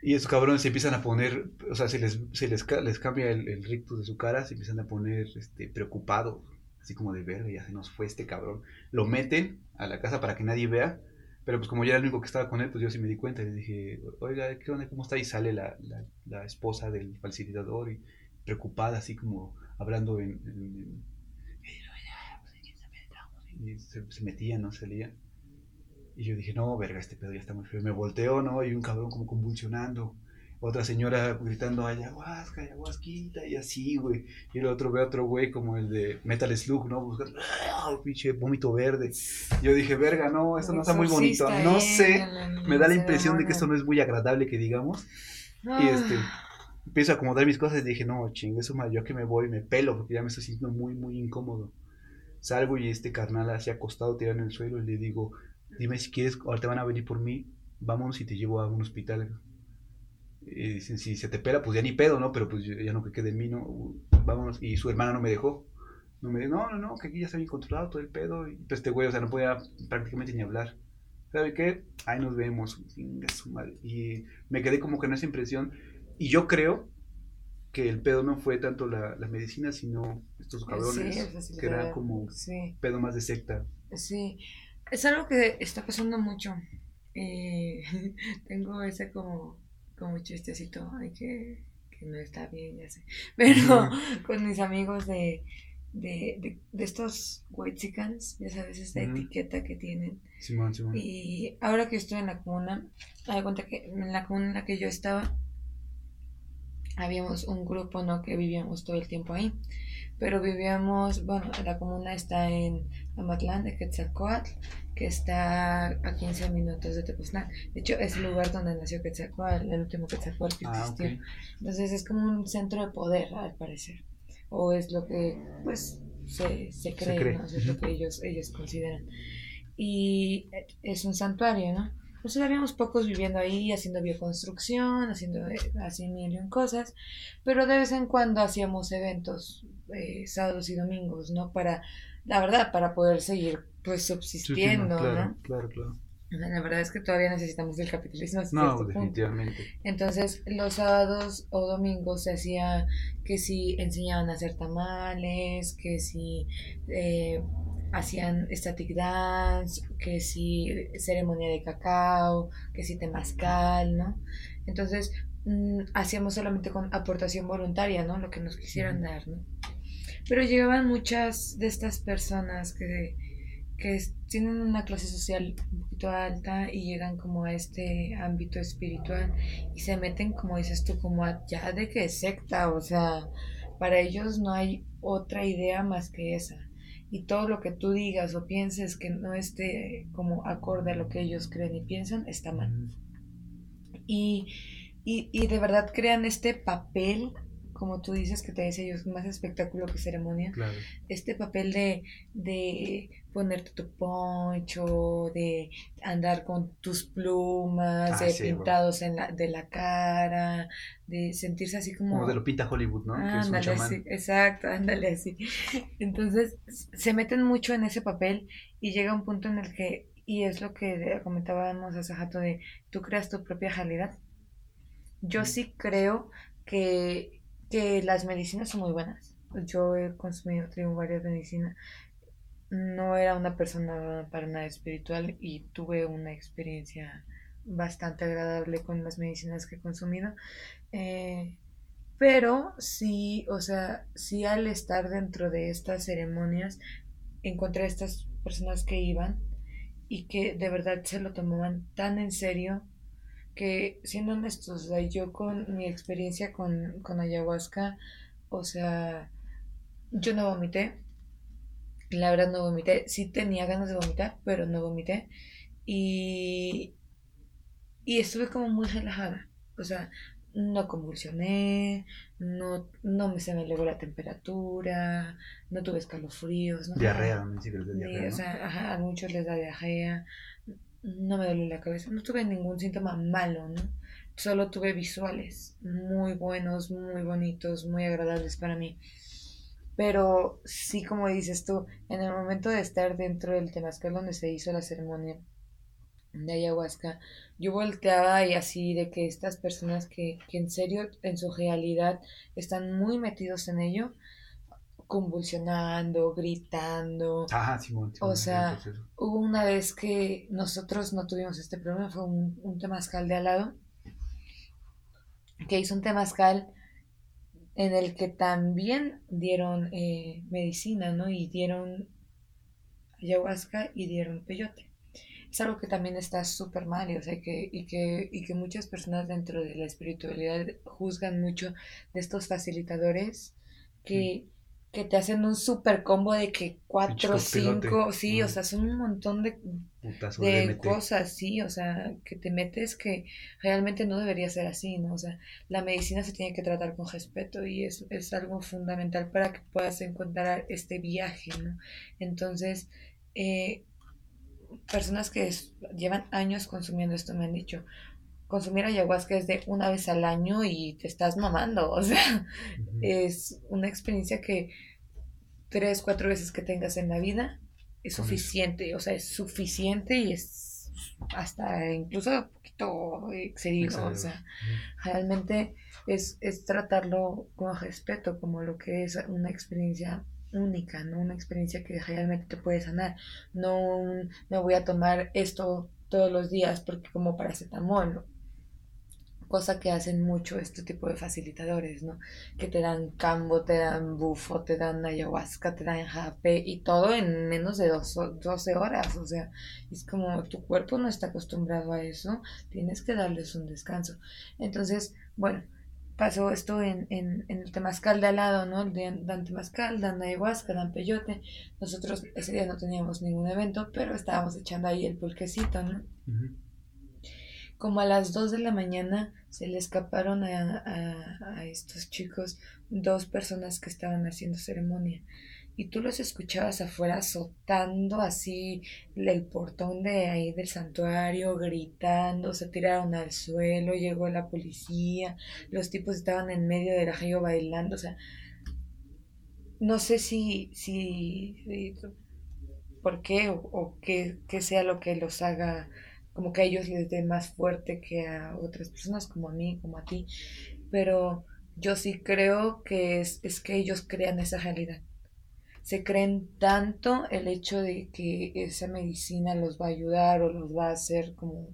Y esos cabrones se empiezan a poner, o sea, se les, se les, les cambia el, el, rictus de su cara, se empiezan a poner este, preocupados, así como de ver, ya se nos fue este cabrón. Lo meten a la casa para que nadie vea, pero pues como yo era el único que estaba con él, pues yo sí me di cuenta y le dije, oiga, ¿qué onda? ¿Cómo está? Y sale la, la, esposa del facilitador y preocupada, así como hablando en... y se, se, metía, no salía. Y yo dije, no, verga, este pedo ya está muy feo. Me volteo, ¿no? Y un cabrón como convulsionando otra señora gritando ayahuasca, ayahuasquita y así, güey. Y el otro ve a otro güey como el de Metal Slug, ¿no? Buscando, ¡ah! pinche vómito verde. Yo dije, verga, no, esto no está muy bonito. No sé, me da la impresión de que esto no es muy agradable que digamos. Y este, empiezo a acomodar mis cosas y dije, no, chingue eso, yo que me voy, me pelo, porque ya me estoy sintiendo muy, muy incómodo. Salgo y este carnal así acostado, tirado en el suelo, y le digo, dime si quieres, ahorita van a venir por mí, vámonos y te llevo a un hospital. Y dicen, si se te pela, pues ya ni pedo, ¿no? Pero pues ya no que quede en mí, ¿no? Vámonos. Y su hermana no me dejó. No me dijo, no, no, no, que aquí ya está bien controlado todo el pedo. Y pues este güey, o sea, no podía prácticamente ni hablar. ¿Sabe qué? Ahí nos vemos. Y me quedé como que en esa impresión. Y yo creo que el pedo no fue tanto la, la medicina, sino estos cabrones, que eran como pedo más de secta. Sí, es algo que está pasando mucho. Eh, <laughs> tengo ese como como chistecito de que, que no está bien, ya sé. <laughs> Pero con mis amigos de, de, de, estos white chickens, ya sabes, esta etiqueta que tienen. Simón, Simón. Y ahora que estoy en la comuna, me doy cuenta que en la comuna en la que yo estaba, habíamos un grupo, ¿no? Que vivíamos todo el tiempo ahí. Pero vivíamos, bueno, la comuna está en Amatlán de Quetzalcoatl que está a 15 minutos de Tepoztlán. De hecho, es el lugar donde nació Quetzalcoatl, el último Quetzalcoatl que ah, existió. Entonces es como un centro de poder, al parecer. O es lo que, pues, se, se cree, ¿no? Es lo que ellos, ellos consideran. Y es un santuario, ¿no? Entonces habíamos pocos viviendo ahí, haciendo bioconstrucción, haciendo eh, así mil cosas, pero de vez en cuando hacíamos eventos eh, sábados y domingos, ¿no? Para, la verdad, para poder seguir pues subsistiendo, claro, Claro, claro. La verdad es que todavía necesitamos del capitalismo. No, definitivamente. Entonces, los sábados o domingos se hacía que si enseñaban a hacer tamales, que si eh, hacían static dance, que si ceremonia de cacao, que si temazcal, ¿no? Entonces, mm, hacíamos solamente con aportación voluntaria, ¿no? Lo que nos quisieran dar, ¿no? Pero llegaban muchas de estas personas que que tienen una clase social un poquito alta y llegan como a este ámbito espiritual y se meten, como dices tú, como ya de que secta, o sea, para ellos no hay otra idea más que esa. Y todo lo que tú digas o pienses que no esté como acorde a lo que ellos creen y piensan, está mal. Y, y, y de verdad crean este papel como tú dices, que te dice ellos, más espectáculo que ceremonia. Este papel de, de ponerte tu poncho, de andar con tus plumas, ah, de pintados en la, de la cara, de sentirse así como... Como de lo pinta Hollywood, ¿no? Ándale, así, exacto, ándale así. Entonces, se meten mucho en ese papel y llega un punto en el que, y es lo que comentábamos hace rato, de tú creas tu propia realidad. Yo sí creo que las medicinas son muy buenas. Yo he consumido, tengo varias medicinas no era una persona para nada espiritual y tuve una experiencia bastante agradable con las medicinas que he consumido. Eh, pero sí, o sea, sí al estar dentro de estas ceremonias, encontré a estas personas que iban y que de verdad se lo tomaban tan en serio que, siendo honestos, yo con mi experiencia con, con ayahuasca, o sea, yo no vomité, la verdad no vomité, sí tenía ganas de vomitar, pero no vomité y, y estuve como muy relajada, o sea, no convulsioné, no, no me se me elevó la temperatura, no tuve escalofríos. No, diarrea, también sí que. O sea, a muchos les da diarrea, no me duele la cabeza, no tuve ningún síntoma malo, ¿no? Solo tuve visuales muy buenos, muy bonitos, muy agradables para mí. Pero sí, como dices tú, en el momento de estar dentro del temazcal donde se hizo la ceremonia, de ayahuasca, yo volteaba y así de que estas personas que, que en serio, en su realidad, están muy metidos en ello, convulsionando, gritando. Ajá, Simón. o sea, hubo una vez que nosotros no tuvimos este problema, fue un, un temazcal de al lado, que hizo un temazcal en el que también dieron eh, medicina, ¿no? Y dieron ayahuasca y dieron peyote es algo que también está súper mal y, o sea, que, y, que, y que muchas personas dentro de la espiritualidad juzgan mucho de estos facilitadores que, que te hacen un súper combo de que cuatro, cinco, sí, o sea, son un montón de, de cosas, sí, o sea, que te metes que realmente no debería ser así, ¿no? O sea, la medicina se tiene que tratar con respeto y es, es algo fundamental para que puedas encontrar este viaje, ¿no? Entonces, eh, personas que llevan años consumiendo esto me han dicho, consumir ayahuasca es de una vez al año y te estás mamando, o sea, es una experiencia que tres, cuatro veces que tengas en la vida es suficiente, o sea, es suficiente y es hasta incluso un poquito excedido, o sea, realmente es, es tratarlo con respeto, como lo que es una experiencia única, ¿no? Una experiencia que realmente te puede sanar. No me voy a tomar esto todos los días porque como paracetamol, cosa que hacen mucho este tipo de facilitadores, ¿no? Que te dan cambo, te dan bufo, te dan ayahuasca, te dan jape y todo en menos de dos, 12 horas, o sea, es como tu cuerpo no está acostumbrado a eso, tienes que darles un descanso. Entonces, bueno, pasó esto en, en, en el temazcal de al lado, ¿no? Dan temazcal, dan ayahuasca, dan peyote. Nosotros ese día no teníamos ningún evento, pero estábamos echando ahí el pulquecito, ¿no? Como a las 2 de la mañana se le escaparon a, a, a estos chicos dos personas que estaban haciendo ceremonia. Y tú los escuchabas afuera azotando así el portón de ahí del santuario, gritando, se tiraron al suelo, llegó la policía, los tipos estaban en medio del río bailando, o sea, no sé si, si, por qué o, o qué, sea lo que los haga como que a ellos les dé más fuerte que a otras personas como a mí, como a ti, pero yo sí creo que es, es que ellos crean esa realidad. Se creen tanto el hecho de que esa medicina los va a ayudar o los va a hacer como,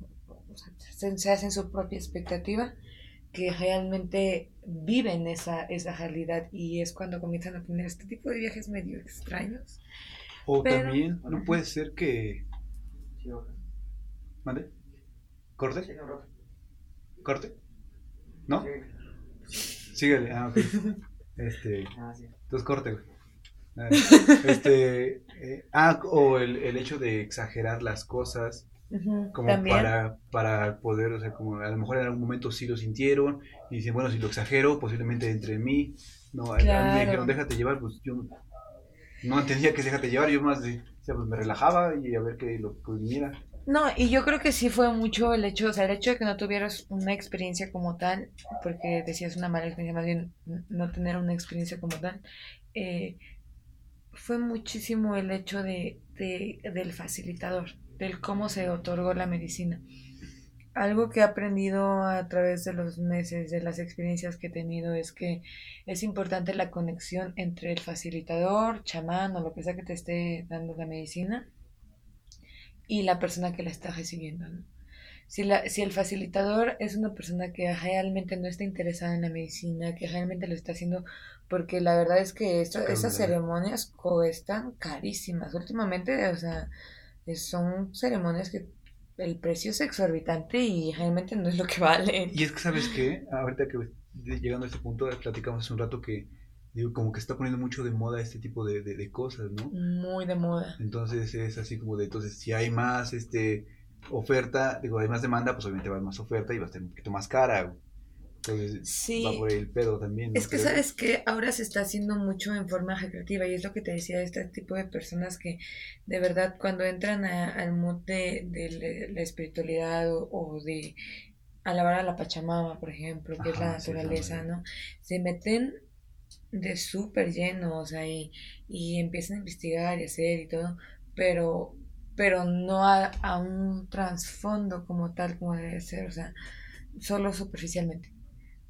se, hacen su propia expectativa, que realmente viven esa, esa realidad. Y es cuando comienzan a tener este tipo de viajes medio extraños. O también, no puede ser que... ¿Mande? ¿Corte? ¿Corte? ¿No? Síguele, ah, ok. <laughs> Este, ah, entonces corte, güey. Ah, este, eh, ah, o el, el, hecho de exagerar las cosas, como para, para poder, o sea, como a lo mejor en algún momento sí lo sintieron y dicen, bueno, si lo exagero, posiblemente entre mí, no, me dijeron, déjate llevar, pues yo no entendía que déjate llevar, yo más de, o sea, pues me relajaba y a ver qué lo pues mira. No, y yo creo que sí fue mucho el hecho, o sea, el hecho de que no tuvieras una experiencia como tal, porque decías una mala experiencia, más bien no tener una experiencia como tal, eh, fue muchísimo el hecho de, del facilitador, del cómo se otorgó la medicina. algo que he aprendido a través de los meses, de las experiencias que he tenido, es que es importante la conexión entre el facilitador, chamán o lo que sea que te esté dando la medicina y la persona que la está recibiendo. Si, la, si el facilitador es una persona que realmente no está interesada en la medicina, que realmente lo está haciendo porque la verdad es que esas ceremonias cuestan carísimas. Últimamente, o sea, son ceremonias que el precio es exorbitante y realmente no es lo que <laughs> vale. Y es que, ¿sabes qué? Ahorita que llegando a este punto, platicamos hace un rato que, digo, como que está poniendo mucho de moda este tipo de, de, cosas, ¿no? Muy de moda. Entonces es así como de, entonces, si hay más este oferta, digo, hay más demanda, pues obviamente va a haber más oferta y va a estar un poquito más cara. Entonces sí. va por el pedo también. Es que sabes que ahora se está haciendo mucho en forma recreativa y es lo que te decía de este tipo de personas que de verdad cuando entran al mood de, la espiritualidad o, de alabar a la Pachamama, por ejemplo, que es la naturaleza, ¿no? Se meten de súper lleno, o sea, y, y, empiezan a investigar y hacer y todo, pero, pero no a, a un trasfondo como tal como debe ser, o sea, solo superficialmente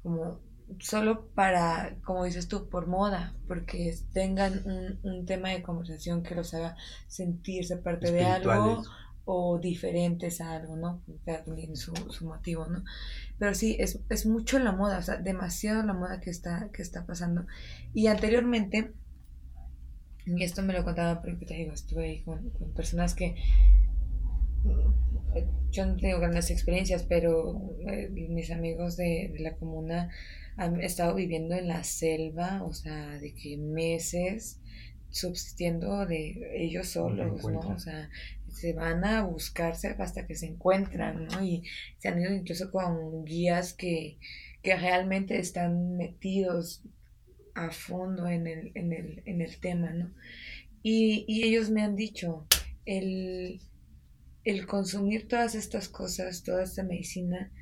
como solo para, como dices tú, por moda, porque tengan un, un tema de conversación que los haga sentirse parte de algo o diferentes a algo, ¿no? Cada su, su motivo, ¿no? Pero sí, es, es mucho la moda, o sea, demasiado la moda que está, que está pasando. Y anteriormente, y esto me lo contaba porque te digo, estuve ahí con, con personas que yo no tengo grandes experiencias, pero eh, mis amigos de, la comuna han estado viviendo en la selva, o sea, de que meses subsistiendo de ellos solos, ¿no? O sea, se van a buscarse hasta que se encuentran, ¿no? Y se han ido incluso con guías que, que realmente están metidos a fondo en el, en el, en el tema, ¿no? Y, y ellos me han dicho, el, el consumir todas estas cosas, toda esta medicina,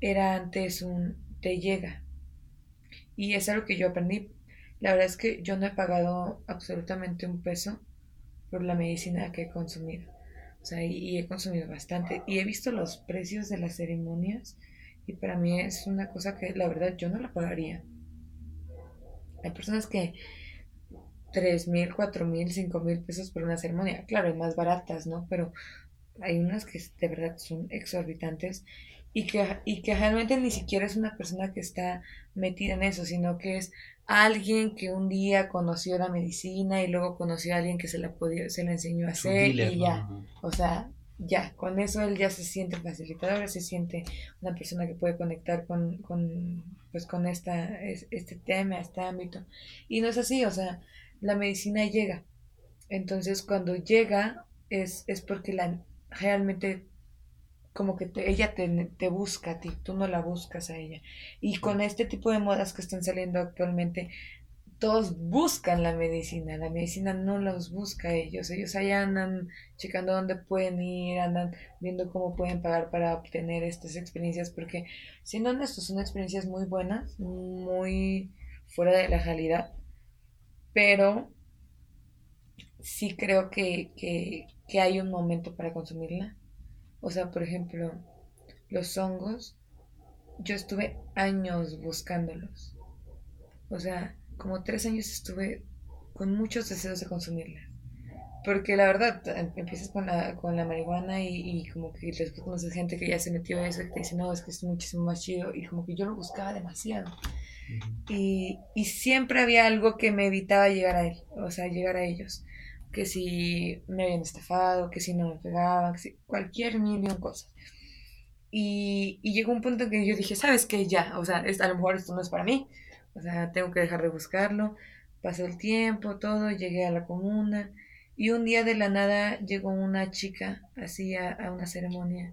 era antes un te llega. Y es algo que yo aprendí. La verdad es que yo no he pagado absolutamente un peso por la medicina que he consumido. O sea, y, he consumido bastante. Y he visto los precios de las ceremonias. Y para mí es una cosa que la verdad yo no la pagaría. Hay personas que tres mil, cuatro mil, cinco mil pesos por una ceremonia. Claro, hay más baratas, ¿no? Pero hay unas que de verdad son exorbitantes y que, y que realmente ni siquiera es una persona que está metida en eso, sino que es alguien que un día conoció la medicina y luego conoció a alguien que se la podía, se la enseñó a hacer y ya, o sea, ya, con eso él ya se siente facilitador, se siente una persona que puede conectar con, con pues con esta, este tema, este ámbito. Y no es así, o sea, la medicina llega. Entonces cuando llega es, es porque la, realmente como que ella te, te, busca a ti, tú no la buscas a ella. Y con este tipo de modas que están saliendo actualmente, todos buscan la medicina, la medicina no los busca a ellos, ellos allá andan checando dónde pueden ir, andan viendo cómo pueden pagar para obtener estas experiencias, porque siendo honestos, son experiencias muy buenas, muy fuera de la realidad, pero sí creo que, que, que hay un momento para consumirla. O sea, por ejemplo, los hongos, yo estuve años buscándolos. O sea, como tres años estuve con muchos deseos de consumirla. Porque la verdad, em, empiezas con la, con la marihuana y, como que después conoces gente que ya se metió a eso y te dice, no, es que es muchísimo más chido. Y como que yo lo buscaba demasiado. y, y siempre había algo que me evitaba llegar a él, o sea, llegar a ellos que si me habían estafado, que si no me pegaban, que si cualquier millón cosas. Y, y, llegó un punto en que yo dije, ¿sabes qué? Ya, o sea, a lo mejor esto no es para mí, o sea, tengo que dejar de buscarlo. Pasó el tiempo, todo, llegué a la comuna y un día de la nada llegó una chica así a, una ceremonia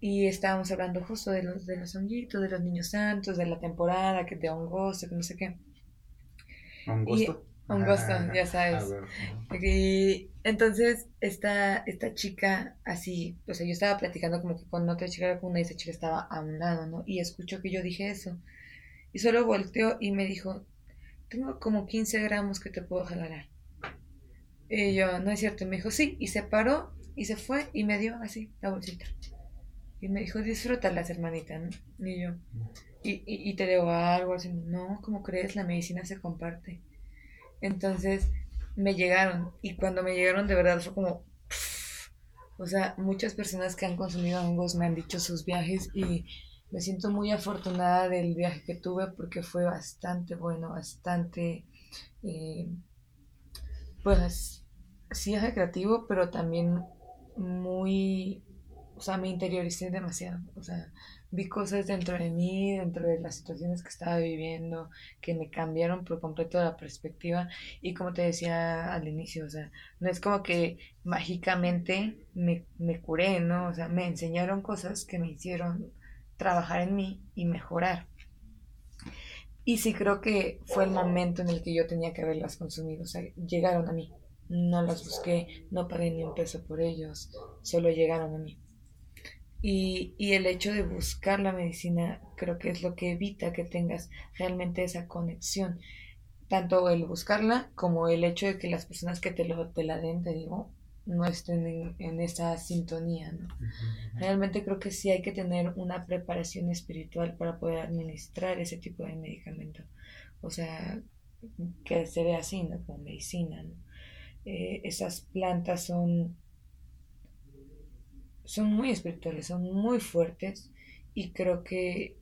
y estábamos hablando justo de los, de los honguitos, de los niños santos, de la temporada, que de hongosto, que no sé qué. ¿Hongosto? Un gusto, ya sabes. Y entonces, esta, esta chica, así, o sea, yo estaba platicando como que con otra chica con una y esa chica estaba a un lado, ¿no? Y escuchó que yo dije eso. Y solo volteó y me dijo, tengo como 15 gramos que te puedo jalar. Y yo, no es cierto. Y me dijo, sí. Y se paró y se fue y me dio así la bolsita. Y me dijo, disfrútalas, hermanita, ¿no? Y yo, y, y, te debo algo, así, no, ¿cómo crees? La medicina se comparte. Entonces me llegaron, y cuando me llegaron de verdad fue como, o sea, muchas personas que han consumido hongos me han dicho sus viajes y me siento muy afortunada del viaje que tuve porque fue bastante bueno, bastante, eh, pues sí es recreativo, pero también muy, o sea, me interioricé demasiado, o sea, vi cosas dentro de mí, dentro de las situaciones que estaba viviendo, que me cambiaron por completo la perspectiva y como te decía al inicio, o sea, no es como que mágicamente me, me curé, ¿no? O sea, me enseñaron cosas que me hicieron trabajar en mí y mejorar. Y sí creo que fue el momento en el que yo tenía que haberlas consumido, o sea, llegaron a mí. No las busqué, no pagué ni un peso por ellos, solo llegaron a mí. Y, y, el hecho de buscar la medicina creo que es lo que evita que tengas realmente esa conexión. Tanto el buscarla como el hecho de que las personas que te, lo, te la den, te digo, no estén en, esa sintonía. ¿no? Realmente creo que sí hay que tener una preparación espiritual para poder administrar ese tipo de medicamento. O sea, que se ve así, ¿no? Como medicina. ¿no? Eh, esas plantas son, son muy espirituales, son muy fuertes y creo que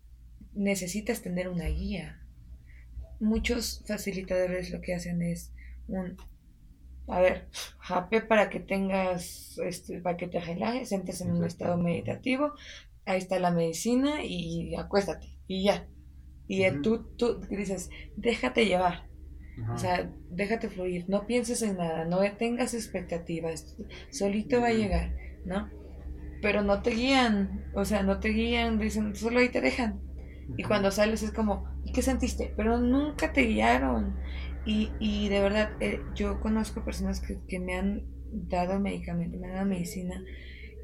necesitas tener una guía. Muchos facilitadores lo que hacen es un a ver, jape para que tengas, este, para que te relajes, entres en un estado meditativo, ahí está la medicina y acuéstate y ya. Y tú, tú dices, déjate llevar, o sea, déjate fluir, no pienses en nada, no tengas expectativas, solito va a llegar, ¿no? Pero no te guían, o sea, no te guían, dicen, solo ahí te dejan. Y cuando sales es como, ¿y qué sentiste? Pero nunca te guiaron. Y, y de verdad, eh, yo conozco personas que, que me han dado medicamento, me han dado medicina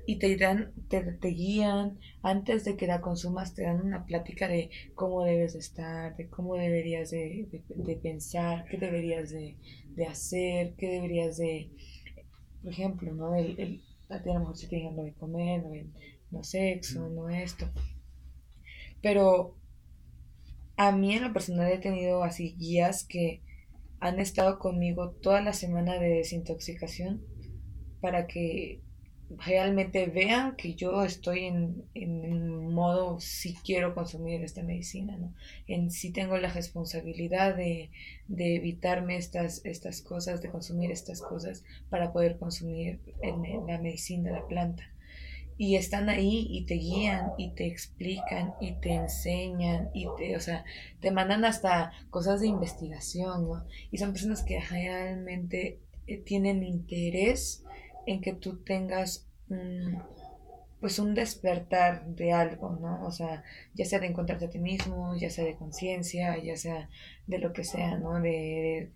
y te dan, te, te, guían, antes de que la consumas te dan una plática de cómo debes de estar, de cómo deberías de, de, pensar, qué deberías de, de, hacer, qué deberías de, por ejemplo, ¿no? El, el, a lo mejor si te digan lo de comer, no, no sexo, no esto. Pero a mí en lo personal he tenido así guías que han estado conmigo toda la semana de desintoxicación para que realmente vean que yo estoy en, en modo si quiero consumir esta medicina, ¿no? En si tengo la responsabilidad de, de, evitarme estas, estas cosas, de consumir estas cosas para poder consumir en, la medicina, la planta. Y están ahí y te guían y te explican y te enseñan y te, o sea, te mandan hasta cosas de investigación, ¿no? Y son personas que realmente eh, tienen interés en que tú tengas un, pues un despertar de algo, ¿no? O sea, ya sea de encontrarte a ti mismo, ya sea de conciencia, ya sea de lo que sea, ¿no? De,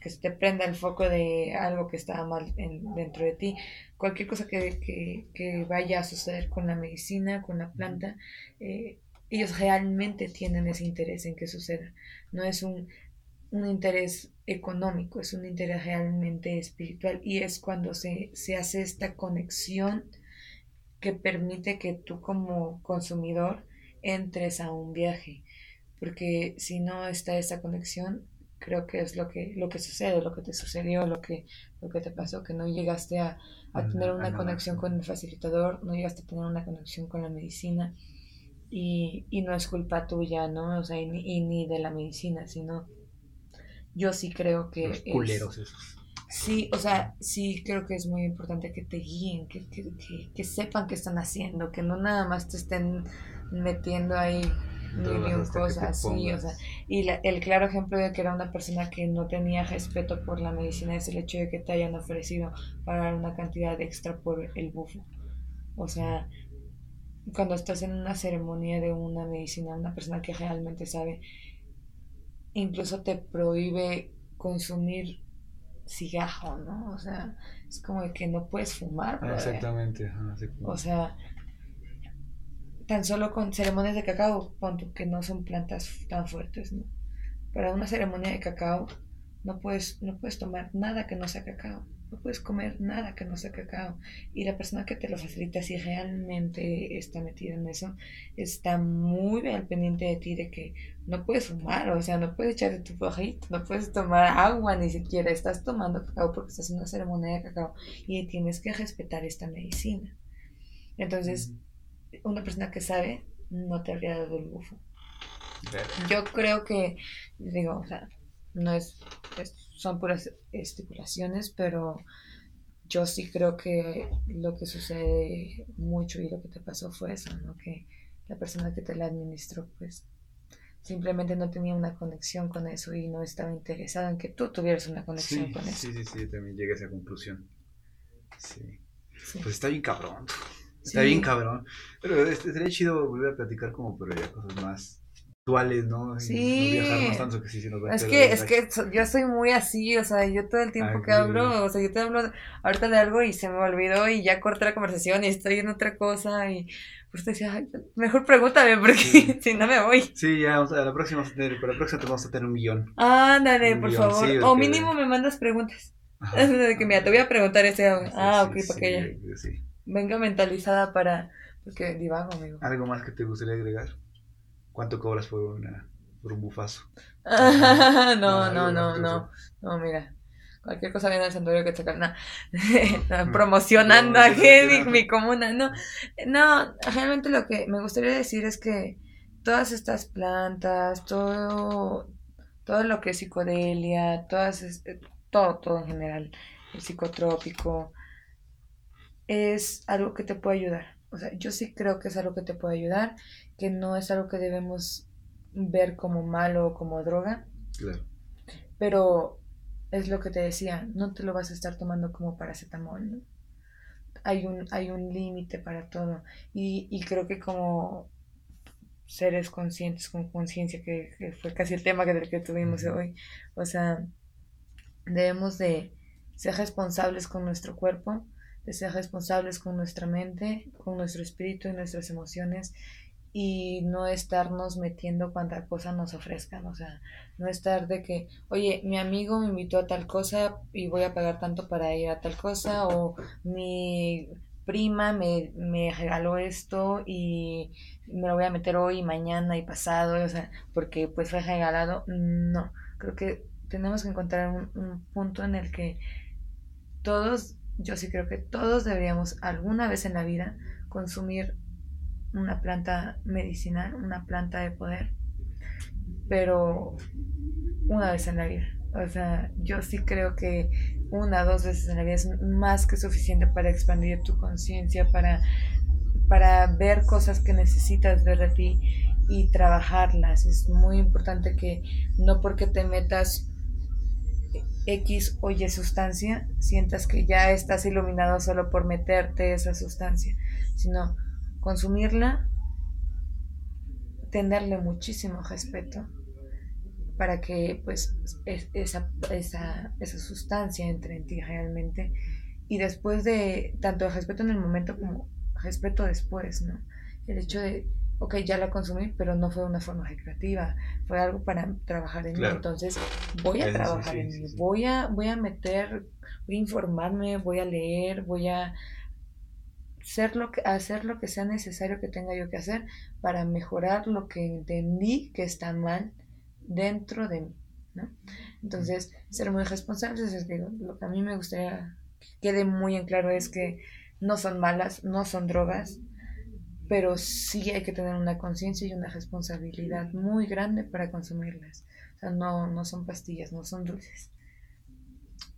que se te prenda el foco de algo que está mal en, dentro de ti. Cualquier cosa que, que, que, vaya a suceder con la medicina, con la planta, eh, ellos realmente tienen ese interés en que suceda. No es un, un interés económico, es un interés realmente espiritual y es cuando se, se hace esta conexión que permite que tú como consumidor entres a un viaje. Porque si no está esa conexión, creo que es lo que, lo que sucede, lo que te sucedió, lo que, lo que te pasó, que no llegaste a, tener una conexión con el facilitador, no llegaste a tener una conexión con la medicina. Y, y no es culpa tuya, ¿no? O sea, y ni de la medicina, sino yo sí creo que... Los culeros esos. Sí, o sea, sí creo que es muy importante que te guíen, que, que, que, sepan qué están haciendo, que no nada más te estén metiendo ahí mil cosas, sí, o sea, y el claro ejemplo de que era una persona que no tenía respeto por la medicina es el hecho de que te hayan ofrecido pagar una cantidad extra por el bufo. O sea, cuando estás en una ceremonia de una medicina, una persona que realmente sabe, incluso te prohíbe consumir cigarro, ¿no? O sea, es como que no puedes fumar. exactamente. o sea, tan solo con ceremonias de cacao, punto, que no son plantas tan fuertes, ¿no? Para una ceremonia de cacao, no puedes, no puedes tomar nada que no sea cacao, no puedes comer nada que no sea cacao. Y la persona que te lo facilita, si realmente está metida en eso, está muy al pendiente de ti de que no puedes fumar, o sea, no puedes echarte tu fajito, no puedes tomar agua ni siquiera, estás tomando cacao porque estás en una ceremonia de cacao y tienes que respetar esta medicina. Entonces, una persona que sabe no te habría dado el bufo. Yo creo que, digo, o sea, no es, son puras estipulaciones, pero yo sí creo que lo que sucede mucho y lo que te pasó fue eso, ¿no? Que la persona que te la administró, pues simplemente no tenía una conexión con eso y no estaba interesada en que tú tuvieras una conexión con eso. Sí, sí, sí, también llegué a esa conclusión. Sí. Pues está bien cabrón. Está bien cabrón. Pero este, sería chido volver a platicar como, pero ya cosas más actuales, ¿no? sí. No viajar tanto que sí, nos va Es que, es que yo soy muy así, o sea, yo todo el tiempo que hablo, o sea, yo te hablo ahorita de algo y se me olvidó y ya corté la conversación y estoy en otra cosa y pues te decía, mejor pregúntame porque <laughs> si no me voy. Sí, ya, vamos a, la próxima, para la próxima te vamos a tener un guion. Ándale, por favor. o mínimo me mandas preguntas. <laughs> De que mira, te voy a preguntar ese. Ah, ok, para que ya. Venga mentalizada para. Porque divago, amigo. ¿Algo más que te gustaría agregar? ¿Cuánto cobras por, una, por un bufazo? <laughs> no, no, no, no, no, mira. Cualquier cosa viene al santuario que sacar. No. <laughs> Promocionando a mi, mi comuna. No, no, realmente lo que me gustaría decir es que todas estas plantas, todo, todo lo que es psicodelia, todas, todo, todo en general, el psicotrópico, es algo que te puede ayudar. O sea, yo sí creo que es algo que te puede ayudar, que no es algo que debemos ver como malo o como droga. Claro. Pero es lo que te decía, no te lo vas a estar tomando como paracetamol, ¿no? Hay un, hay un límite para todo. Y, y creo que como seres conscientes, con conciencia, que, fue casi el tema que, que tuvimos hoy, o sea, debemos de ser responsables con nuestro cuerpo, de ser responsables con nuestra mente, con nuestro espíritu y nuestras emociones y no estarnos metiendo cuanta cosa nos ofrezcan, o sea, no estar de que, oye, mi amigo me invitó a tal cosa y voy a pagar tanto para ir a tal cosa, o mi prima me, me regaló esto y me lo voy a meter hoy, mañana y pasado, o sea, porque pues fue regalado, no, creo que tenemos que encontrar un, un punto en el que todos yo sí creo que todos deberíamos alguna vez en la vida consumir una planta medicinal, una planta de poder, pero una vez en la vida. O sea, yo sí creo que una dos veces en la vida es más que suficiente para expandir tu conciencia, para, para ver cosas que necesitas ver de ti y trabajarlas. Es muy importante que no porque te metas X o Y sustancia, sientas que ya estás iluminado solo por meterte esa sustancia, sino consumirla, tenerle muchísimo respeto para que pues esa, esa, esa sustancia entre en ti realmente y después de tanto el respeto en el momento como respeto después, ¿no? El hecho de ok, ya la consumí, pero no fue una forma recreativa, fue algo para trabajar en mí. Entonces, voy a trabajar en mí, voy a, voy a meter, voy a informarme, voy a leer, voy a hacer lo que, hacer lo que sea necesario que tenga yo que hacer para mejorar lo que entendí que está mal dentro de mí. ¿no? Entonces, ser muy responsable, es digo, lo que a mí me gustaría que quede muy en claro es que no son malas, no son drogas, pero sí hay que tener una conciencia y una responsabilidad muy grande para consumirlas. O sea, no, no son pastillas, no son dulces.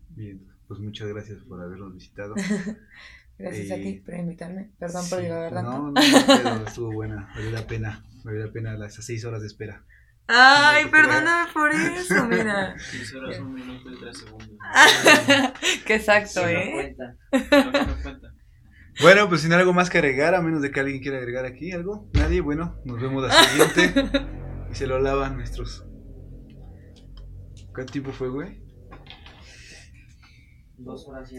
Bien, pues muchas gracias por habernos visitado. <laughs> gracias a ti eh, por invitarme. Perdón por llegar tanto. No, no, <laughs> estuvo buena, valió la pena, valió la pena las seis horas de espera. Ay, perdóname por eso, <laughs> mira. Seis horas, un minuto y tres segundos. <laughs> Qué exacto, ¿eh? Bueno, pues sin algo más que agregar, a menos de que alguien quiera agregar aquí algo. Nadie, bueno, nos vemos la siguiente. y se lo lavan nuestros. ¿Cuánto tiempo fue, güey? Dos horas y